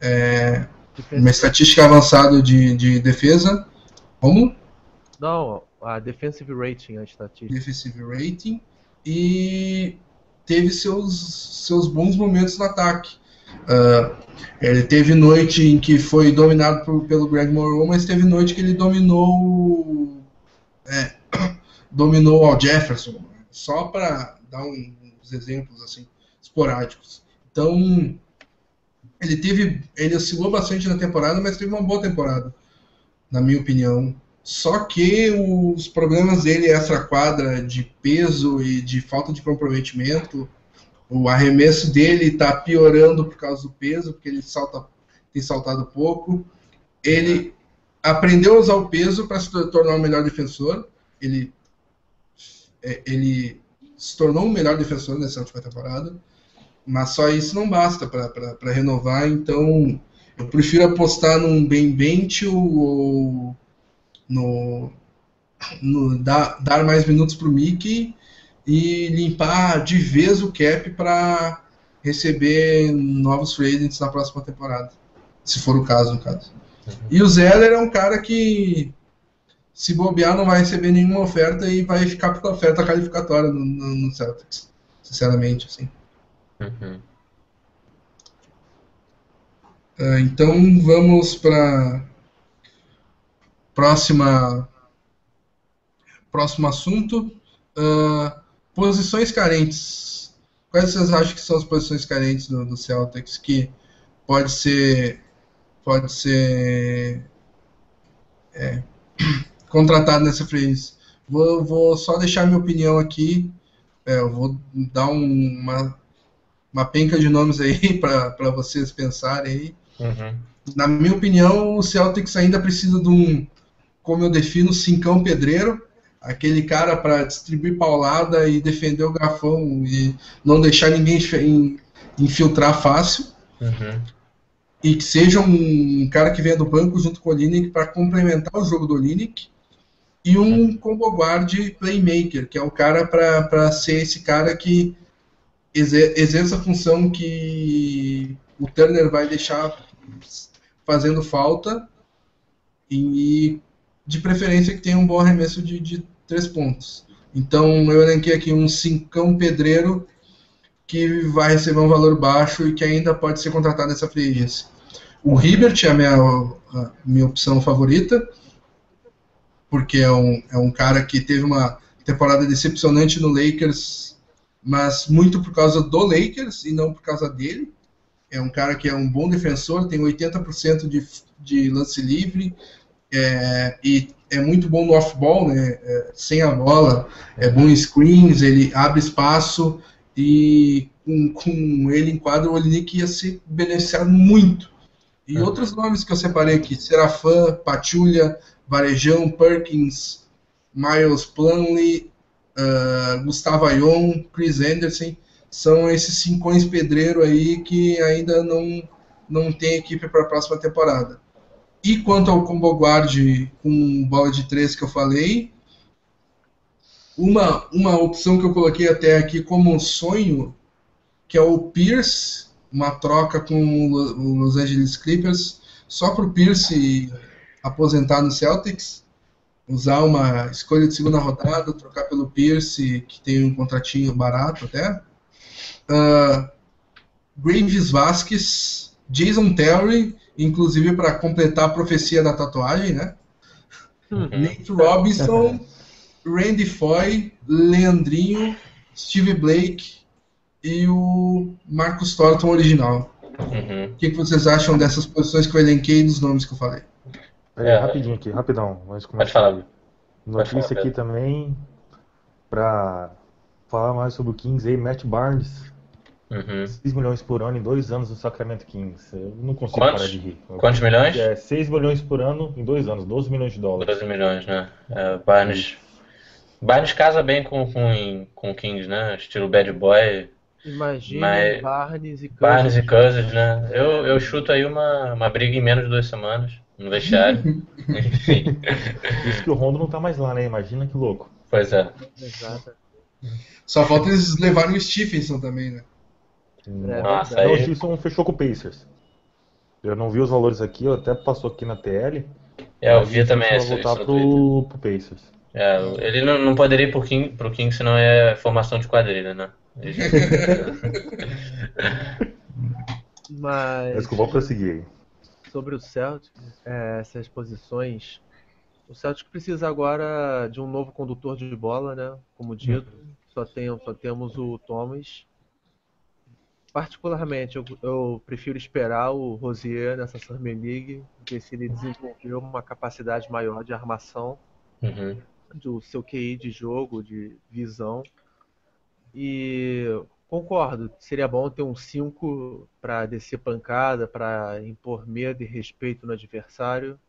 é, uma estatística avançada de, de defesa. Como? Não, a defensive rating, a estatística. Defensive rating. E teve seus, seus bons momentos no ataque. Uh, ele teve noite em que foi dominado por, pelo Greg Monroe, mas teve noite que ele dominou é, dominou ao Jefferson, só para dar uns exemplos assim esporádicos. Então, ele teve, ele oscilou bastante na temporada, mas teve uma boa temporada, na minha opinião. Só que os problemas dele extra quadra de peso e de falta de comprometimento, o arremesso dele está piorando por causa do peso, porque ele salta, tem saltado pouco. Ele aprendeu a usar o peso para se tornar um melhor defensor. Ele, é, ele se tornou um melhor defensor nessa última temporada mas só isso não basta para renovar, então eu prefiro apostar num Ben Bench ou no, no dar, dar mais minutos para o Mickey e limpar de vez o cap para receber novos free agents na próxima temporada, se for o caso, no caso. Uhum. E o Zeller é um cara que se bobear não vai receber nenhuma oferta e vai ficar pela oferta qualificatória no, no, no Celtics, sinceramente, assim. Uhum. Uh, então vamos para próxima próximo assunto. Uh, posições carentes. Quais vocês acham que são as posições carentes do, do Celtics que pode ser pode ser é, contratado nessa frase? Vou, vou só deixar minha opinião aqui. É, eu vou dar um, uma uma penca de nomes aí para vocês pensarem aí. Uhum. Na minha opinião, o Celtics ainda precisa de um, como eu defino, cincão pedreiro, aquele cara para distribuir paulada e defender o garfão e não deixar ninguém infiltrar fácil. Uhum. E que seja um cara que venha do banco junto com o Linick para complementar o jogo do Linick. E um combo guard playmaker, que é o cara para ser esse cara que exerça a função que o Turner vai deixar fazendo falta e de preferência que tenha um bom arremesso de, de três pontos. Então eu elenquei aqui um cincão pedreiro que vai receber um valor baixo e que ainda pode ser contratado nessa free agency. O Hibbert é a minha, a minha opção favorita, porque é um, é um cara que teve uma temporada decepcionante no Lakers mas muito por causa do Lakers e não por causa dele. É um cara que é um bom defensor, tem 80% de, de lance livre é, e é muito bom no off-ball, né? É, sem a bola, é bom em screens, ele abre espaço e com, com ele em quadro o Olinik ia se beneficiar muito. E é. outros nomes que eu separei aqui: Serafã, Patulha, Varejão, Perkins, Miles Plumley, uh, Gustavo Ayon, Chris Anderson, são esses cinco pedreiro aí que ainda não, não tem equipe para a próxima temporada. E quanto ao combo guard com bola de três que eu falei, uma, uma opção que eu coloquei até aqui como sonho, que é o Pierce, uma troca com o Los Angeles Clippers, só para o Pierce aposentar no Celtics, usar uma escolha de segunda rodada, trocar pelo Pierce, que tem um contratinho barato até. Uh, Graves Vasquez, Jason Terry, inclusive para completar a profecia da tatuagem, né? Uhum. Nate Robinson, Randy Foy, Leandrinho, Steve Blake e o Marcus Thornton original. Uhum. O que, que, vocês acham dessas posições que eu elenquei dos nomes que eu falei? É, é rapidinho aqui, rapidão. Vamos começar. Pode falar. Notícia Pode falar, aqui também para falar mais sobre o Kings aí, Matt Barnes. Uhum. 6 milhões por ano em dois anos no Sacramento Kings. Eu não consigo Quantos? parar de rir. Quantos milhões? É, 6 milhões por ano em dois anos, 12 milhões de dólares. 12 milhões, né? É, Barnes, Barnes casa bem com, com, com Kings, né? Estilo bad boy. Imagina mas... Barnes e Cousins. Barnes e Cousins, né? Eu, eu chuto aí uma, uma briga em menos de duas semanas no vestiário. Enfim. Isso que o Rondo não tá mais lá, né? Imagina que louco. Pois é. Exato. Só falta eles levarem o Stephenson também, né? É, Nossa, aí... o Stephenson fechou com o Pacers. Eu não vi os valores aqui, eu até passou aqui na TL. É, eu vi também essa. voltar pro, pro Pacers. É, ele não, não poderia ir pro King, pro King, senão é formação de quadrilha, né? Mas. Desculpa, vou prosseguir aí. Sobre o Celtic, é, essas posições. O Celtic precisa agora de um novo condutor de bola, né? Como dito. Só, tem, só temos o Thomas. Particularmente, eu, eu prefiro esperar o Rosier nessa Summer League, ver se ele desenvolveu uma capacidade maior de armação. Uhum do seu QI de jogo, de visão. E concordo, seria bom ter um 5 para descer pancada, para impor medo e respeito no adversário.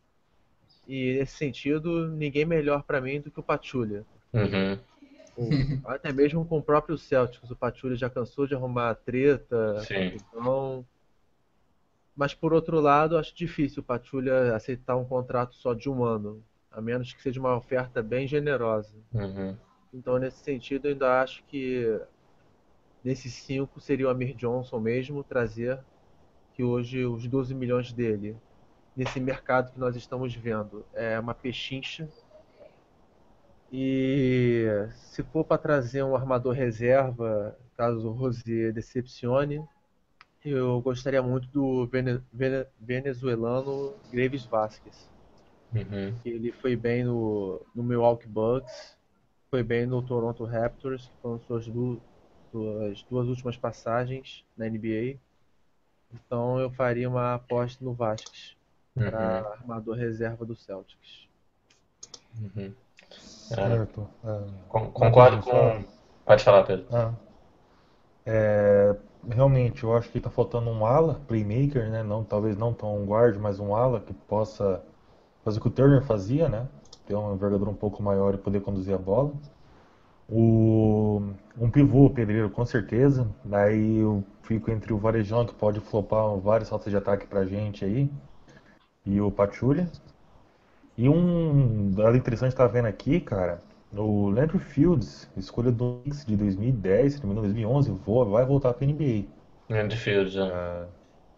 E nesse sentido, ninguém melhor para mim do que o Pachulia. Uhum. até mesmo com o próprio Celtics, o Pachulia já cansou de arrumar treta, então... Mas por outro lado, acho difícil o Pachulia aceitar um contrato só de um ano a menos que seja uma oferta bem generosa. Uhum. Então, nesse sentido, eu ainda acho que nesses cinco seria o Amir Johnson mesmo trazer que hoje os 12 milhões dele nesse mercado que nós estamos vendo é uma pechincha. E se for para trazer um armador reserva, caso o Rosier decepcione, eu gostaria muito do venezuelano Graves Vasquez. Uhum. Ele foi bem no, no Milwaukee Bucks, foi bem no Toronto Raptors, que foram suas, du suas duas últimas passagens na NBA. Então eu faria uma aposta no Vasquez uhum. para armador reserva do Celtics. Uhum. Certo. É, concordo com. Pode falar, Pedro. Ah. É, realmente, eu acho que está faltando um ala, playmaker, né? Não, talvez não tão um guard, mas um ala que possa fazer o que o Turner fazia, né? Ter uma envergadura um pouco maior e poder conduzir a bola. O, um pivô, o pedreiro, com certeza. Daí eu fico entre o Varejão, que pode flopar várias rotas de ataque pra gente aí, e o Pachulia. E um dado interessante que tá vendo aqui, cara, o Landry Fields, escolha do Knicks de 2010, se não me engano, 2011, voa, vai voltar pra NBA. Landry Fields, né? Ah,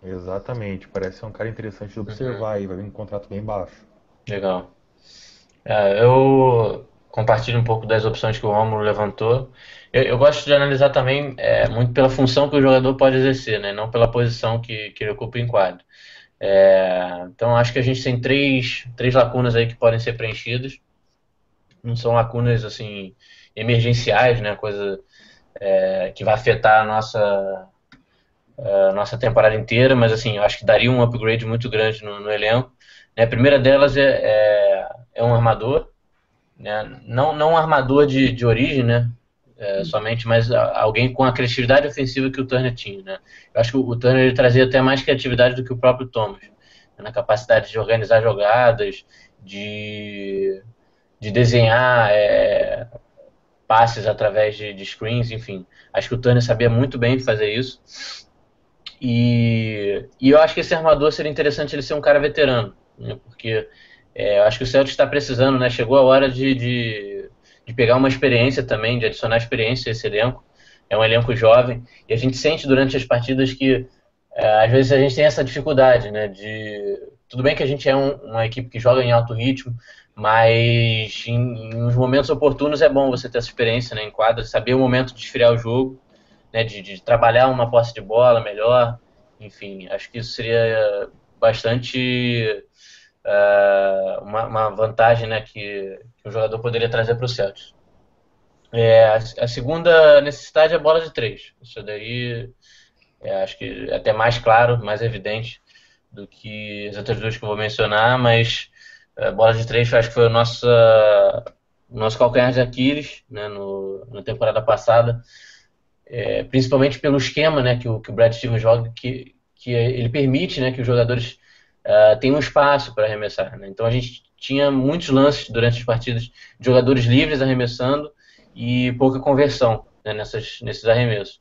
exatamente, parece ser um cara interessante de observar uhum. aí, vai vir um contrato bem baixo. Legal. É, eu compartilho um pouco das opções que o Romulo levantou. Eu, eu gosto de analisar também é, muito pela função que o jogador pode exercer, né? não pela posição que, que ele ocupa em quadro. É, então acho que a gente tem três, três lacunas aí que podem ser preenchidas. Não são lacunas assim emergenciais, né? Coisa é, que vai afetar a nossa a nossa temporada inteira, mas assim acho que daria um upgrade muito grande no, no elenco. Né? A primeira delas é, é, é um armador, né? não, não um armador de, de origem, né? É, somente, mas alguém com a criatividade ofensiva que o Turner tinha. Né? Eu acho que o Turner ele trazia até mais criatividade do que o próprio Thomas, né? na capacidade de organizar jogadas, de, de desenhar é, passes através de, de, screens, enfim. Acho que o Turner sabia muito bem fazer isso. E, e eu acho que esse armador seria interessante ele ser um cara veterano né? porque é, acho que o Celtic está precisando, né? Chegou a hora de, de, de pegar uma experiência também, de adicionar experiência a esse elenco. É um elenco jovem e a gente sente durante as partidas que é, às vezes a gente tem essa dificuldade, né? De tudo bem que a gente é um, uma equipe que joga em alto ritmo, mas em, em uns momentos oportunos é bom você ter essa experiência né, em quadra, saber o momento de esfriar o jogo, né, de, de trabalhar uma posse de bola melhor. Enfim, acho que isso seria bastante uh, uma, uma, vantagem né, que, que o jogador poderia trazer para o Celtics. É, a, a, segunda necessidade é a bola de três. Isso daí é, acho que é até mais claro, mais evidente do que as outras duas que eu vou mencionar, mas é, bola de três acho que foi o nosso, nosso calcanhar de Aquiles né, no, na temporada passada, é, principalmente pelo esquema né, que, o, que o Brad Stevens joga, que, que ele permite né, que os jogadores uh, tenham um espaço para arremessar. Né? Então a gente tinha muitos lances durante as partidas de jogadores livres arremessando e pouca conversão né, nessas, nesses arremessos.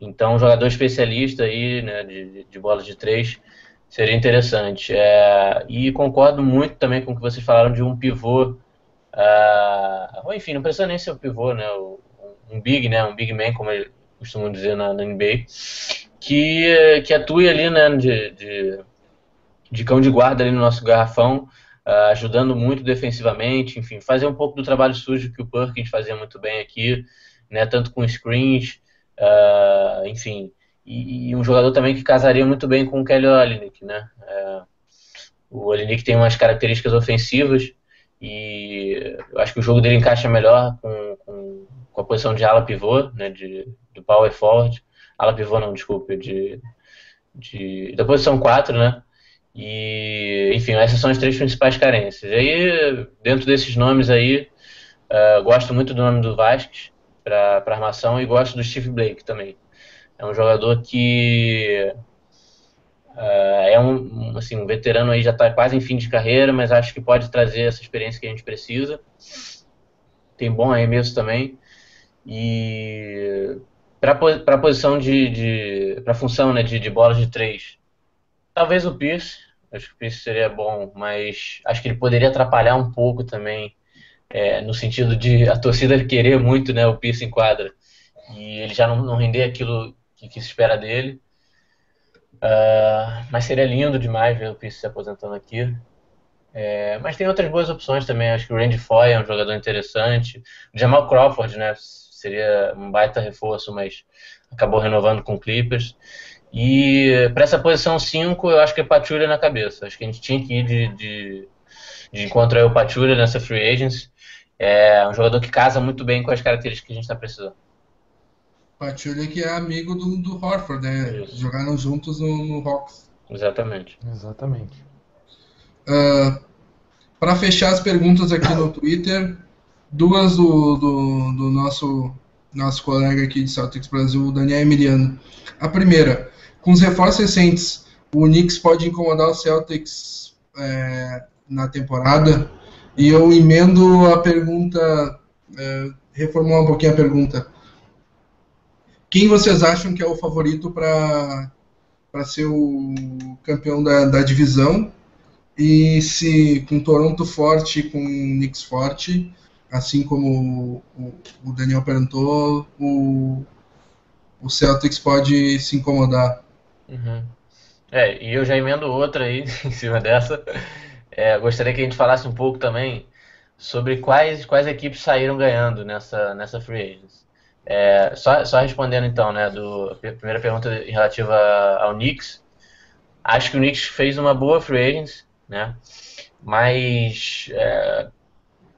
Então, um jogador especialista aí, né, de, de bola de três, Seria interessante. É, e concordo muito também com o que vocês falaram de um pivô. Uh, ou enfim, não precisa nem ser um pivô, né? Um big, né? Um big man, como eles costumam dizer na, na NBA, que, que atue ali, né? De, de, de, cão de guarda ali no nosso garrafão, uh, ajudando muito defensivamente, enfim, fazer um pouco do trabalho sujo que o Perkins fazia muito bem aqui, né? Tanto com screens, uh, enfim, e, e, um jogador também que casaria muito bem com o Kelly Olynyk, né? É, o Olynyk tem umas características ofensivas e eu acho que o jogo dele encaixa melhor com, com, com a posição de ala pivô, né? De, de power forward. Ala pivô não, desculpe, de, de da posição 4, né? E, enfim, essas são as três principais carências. E aí, dentro desses nomes aí, uh, gosto muito do nome do Vasquez para armação e gosto do Steve Blake também. É um jogador que uh, é um, assim, um veterano aí, já está quase em fim de carreira, mas acho que pode trazer essa experiência que a gente precisa. Tem bom arremesso também. E para a posição de, de para a função né, de, de bola de três, talvez o Pierce. Acho que o Pierce seria bom, mas acho que ele poderia atrapalhar um pouco também, é, no sentido de a torcida querer muito né, o Pierce em quadra e ele já não, não render aquilo que, que se espera dele. Uh, mas seria lindo demais ver o Pierce se aposentando aqui. É, mas tem outras boas opções também. Acho que o Randy Foy é um jogador interessante. O Jamal Crawford, né? Seria um baita reforço, mas acabou renovando com o Clippers. E para essa posição 5, eu acho que é Patrulha na cabeça. Acho que a gente tinha que ir de, de, de encontrar o Patrulha nessa free agents. É um jogador que casa muito bem com as características que a gente está precisando. Pachulia que é amigo do, do Horford, né? Isso. Jogaram juntos no, no Hawks. Exatamente. Exatamente. Uh, ah, Para fechar as perguntas aqui no Twitter, duas do, do, do, nosso, nosso colega aqui de Celtics Brasil, o Daniel Emiliano. A primeira, com os reforços recentes, o Knicks pode incomodar o Celtics é, na temporada? E eu emendo a pergunta, é, reformular um pouquinho a pergunta. Quem vocês acham que é o favorito para ser o campeão da, da divisão? E se com Toronto forte com Knicks forte, assim como o, o Daniel perguntou, o, o Celtics pode se incomodar. Uhum. É, e eu já emendo outra aí em cima dessa. É, gostaria que a gente falasse um pouco também sobre quais, quais equipes saíram ganhando nessa, nessa free agents. É, só, só respondendo então, né, do, a primeira pergunta relativa ao Knicks, acho que o Knicks fez uma boa free agents, né, mas é,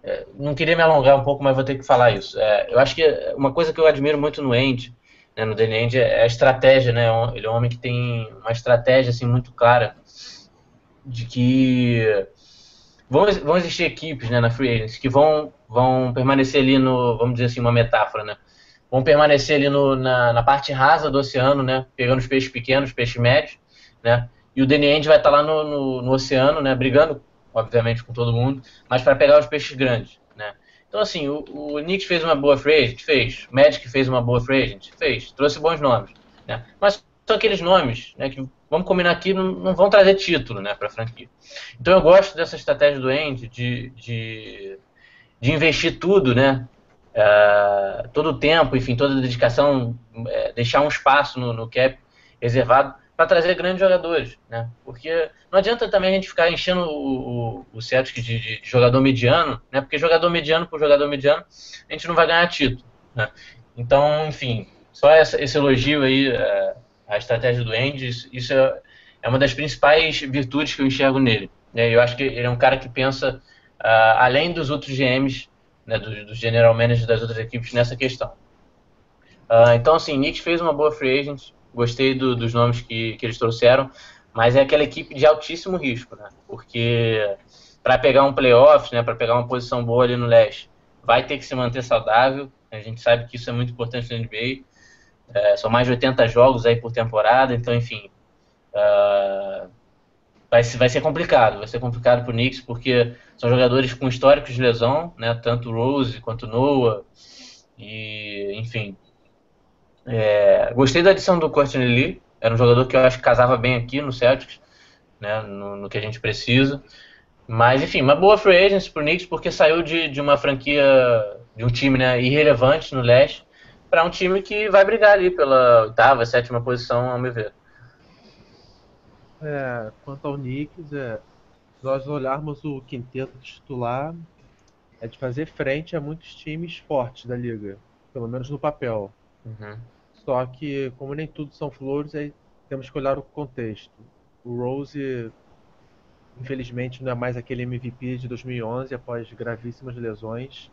é, não queria me alongar um pouco, mas vou ter que falar isso. É, eu acho que uma coisa que eu admiro muito no End, né, no Danny End, é a estratégia, né, ele é um homem que tem uma estratégia assim muito clara de que vão, vão existir equipes né, na free agents que vão, vão permanecer ali no, vamos dizer assim, uma metáfora, né, vão permanecer ali no, na, na, parte rasa do oceano, né? Pegando os peixes pequenos, peixes médios, né? E o Danny Ainge vai estar lá no, no, no, oceano, né? Brigando, obviamente, com todo mundo, mas para pegar os peixes grandes? Então, assim, o, o Knicks fez uma boa free agent? Fez. O Magic fez uma boa free agent? Fez. Trouxe bons nomes, né? Mas são aqueles nomes, né? Que, vamos combinar aqui, não, não vão trazer título, né? Para a franquia. Então, eu gosto dessa estratégia do Ainge de, de, de investir tudo, né? uh, todo o tempo, enfim, toda a dedicação, uh, deixar um espaço no, no cap reservado para trazer grandes jogadores, né? Porque não adianta também a gente ficar enchendo o, o, o Celtic de, de, jogador mediano, né? Porque jogador mediano por jogador mediano, a gente não vai ganhar título, né? Então, enfim, só essa, esse elogio aí à estratégia do Andy, isso é, é, uma das principais virtudes que eu enxergo nele. Né? Eu acho que ele é um cara que pensa uh, além dos outros GMs, né, dos, dos general managers das outras equipes nessa questão. Uh, então, assim, Knicks fez uma boa free agent, gostei do, dos nomes que, que eles trouxeram, mas é aquela equipe de altíssimo risco, né? Porque para pegar um playoff, né, para pegar uma posição boa ali no leste, vai ter que se manter saudável. A gente sabe que isso é muito importante na NBA. É, são mais de 80 jogos aí por temporada, então, enfim, uh, vai, vai ser complicado. Vai ser complicado para o Knicks, porque são jogadores com históricos de lesão, né, tanto Rose quanto Noah, e, enfim, é, gostei da adição do Courtney Lee, era um jogador que eu acho que casava bem aqui no Celtics, né, no, no que a gente precisa. Mas, enfim, uma boa free agency pro Knicks, porque saiu de, de uma franquia, de um time né, irrelevante no leste, para um time que vai brigar ali pela oitava, sétima posição, ao meu ver. É, quanto ao Knicks, é, nós olharmos o quinteto titular, é de fazer frente a muitos times fortes da liga, pelo menos no papel. Uhum. Só que, como nem tudo são flores, aí temos que olhar o contexto. O Rose, infelizmente, não é mais aquele MVP de 2011 após gravíssimas lesões.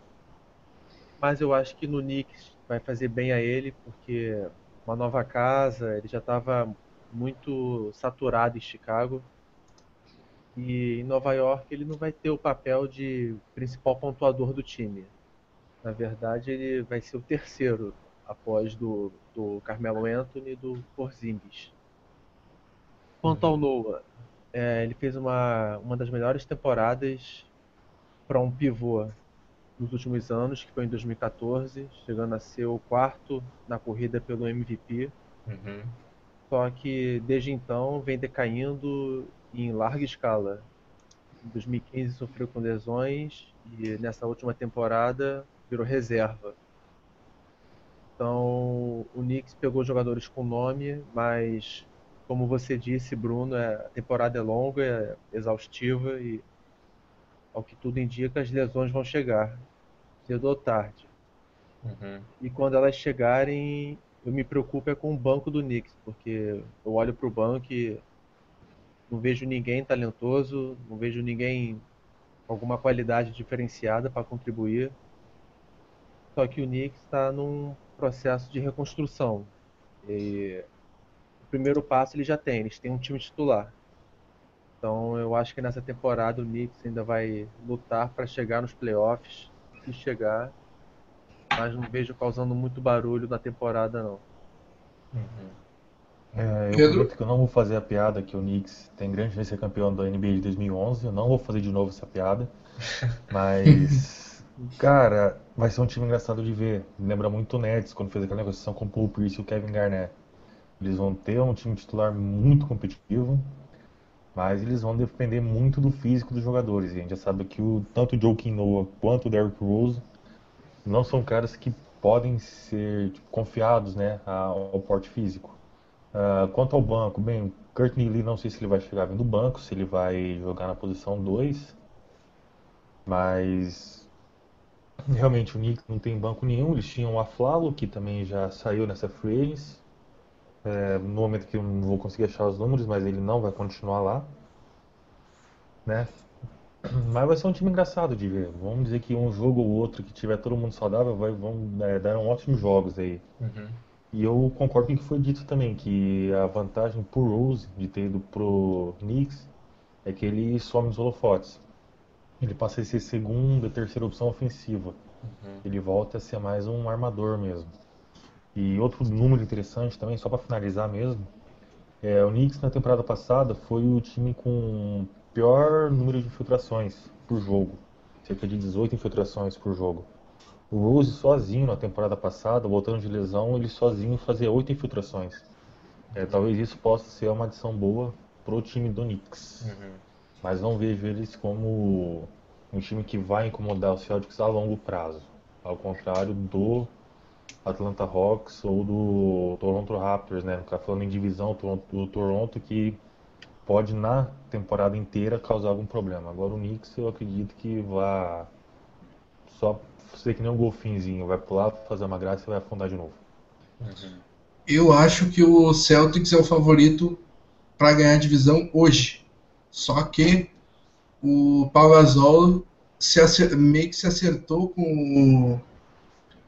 Mas eu acho que no Knicks vai fazer bem a ele, porque uma nova casa, ele já estava muito saturado em Chicago. E em Nova York ele não vai ter o papel de principal pontuador do time. Na verdade, ele vai ser o terceiro após do, do Carmelo Anthony e do Porzingis. Quanto ao Noah, é, ele fez uma, uma das melhores temporadas para um pivô nos últimos anos, que foi em 2014, chegando a ser o quarto na corrida pelo MVP. Uhum. Só que desde então vem decaindo em larga escala. Em 2015 sofreu com lesões e nessa última temporada virou reserva. Então, o Knicks pegou jogadores com nome, mas, como você disse, Bruno, é, a temporada é longa, é exaustiva e, ao que tudo indica, as lesões vão chegar, cedo ou tarde. Uhum. E quando elas chegarem, eu me preocupo é com o banco do Knicks, porque eu olho para o banco e não vejo ninguém talentoso, não vejo ninguém com alguma qualidade diferenciada para contribuir. Só que o Knicks está num processo de reconstrução. E o primeiro passo ele já tem, eles têm um time titular. Então eu acho que nessa temporada o Knicks ainda vai lutar para chegar nos playoffs, se chegar, mas não vejo causando muito barulho na temporada não. Uhum. É, eu Pedro? que eu não vou fazer a piada que o Knicks tem grande chance de ser campeão da NBA de 2011. Eu não vou fazer de novo essa piada. Mas Cara, vai ser um time engraçado de ver. Lembra muito o Nets quando fez aquela negociação com o Paul Pierce e o Kevin Garnett. Eles vão ter um time titular muito competitivo, mas eles vão depender muito do físico dos jogadores. E a gente já sabe que o, tanto o Joe Noah quanto o Derrick Rose não são caras que podem ser tipo, confiados né, ao porte físico. Uh, quanto ao banco, bem, o Courtney Lee não sei se ele vai chegar vindo do banco, se ele vai jogar na posição 2, mas Realmente o Knicks não tem banco nenhum, eles tinham o Aflalo, que também já saiu nessa free agency. É, no momento que eu não vou conseguir achar os números, mas ele não vai continuar lá. Né? Mas vai ser um time engraçado de ver. Vamos dizer que um jogo ou outro que tiver todo mundo saudável vai, vão é, dar um ótimos jogos aí. Uhum. E eu concordo com o que foi dito também, que a vantagem por Rose de ter ido pro Knicks é que ele some nos holofotes ele passa a ser segunda, terceira opção ofensiva. Uhum. Ele volta a ser mais um armador mesmo. E outro número interessante também, só para finalizar mesmo, é, o Knicks na temporada passada foi o time com pior número de infiltrações por jogo, cerca de 18 infiltrações por jogo. O Rose sozinho na temporada passada, voltando de lesão, ele sozinho fazia 8 infiltrações. É, talvez isso possa ser uma adição boa pro time do Knicks. Uhum mas não vejo eles como um time que vai incomodar os Celtics a longo prazo. ao contrário do Atlanta Hawks ou do Toronto Raptors, né? Tá falando em divisão do Toronto que pode na temporada inteira causar algum problema. Agora o Knicks eu acredito que vai só ser que nem um golfinzinho, vai pular, fazer uma graça e vai afundar de novo. Eu acho que o Celtics é o favorito para ganhar a divisão hoje. Só que o Pau Gasol se meio que se acertou com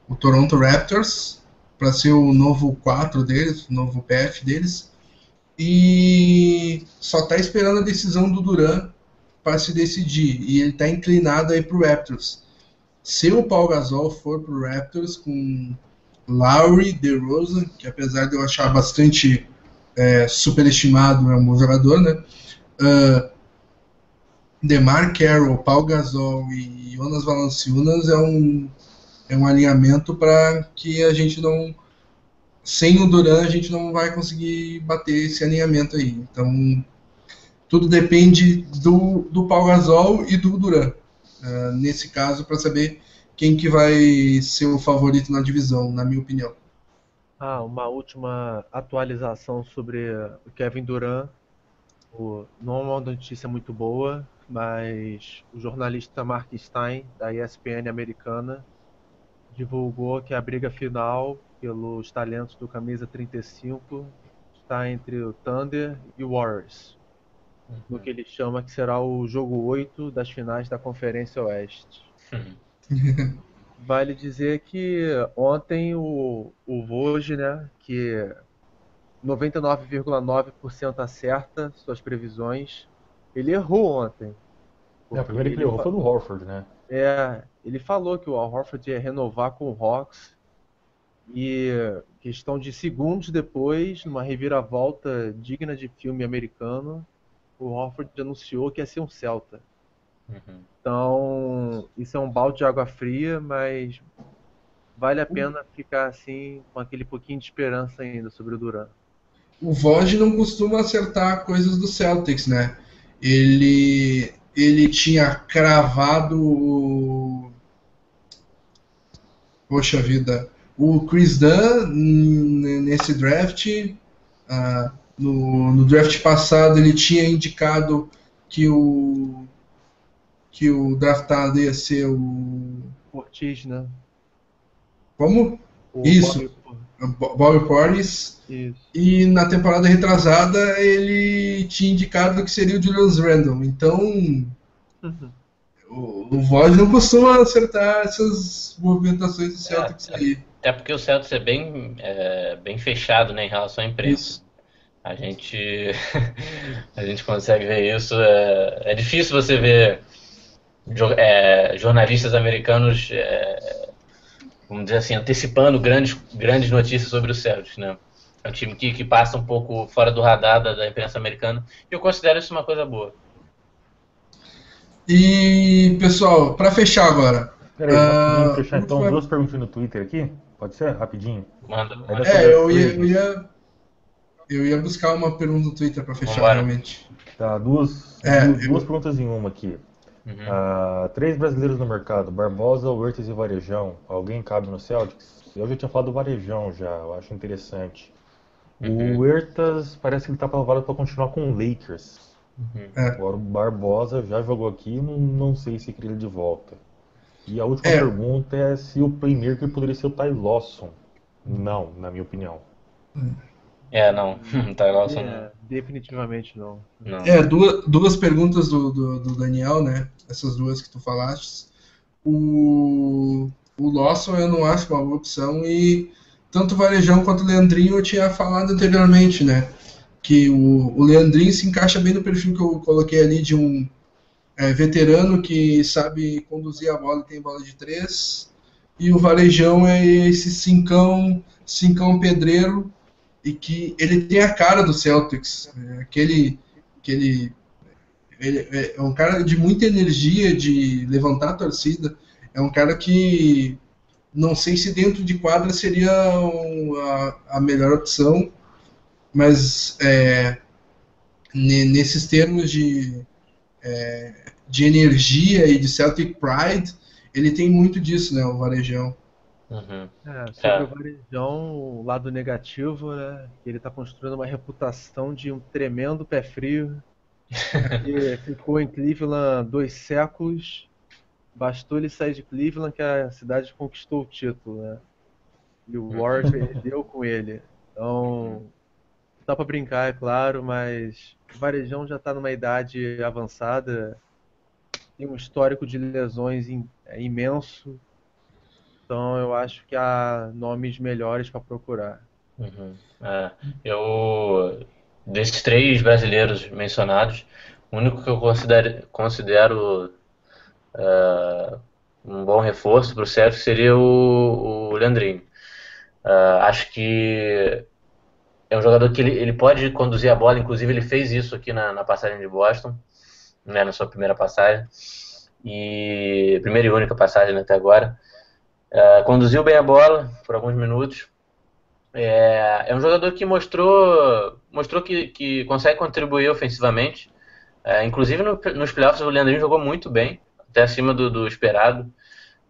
o, o Toronto Raptors para ser o novo 4 deles, o novo PF deles. E só está esperando a decisão do Duran para se decidir. E ele está inclinado aí para o Raptors. Se o Paul Gasol for para o Raptors com Lowry, DeRozan, que apesar de eu achar bastante é, superestimado, é um bom jogador, né? Uh, Demar Carroll, Paul Gasol e Jonas Valanciunas é um, é um alinhamento para que a gente não. Sem o Duran, a gente não vai conseguir bater esse alinhamento aí. Então, tudo depende do, do Paul Gasol e do Duran. Uh, nesse caso, para saber quem que vai ser o favorito na divisão, na minha opinião. Ah, uma última atualização sobre o Kevin Durant. O, não é uma notícia muito boa, mas o jornalista Mark Stein, da ESPN americana, divulgou que a briga final pelos talentos do camisa 35 está entre o Thunder e o Warriors, uhum. no que ele chama que será o jogo 8 das finais da Conferência Oeste. Uhum. vale dizer que ontem o, o Vogue, né, que 99,9% acerta suas previsões, ele errou ontem. É, o primeiro que ele errou foi no Horford, né? É, ele falou que o Al Horford ia renovar com o Hawks e questão de segundos depois, numa reviravolta digna de filme americano, o Horford anunciou que ia ser um Celta. Uhum. Então, isso é um balde de água fria, mas vale a pena ficar assim com aquele pouquinho de esperança ainda sobre o Duran. O Voj não costuma acertar coisas do Celtics, né? Ele ele tinha cravado poxa vida o Chris Dunn nesse draft uh, no, no draft passado ele tinha indicado que o que o draftado ia ser o. Ortiz, né? Como? O Isso. Bobby Portis. E na temporada retrasada ele tinha indicado que seria o Julius Randle. Então. Uhum. O, o Void não costuma acertar essas movimentações do Celtics é, aí. Até porque o Celtics é bem, é, bem fechado né, em relação à imprensa. Isso. A gente, a gente consegue ver isso. É, é difícil você ver é, jornalistas americanos, é, vamos dizer assim, antecipando grandes, grandes notícias sobre o Celtics, né? É um time que, que passa um pouco fora do radar da, da imprensa americana e eu considero isso uma coisa boa. E, pessoal, para fechar agora. Peraí, uh, fechar então duas perguntas no Twitter aqui? Pode ser? Rapidinho? Manda. É, eu ia, eu ia, eu ia buscar uma pergunta no Twitter para fechar, Vambora. realmente. Tá, duas, é, duas, eu... duas perguntas em uma aqui. Uhum. Uh, três brasileiros no mercado, Barbosa, Huertas e Varejão. Alguém cabe no Celtics? Eu já tinha falado do Varejão já, eu acho interessante. Uhum. O Huertas parece que ele tá aprovado para continuar com o Lakers. Uhum. É. Agora o Barbosa já jogou aqui, não, não sei se queria ele de volta. E a última é. pergunta é se o playmaker poderia ser o Ty Lawson. Não, na minha opinião. Hum. É, não. Ty Lawson é, Definitivamente não. não. É, duas, duas perguntas do, do, do, Daniel, né? Essas duas que tu falaste. O, o Lawson eu não acho uma boa opção e tanto o Varejão quanto o Leandrinho eu tinha falado anteriormente, né? Que o, o Leandrinho se encaixa bem no perfil que eu coloquei ali de um é, veterano que sabe conduzir a bola e tem bola de três. E o Varejão é esse cincão, cincão pedreiro e que ele tem a cara do Celtics, é, aquele, aquele ele é um cara de muita energia, de levantar a torcida, é um cara que não sei se dentro de quadra seria a, a melhor opção, mas é, nesses termos de, é, de energia e de Celtic Pride, ele tem muito disso, né, o Varejão. Uhum. É, sobre é. o Varejão, o lado negativo, né, ele está construindo uma reputação de um tremendo pé frio, que ficou em Cleveland dois séculos, bastou ele sair de Cleveland que a cidade conquistou o título, né, e o Ward perdeu com ele. Então, dá para brincar, é claro, mas o Varejão já está numa idade avançada, tem um histórico de lesões é, imenso, então eu acho que há nomes melhores para procurar. Uhum. É, eu, desses três brasileiros mencionados, o único que eu considero, considero uh, um bom reforço para o Celtic seria o, o Leandrinho. Uh, acho que é um jogador que ele, ele pode conduzir a bola, inclusive ele fez isso aqui na, na passagem de Boston, né, na sua primeira passagem, e primeira e única passagem até agora. Uh, conduziu bem a bola por alguns minutos. É, é um jogador que mostrou, mostrou que, que consegue contribuir ofensivamente. É, inclusive no, nos playoffs o Leandrinho jogou muito bem, até acima do, do esperado.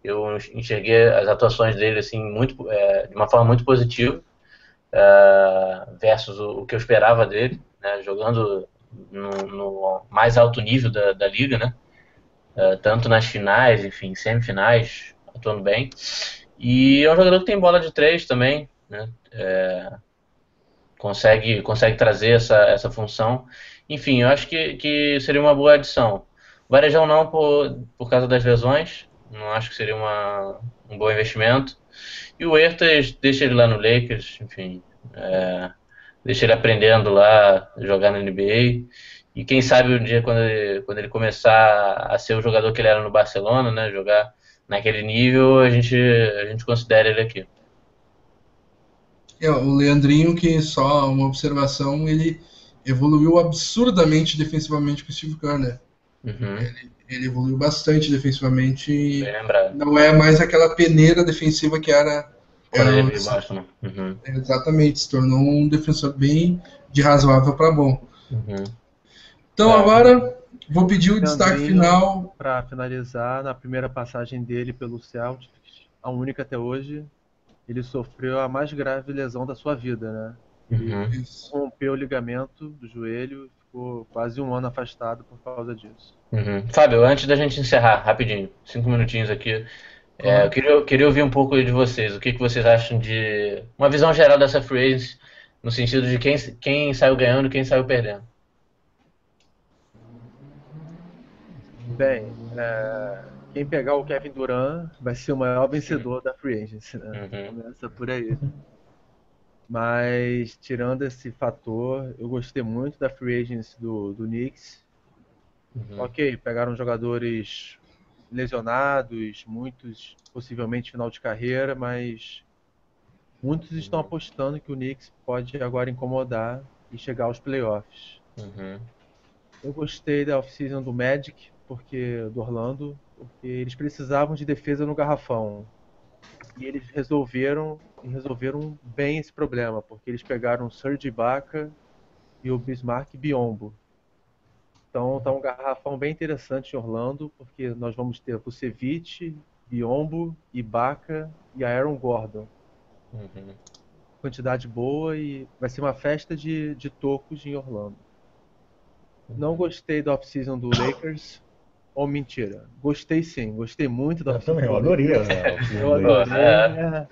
Eu enxerguei as atuações dele assim muito, é, de uma forma muito positiva uh, versus o, o, que eu esperava dele, né, jogando no, no, mais alto nível da, da liga, né, uh, tanto nas finais, enfim, semifinais, atuando bem. E é um jogador que tem bola de três também, né, é, consegue, consegue trazer essa, essa função. Enfim, eu acho que, que seria uma boa adição. Varejão não por, por causa das lesões, não acho que seria uma, um bom investimento. E o Ertas deixa ele lá no Lakers, enfim, é, deixa ele aprendendo lá, jogar na NBA. E quem sabe um dia, quando ele, quando ele começar a ser o jogador que ele era no Barcelona, né, jogar naquele nível, a gente, a gente considera ele aqui. É, o Leandrinho, que só uma observação, ele evoluiu absurdamente defensivamente com o Steve Kerr, né? Uhum. Ele, ele, evoluiu bastante defensivamente. Não é mais aquela peneira defensiva que era. Quando ele baixo, né? Uhum. Exatamente, se tornou um defensor bem de razoável para bom. Uhum. Então é. agora vou pedir o destaque final. Para finalizar, na primeira passagem dele pelo Celtics, a única até hoje, ele sofreu a mais grave lesão da sua vida, né? Ele uhum. rompeu o ligamento do joelho ficou quase um ano afastado por causa disso. Uhum. Fábio, antes da gente encerrar, rapidinho, cinco minutinhos aqui, é, eu queria, queria ouvir um pouco de vocês. O que, que vocês acham de uma visão geral dessa free agency, no sentido de quem, quem saiu ganhando e quem saiu perdendo? Bem, é, quem pegar o Kevin Durant vai ser o maior vencedor da free agency. Né? Uhum. Começa por aí. Mas, tirando esse fator, eu gostei muito da free agency do, do Knicks. Uhum. Ok, pegaram jogadores lesionados, muitos possivelmente final de carreira, mas muitos estão uhum. apostando que o Knicks pode agora incomodar e chegar aos playoffs. Uhum. Eu gostei da off-season do Magic, porque do Orlando, porque eles precisavam de defesa no garrafão. E eles resolveram resolveram bem esse problema, porque eles pegaram o Serge Ibaka e o Bismarck Biombo. Então tá um garrafão bem interessante em Orlando, porque nós vamos ter Vucevic, Biombo, Ibaka e Aaron Gordon. Uhum. Quantidade boa e vai ser uma festa de, de tocos em Orlando. Uhum. Não gostei da off-season do Lakers. Ou oh, mentira? Gostei sim, gostei muito da off-season. Eu adorei, né? Eu adorei. É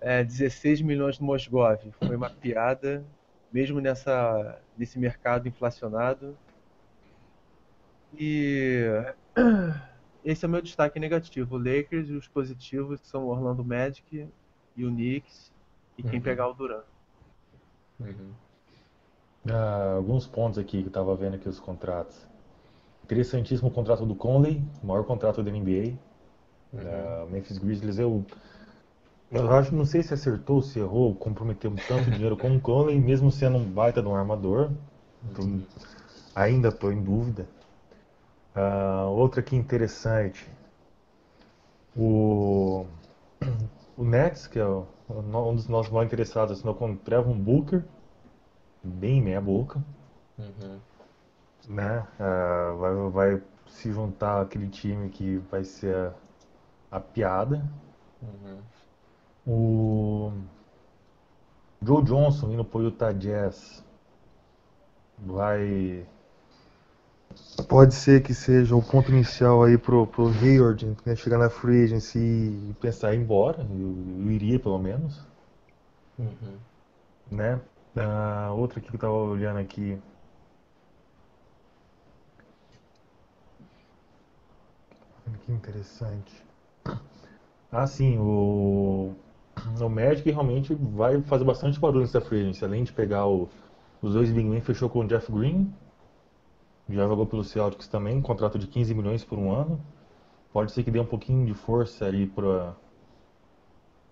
é, 16 milhões do Mosgov. Foi uma piada, mesmo nessa, nesse mercado inflacionado. E esse é o meu destaque negativo. O Lakers e os positivos são o Orlando Magic e o Knicks e quem uhum. pegar o Duran. Uhum. Ah, alguns pontos aqui que eu estava vendo aqui os contratos. Interessantíssimo o contrato do Conley, maior contrato da NBA. Uhum. Uh, Memphis Grizzlies, eu eu acho, não sei se acertou, se errou, comprometeu tanto dinheiro com o Conley, mesmo sendo um baita de um armador. Então, ainda estou em dúvida. Uh, outra que interessante. O, o Nets, que é o, um dos nossos mais interessados, assinou com o Trevor Booker. Bem meia boca. Uhum. Né? Uh, vai, vai se juntar aquele time que vai ser a piada. Uhum. O Joe Johnson indo pro Utah Jazz vai. Pode ser que seja o ponto inicial aí pro, pro Hayward né, chegar na free agency e pensar em ir embora. Eu, eu iria pelo menos. Uhum. Né? Ah, outra aqui que eu tava olhando aqui. Que interessante. Ah, sim, o, o Magic realmente vai fazer bastante barulho nessa agency. Além de pegar o, os dois big fechou com o Jeff Green. Já jogou pelo Celtics também, contrato de 15 milhões por um ano. Pode ser que dê um pouquinho de força ali para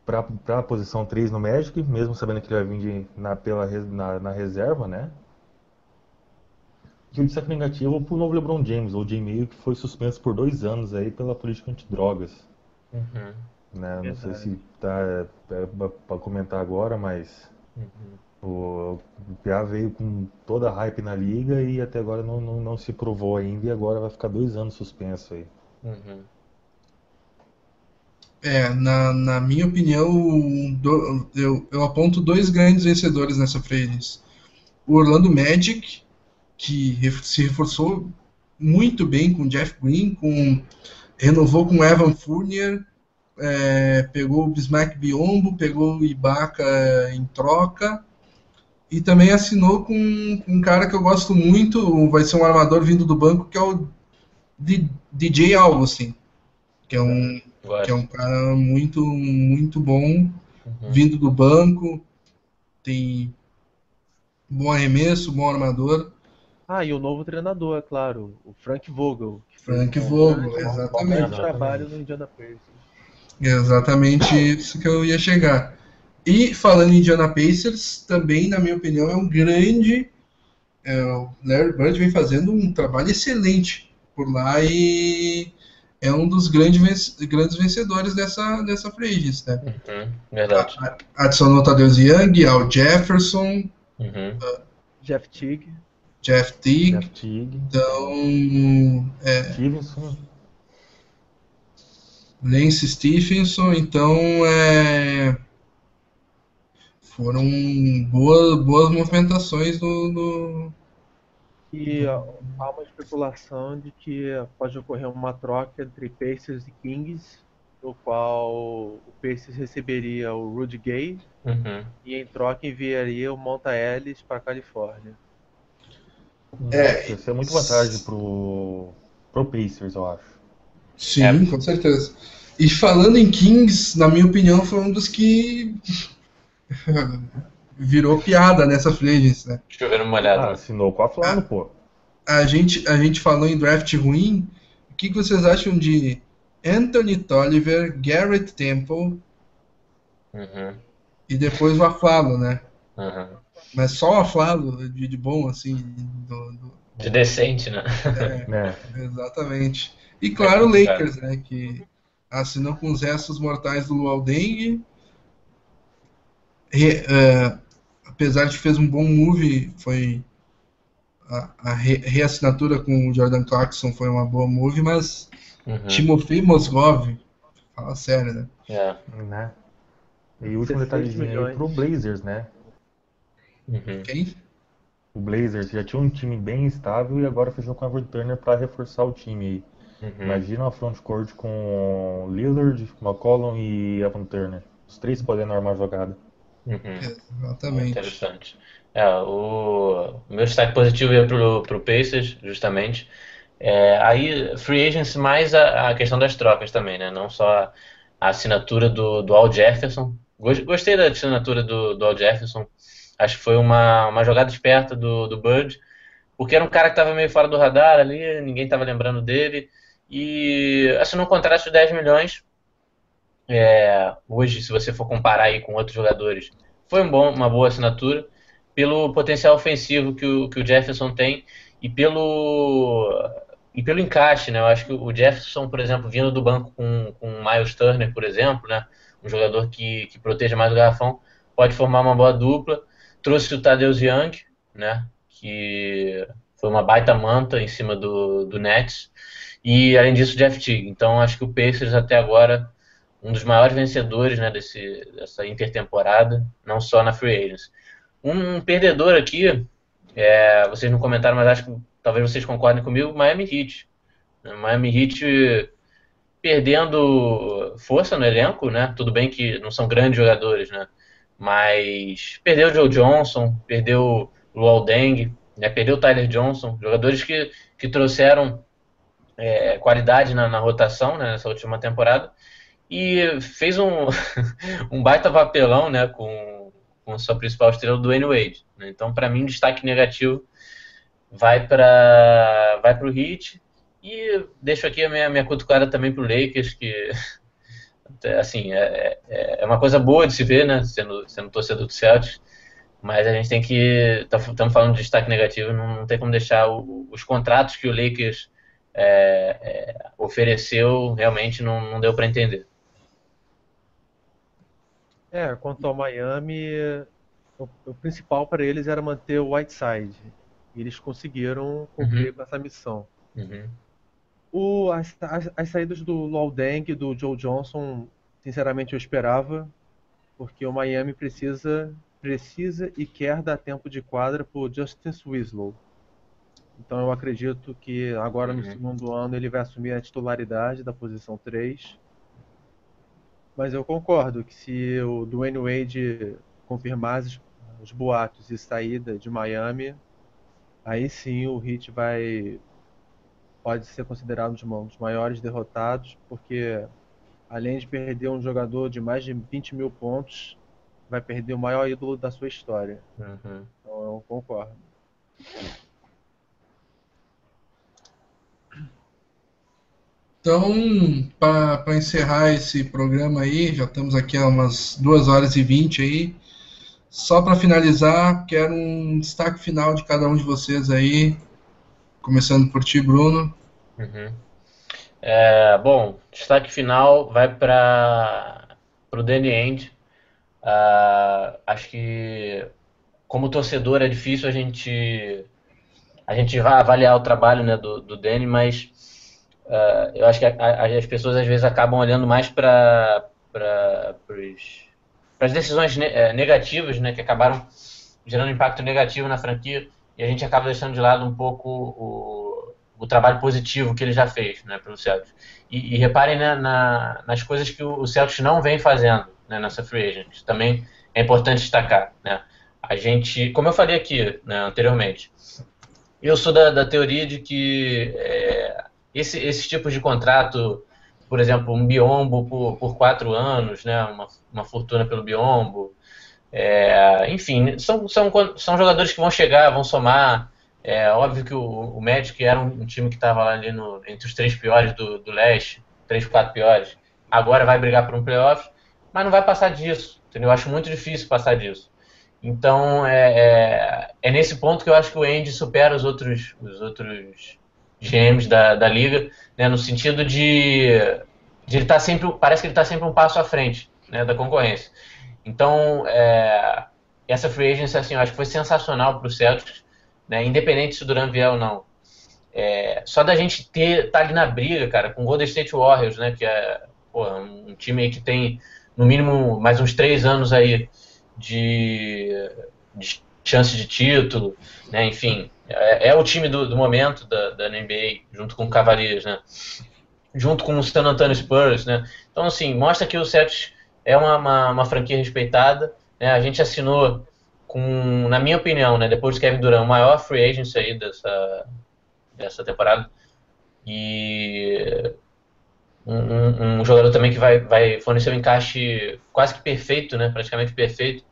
para a posição 3 no Magic, mesmo sabendo que ele vai vir de, na, pela, na, na reserva, né? E o destaque negativo para o novo LeBron James, ou J-Mail, que foi suspenso por dois anos aí pela política antidrogas. Uhum. Né? Não sei se tá é, é, para comentar agora, mas Uhum. o, o PA veio com toda a hype na liga e até agora não, não, não se provou ainda e agora vai ficar dois anos suspenso aí. Uhum. É, na, na minha opinião, do- eu, eu aponto dois grandes vencedores nessa agency. O Orlando Magic, que se reforçou muito bem com o Jeff Green, com, renovou com Evan Fournier, é, pegou o Bismack Biombo, pegou o Ibaka em troca, e também assinou com, com um cara que eu gosto muito, vai ser um armador vindo do banco, que é o D- DJ Augustin, que é um que é um cara muito, muito bom, Uhum. vindo do banco, tem bom arremesso, bom armador. Ah, e o novo treinador, é claro, o Frank Vogel. Frank um Vogel, grande- exatamente. Um grande trabalho no Indiana Pacers. É exatamente isso que eu ia chegar. E falando em Indiana Pacers, também, na minha opinião, é um grande. é, o Larry Bird vem fazendo um trabalho excelente por lá e é um dos grandes, venc- grandes vencedores dessa, dessa free agency, né? Uhum. Verdade. Adicionou Tadeusz Young, Al Jefferson, Uhum. Jeff Teague. Jeff Teague. Jeff Teague, Então, é, Stevenson, Lance Stephenson, então é, foram boas, boas movimentações do, do- E há uma especulação de que pode ocorrer uma troca entre Pacers e Kings, no qual o Pacers receberia o Rudy Gay Uhum. e em troca enviaria o Monta Ellis para a Califórnia. É, Isso é muito vantagem pro, pro Pacers, eu acho. Sim, É. com certeza. E falando em Kings, na minha opinião, foi um dos que virou piada nessa free agency, né? Chover uma olhada. Ah, assinou com a Flávio, pô. A gente, a gente falou em draft ruim. O que, que vocês acham de Anthony Tolliver, Garrett Temple Uhum. e depois o Aflalo, né? Uhum. Mas só o Aflalo de, de bom, assim, do, do- De decente, né? Né? exatamente. E claro, o É, Lakers, né? Que assinou com os restos mortais do Luol Deng. Re- eh, apesar de que fez um bom move, foi a, a re- reassinatura com o Jordan Clarkson foi uma boa move, mas Uhum. Timofey Mozgov, fala sério, né? É. né? E o último 16 detalhezinho aí pro Blazers, né? Uhum. Quem? O Blazers já tinha um time bem estável e agora fechou com o Evan Turner para reforçar o time. Uhum. Imagina uma frontcourt com Lillard, McCollum e Evan Turner. Os três podendo armar a jogada. Uhum. Exatamente. Interessante. É, o, o meu destaque positivo ia pro, pro Pacers, justamente. É, aí, free agency mais a, a questão das trocas também, né? Não só a assinatura do, do Al Jefferson. Gos- Gostei da assinatura do, do Al Jefferson. Acho que foi uma, uma jogada esperta do, do Bird, porque era um cara que estava meio fora do radar ali, ninguém estava lembrando dele. E assinou um contrato de 10 milhões. É, hoje, se você for comparar aí com outros jogadores, foi um bom, uma boa assinatura pelo potencial ofensivo que o, que o Jefferson tem e pelo e pelo encaixe, né? Eu acho que o Jefferson, por exemplo, vindo do banco com, com o Miles Turner, por exemplo, né? Um jogador que, que proteja mais o garrafão, pode formar uma boa dupla. Trouxe o Tadeusz Young, né? Que foi uma baita manta em cima do, do Nets. e além disso Jeff Teague. Então acho que o Pacers até agora um dos maiores vencedores né, desse, dessa intertemporada, não só na Free Agents. Um perdedor aqui, é, vocês não comentaram, mas acho que talvez vocês concordem comigo, Miami Heat. Miami Heat perdendo força no elenco, né? Tudo bem que não são grandes jogadores, né? Mas perdeu o Joe Johnson, perdeu o Luol Deng, né? perdeu o Tyler Johnson, jogadores que, que trouxeram é, qualidade na, na, rotação né, nessa última temporada e fez um, um baita papelão né, com, com sua principal estrela, do Dwayne Wade. Né? Então, para mim, destaque negativo vai para vai o Heat e deixo aqui a minha, minha cutucada também para o Lakers, que assim, é, é, é, uma coisa boa de se ver, né, sendo, sendo torcedor do Celtics, mas a gente tem que, estamos tá, falando de destaque negativo, não, tem como deixar o, os contratos que o Lakers é, é, ofereceu, realmente não, não deu para entender. É, quanto ao Miami, o, o principal para eles era manter o Whiteside. E eles conseguiram cumprir uhum. com essa missão. Uhum. O, as, as, as, saídas do Lol Deng e do Joe Johnson, sinceramente eu esperava, porque o Miami precisa, precisa e quer dar tempo de quadra para Justice Winslow. Então eu acredito que agora no uhum. segundo ano ele vai assumir a titularidade da posição 3. Mas eu concordo que se o Dwayne Wade confirmar os boatos e saída de Miami, aí sim o Heat vai pode ser considerado um dos maiores derrotados, porque além de perder um jogador de mais de 20 mil pontos, vai perder o maior ídolo da sua história. Uhum. Então eu concordo. Então, para encerrar esse programa aí, já estamos aqui há umas 2 horas e 20 aí. Só para finalizar, quero um destaque final de cada um de vocês aí. Começando por ti, Bruno. Uhum. É, bom, destaque final vai para o Danny End. Uh, acho que como torcedor é difícil a gente a gente vai avaliar o trabalho né, do, do Danny, mas uh, eu acho que a, a, as pessoas às vezes acabam olhando mais para as decisões ne é, negativas né, que acabaram gerando impacto negativo na franquia e a gente acaba deixando de lado um pouco o o trabalho positivo que ele já fez né, pelo Celtics. E, e reparem né, na, nas coisas que o, Celtics não vem fazendo né, nessa free agent. Também é importante destacar. Né? A gente, como eu falei aqui né, anteriormente, eu sou da, da teoria de que é, esse, esses tipos de contrato, por exemplo, um biombo por, por quatro anos, né, uma, uma fortuna pelo biombo, é, enfim, são, são, são jogadores que vão chegar, vão somar, é óbvio que o, o Magic era um, um time que estava ali no, entre os três piores do, do leste, três, quatro piores. Agora vai brigar por um playoff, mas não vai passar disso. Entendeu? Eu acho muito difícil passar disso. Então é, é, é, nesse ponto que eu acho que o Andy supera os outros, os outros GMs da, da liga, né, no sentido de, de ele tá sempre, parece que ele está sempre um passo à frente né, da concorrência. Então é, essa free agency assim, eu acho que foi sensacional para o Celtics né? Independente se o Duran vier ou não. É, só da gente ter tá ali na briga, cara, com o Golden State Warriors, né? Que é um time que tem no mínimo mais uns três anos aí de, de chance de título, né? Enfim, é, é o time do, do momento da, da, NBA, junto com o Cavaliers, né? Junto com o San Antonio Spurs, né? Então, assim, mostra que o Celtics é uma, uma, uma franquia respeitada, né? A gente assinou com, na minha opinião, né, depois de Kevin Durant, o maior free agent aí dessa, dessa temporada. E um, um, jogador também que vai, vai fornecer um encaixe quase que perfeito, né, praticamente perfeito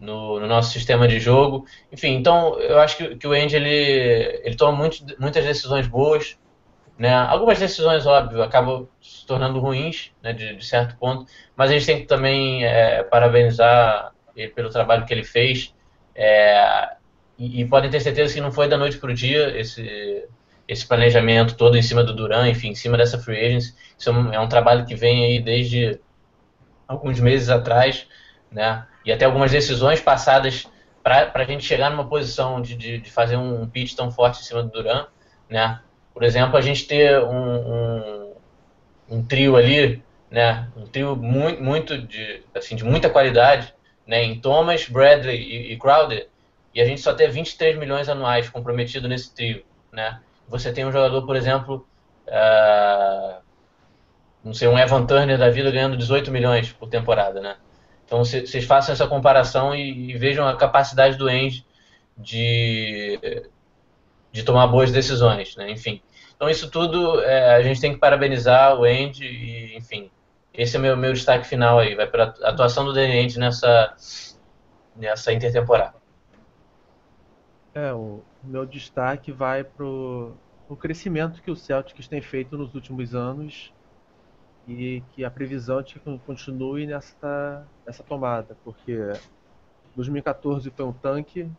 no, no nosso sistema de jogo. Enfim, então eu acho que, que o Andy ele, ele toma muito, muitas decisões boas. Né? Algumas decisões, óbvio, acabam se tornando ruins, né, de, de certo ponto, mas a gente tem que também é, parabenizar pelo trabalho que ele fez. É, e, e, podem ter certeza que não foi da noite para o dia esse, esse planejamento todo em cima do Duran, enfim, em cima dessa free agency. Isso é um, é um trabalho que vem aí desde alguns meses atrás, né? E até algumas decisões passadas para a gente chegar numa posição de, de, de, fazer um pitch tão forte em cima do Duran, né? por exemplo, a gente ter um, um, um trio ali, né, um trio muito, muito de, assim, de muita qualidade, né, em Thomas, Bradley e, e Crowder, e a gente só ter 23 milhões anuais comprometido nesse trio, né? Você tem um jogador, por exemplo, uh, não sei, um Evan Turner da vida ganhando 18 milhões por temporada, né? Então vocês façam essa comparação e, e, vejam a capacidade do End de, de tomar boas decisões, né? Enfim. Então isso tudo é, a gente tem que parabenizar o End e, enfim, esse é meu meu destaque final aí, vai para a atuação do End nessa nessa intertemporada. É, o meu destaque vai pro o crescimento que o Celtics tem feito nos últimos anos e que a previsão é que continue nessa, nessa tomada, porque 2014 foi um tanque,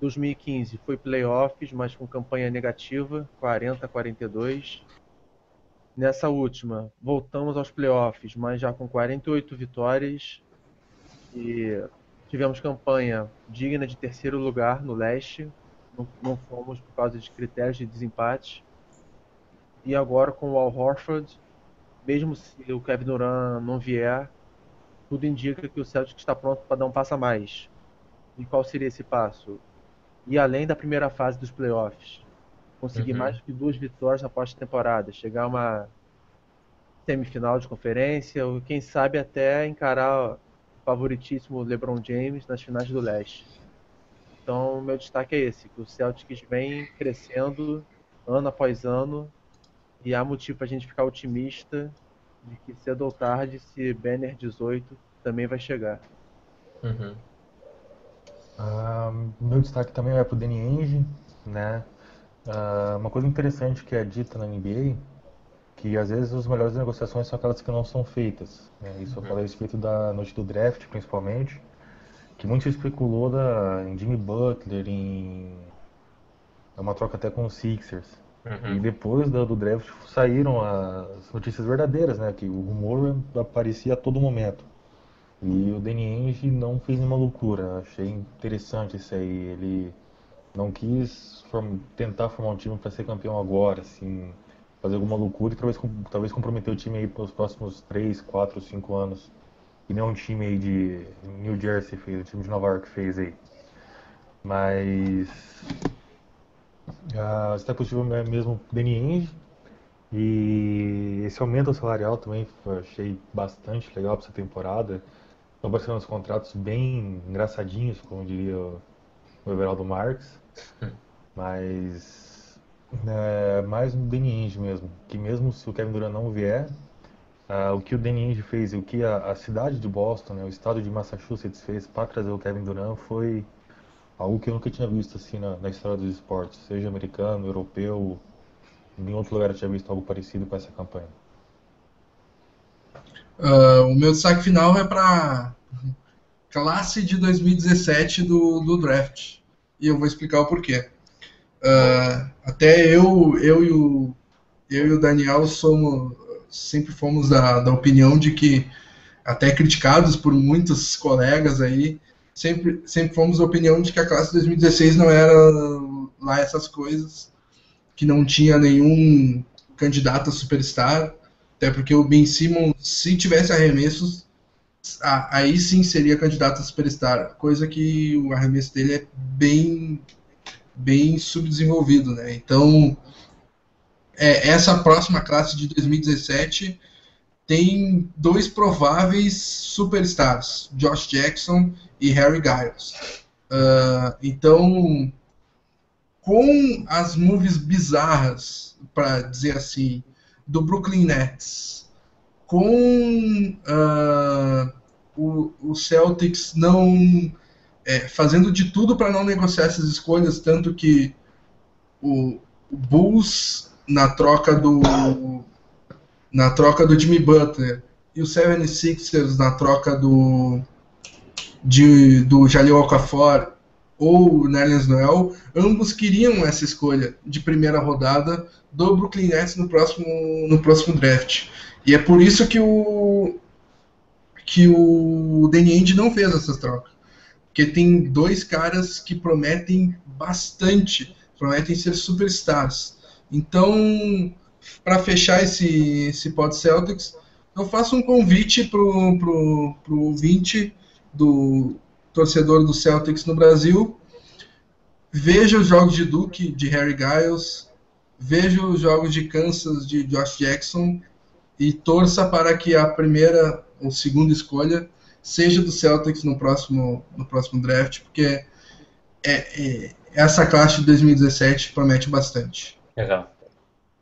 2015 foi playoffs, mas com campanha negativa, 40 a 42. Nessa última, voltamos aos playoffs, mas já com 48 vitórias e tivemos campanha digna de terceiro lugar no leste, não, não fomos por causa de critérios de desempate. E agora com o Al Horford, mesmo se o Kevin Durant não vier, tudo indica que o Celtic está pronto para dar um passo a mais. E qual seria esse passo? E além da primeira fase dos playoffs, conseguir uhum. mais do que duas vitórias na pós-temporada, chegar a uma semifinal de conferência, ou quem sabe até encarar o favoritíssimo LeBron James nas finais do leste. Então, meu destaque é esse, que o Celtics vem crescendo ano após ano e há motivo para a gente ficar otimista de que cedo ou tarde esse Banner 18 também vai chegar. Uhum. Uh, meu destaque também vai para o Danny Ainge, né? Uh, uma coisa interessante que é dita na NBA que às vezes as melhores negociações são aquelas que não são feitas. Né? Isso uhum. eu falei a respeito da noite do draft, principalmente que muito se especulou da, em Jimmy Butler, em é uma troca até com os Sixers. Uhum. E depois do, do, draft saíram as notícias verdadeiras, né? Que o rumor aparecia a todo momento. E o Danny Ainge não fez nenhuma loucura. Achei interessante isso aí. Ele não quis form tentar formar um time para ser campeão agora, assim, fazer alguma loucura e talvez, talvez comprometer o time aí para os próximos 3, 4, 5 anos que nem um time aí de New Jersey fez, o time de Nova York fez aí. Mas uh, está possível mesmo Danny Ainge e esse aumento salarial também achei bastante legal para essa temporada. Estão aparecendo uns contratos bem engraçadinhos, como diria o, Everaldo Marques. Mas é, mais um Danny Ainge mesmo, que mesmo se o Kevin Durant não vier, Uh, o que o Danny Ainge fez e o que a, a, cidade de Boston, né, o estado de Massachusetts fez para trazer o Kevin Durant foi algo que eu nunca tinha visto assim na, na, história dos esportes, seja americano, europeu, em outro lugar eu tinha visto algo parecido com essa campanha. Uh, o meu destaque final é para classe de 2017 do, do draft e eu vou explicar o porquê. Uh, até eu, eu e o eu e o Daniel somos sempre fomos da, da opinião de que, até criticados por muitos colegas aí, sempre, sempre fomos da opinião de que a classe de 2016 não era lá essas coisas, que não tinha nenhum candidato a superstar, até porque o Ben Simmons, se tivesse arremessos, aí sim seria candidato a superstar, coisa que o arremesso dele é bem bem subdesenvolvido, né? Então, é, essa próxima classe de 2017 tem dois prováveis superstars, Josh Jackson e Harry Giles. Uh, então, com as moves bizarras, para dizer assim, do Brooklyn Nets, com uh, o, o, Celtics não é, fazendo de tudo para não negociar essas escolhas, tanto que o, o Bulls na troca do na troca do Jimmy Butler e o 76ers na troca do de, do Jaleel Okafor ou Nerlens Noel, ambos queriam essa escolha de primeira rodada do Brooklyn Nets no próximo no próximo draft. E é por isso que o que o Danny não fez essa troca. Porque tem dois caras que prometem bastante, prometem ser superstars Então, para fechar esse, esse Pod Celtics, eu faço um convite para o pro, pro ouvinte do torcedor do Celtics no Brasil. Veja os jogos de Duke, de Harry Giles, veja os jogos de Kansas, de Josh Jackson, e torça para que a primeira ou segunda escolha seja do Celtics no próximo, no próximo draft, porque é, é, essa classe de 2017 promete bastante. Legal.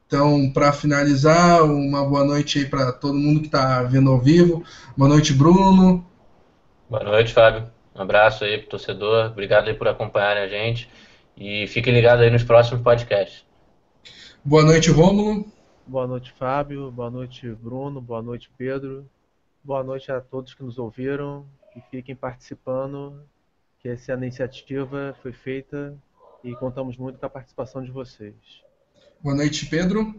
Então, para finalizar, uma boa noite aí para todo mundo que está vendo ao vivo. Boa noite, Bruno. Boa noite, Fábio. Um abraço aí pro torcedor. Obrigado aí por acompanharem a gente. E fiquem ligados aí nos próximos podcasts. Boa noite, Rômulo. Boa noite, Fábio. Boa noite, Bruno. Boa noite, Pedro. Boa noite a todos que nos ouviram e fiquem participando, que essa iniciativa foi feita e contamos muito com a participação de vocês. Boa noite, Pedro.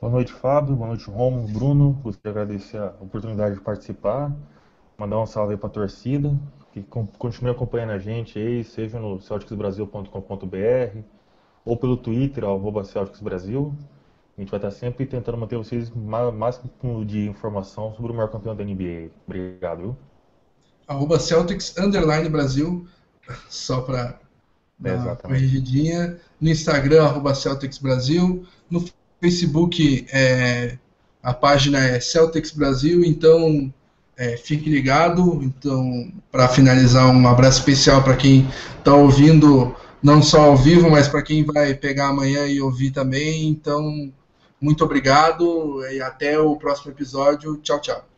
Boa noite, Fábio. Boa noite, Romulo, Bruno. Gostaria de agradecer a oportunidade de participar. Mandar um salve aí para a torcida, que continue acompanhando a gente aí, seja no celticsbrasil.com.br ou pelo Twitter, arroba celticsbrasil. A gente vai estar sempre tentando manter vocês o máximo de informação sobre o maior campeão da NBA. Obrigado, viu? Arroba Celtics Underline Brasil, só para dar uma corrigidinha. No Instagram, arroba Celtics Brasil. No Facebook, é, a página é Celtics Brasil, então é, fique ligado. Então, para finalizar, um abraço especial para quem está ouvindo, não só ao vivo, mas para quem vai pegar amanhã e ouvir também. Então, muito obrigado e até o próximo episódio. Tchau, tchau.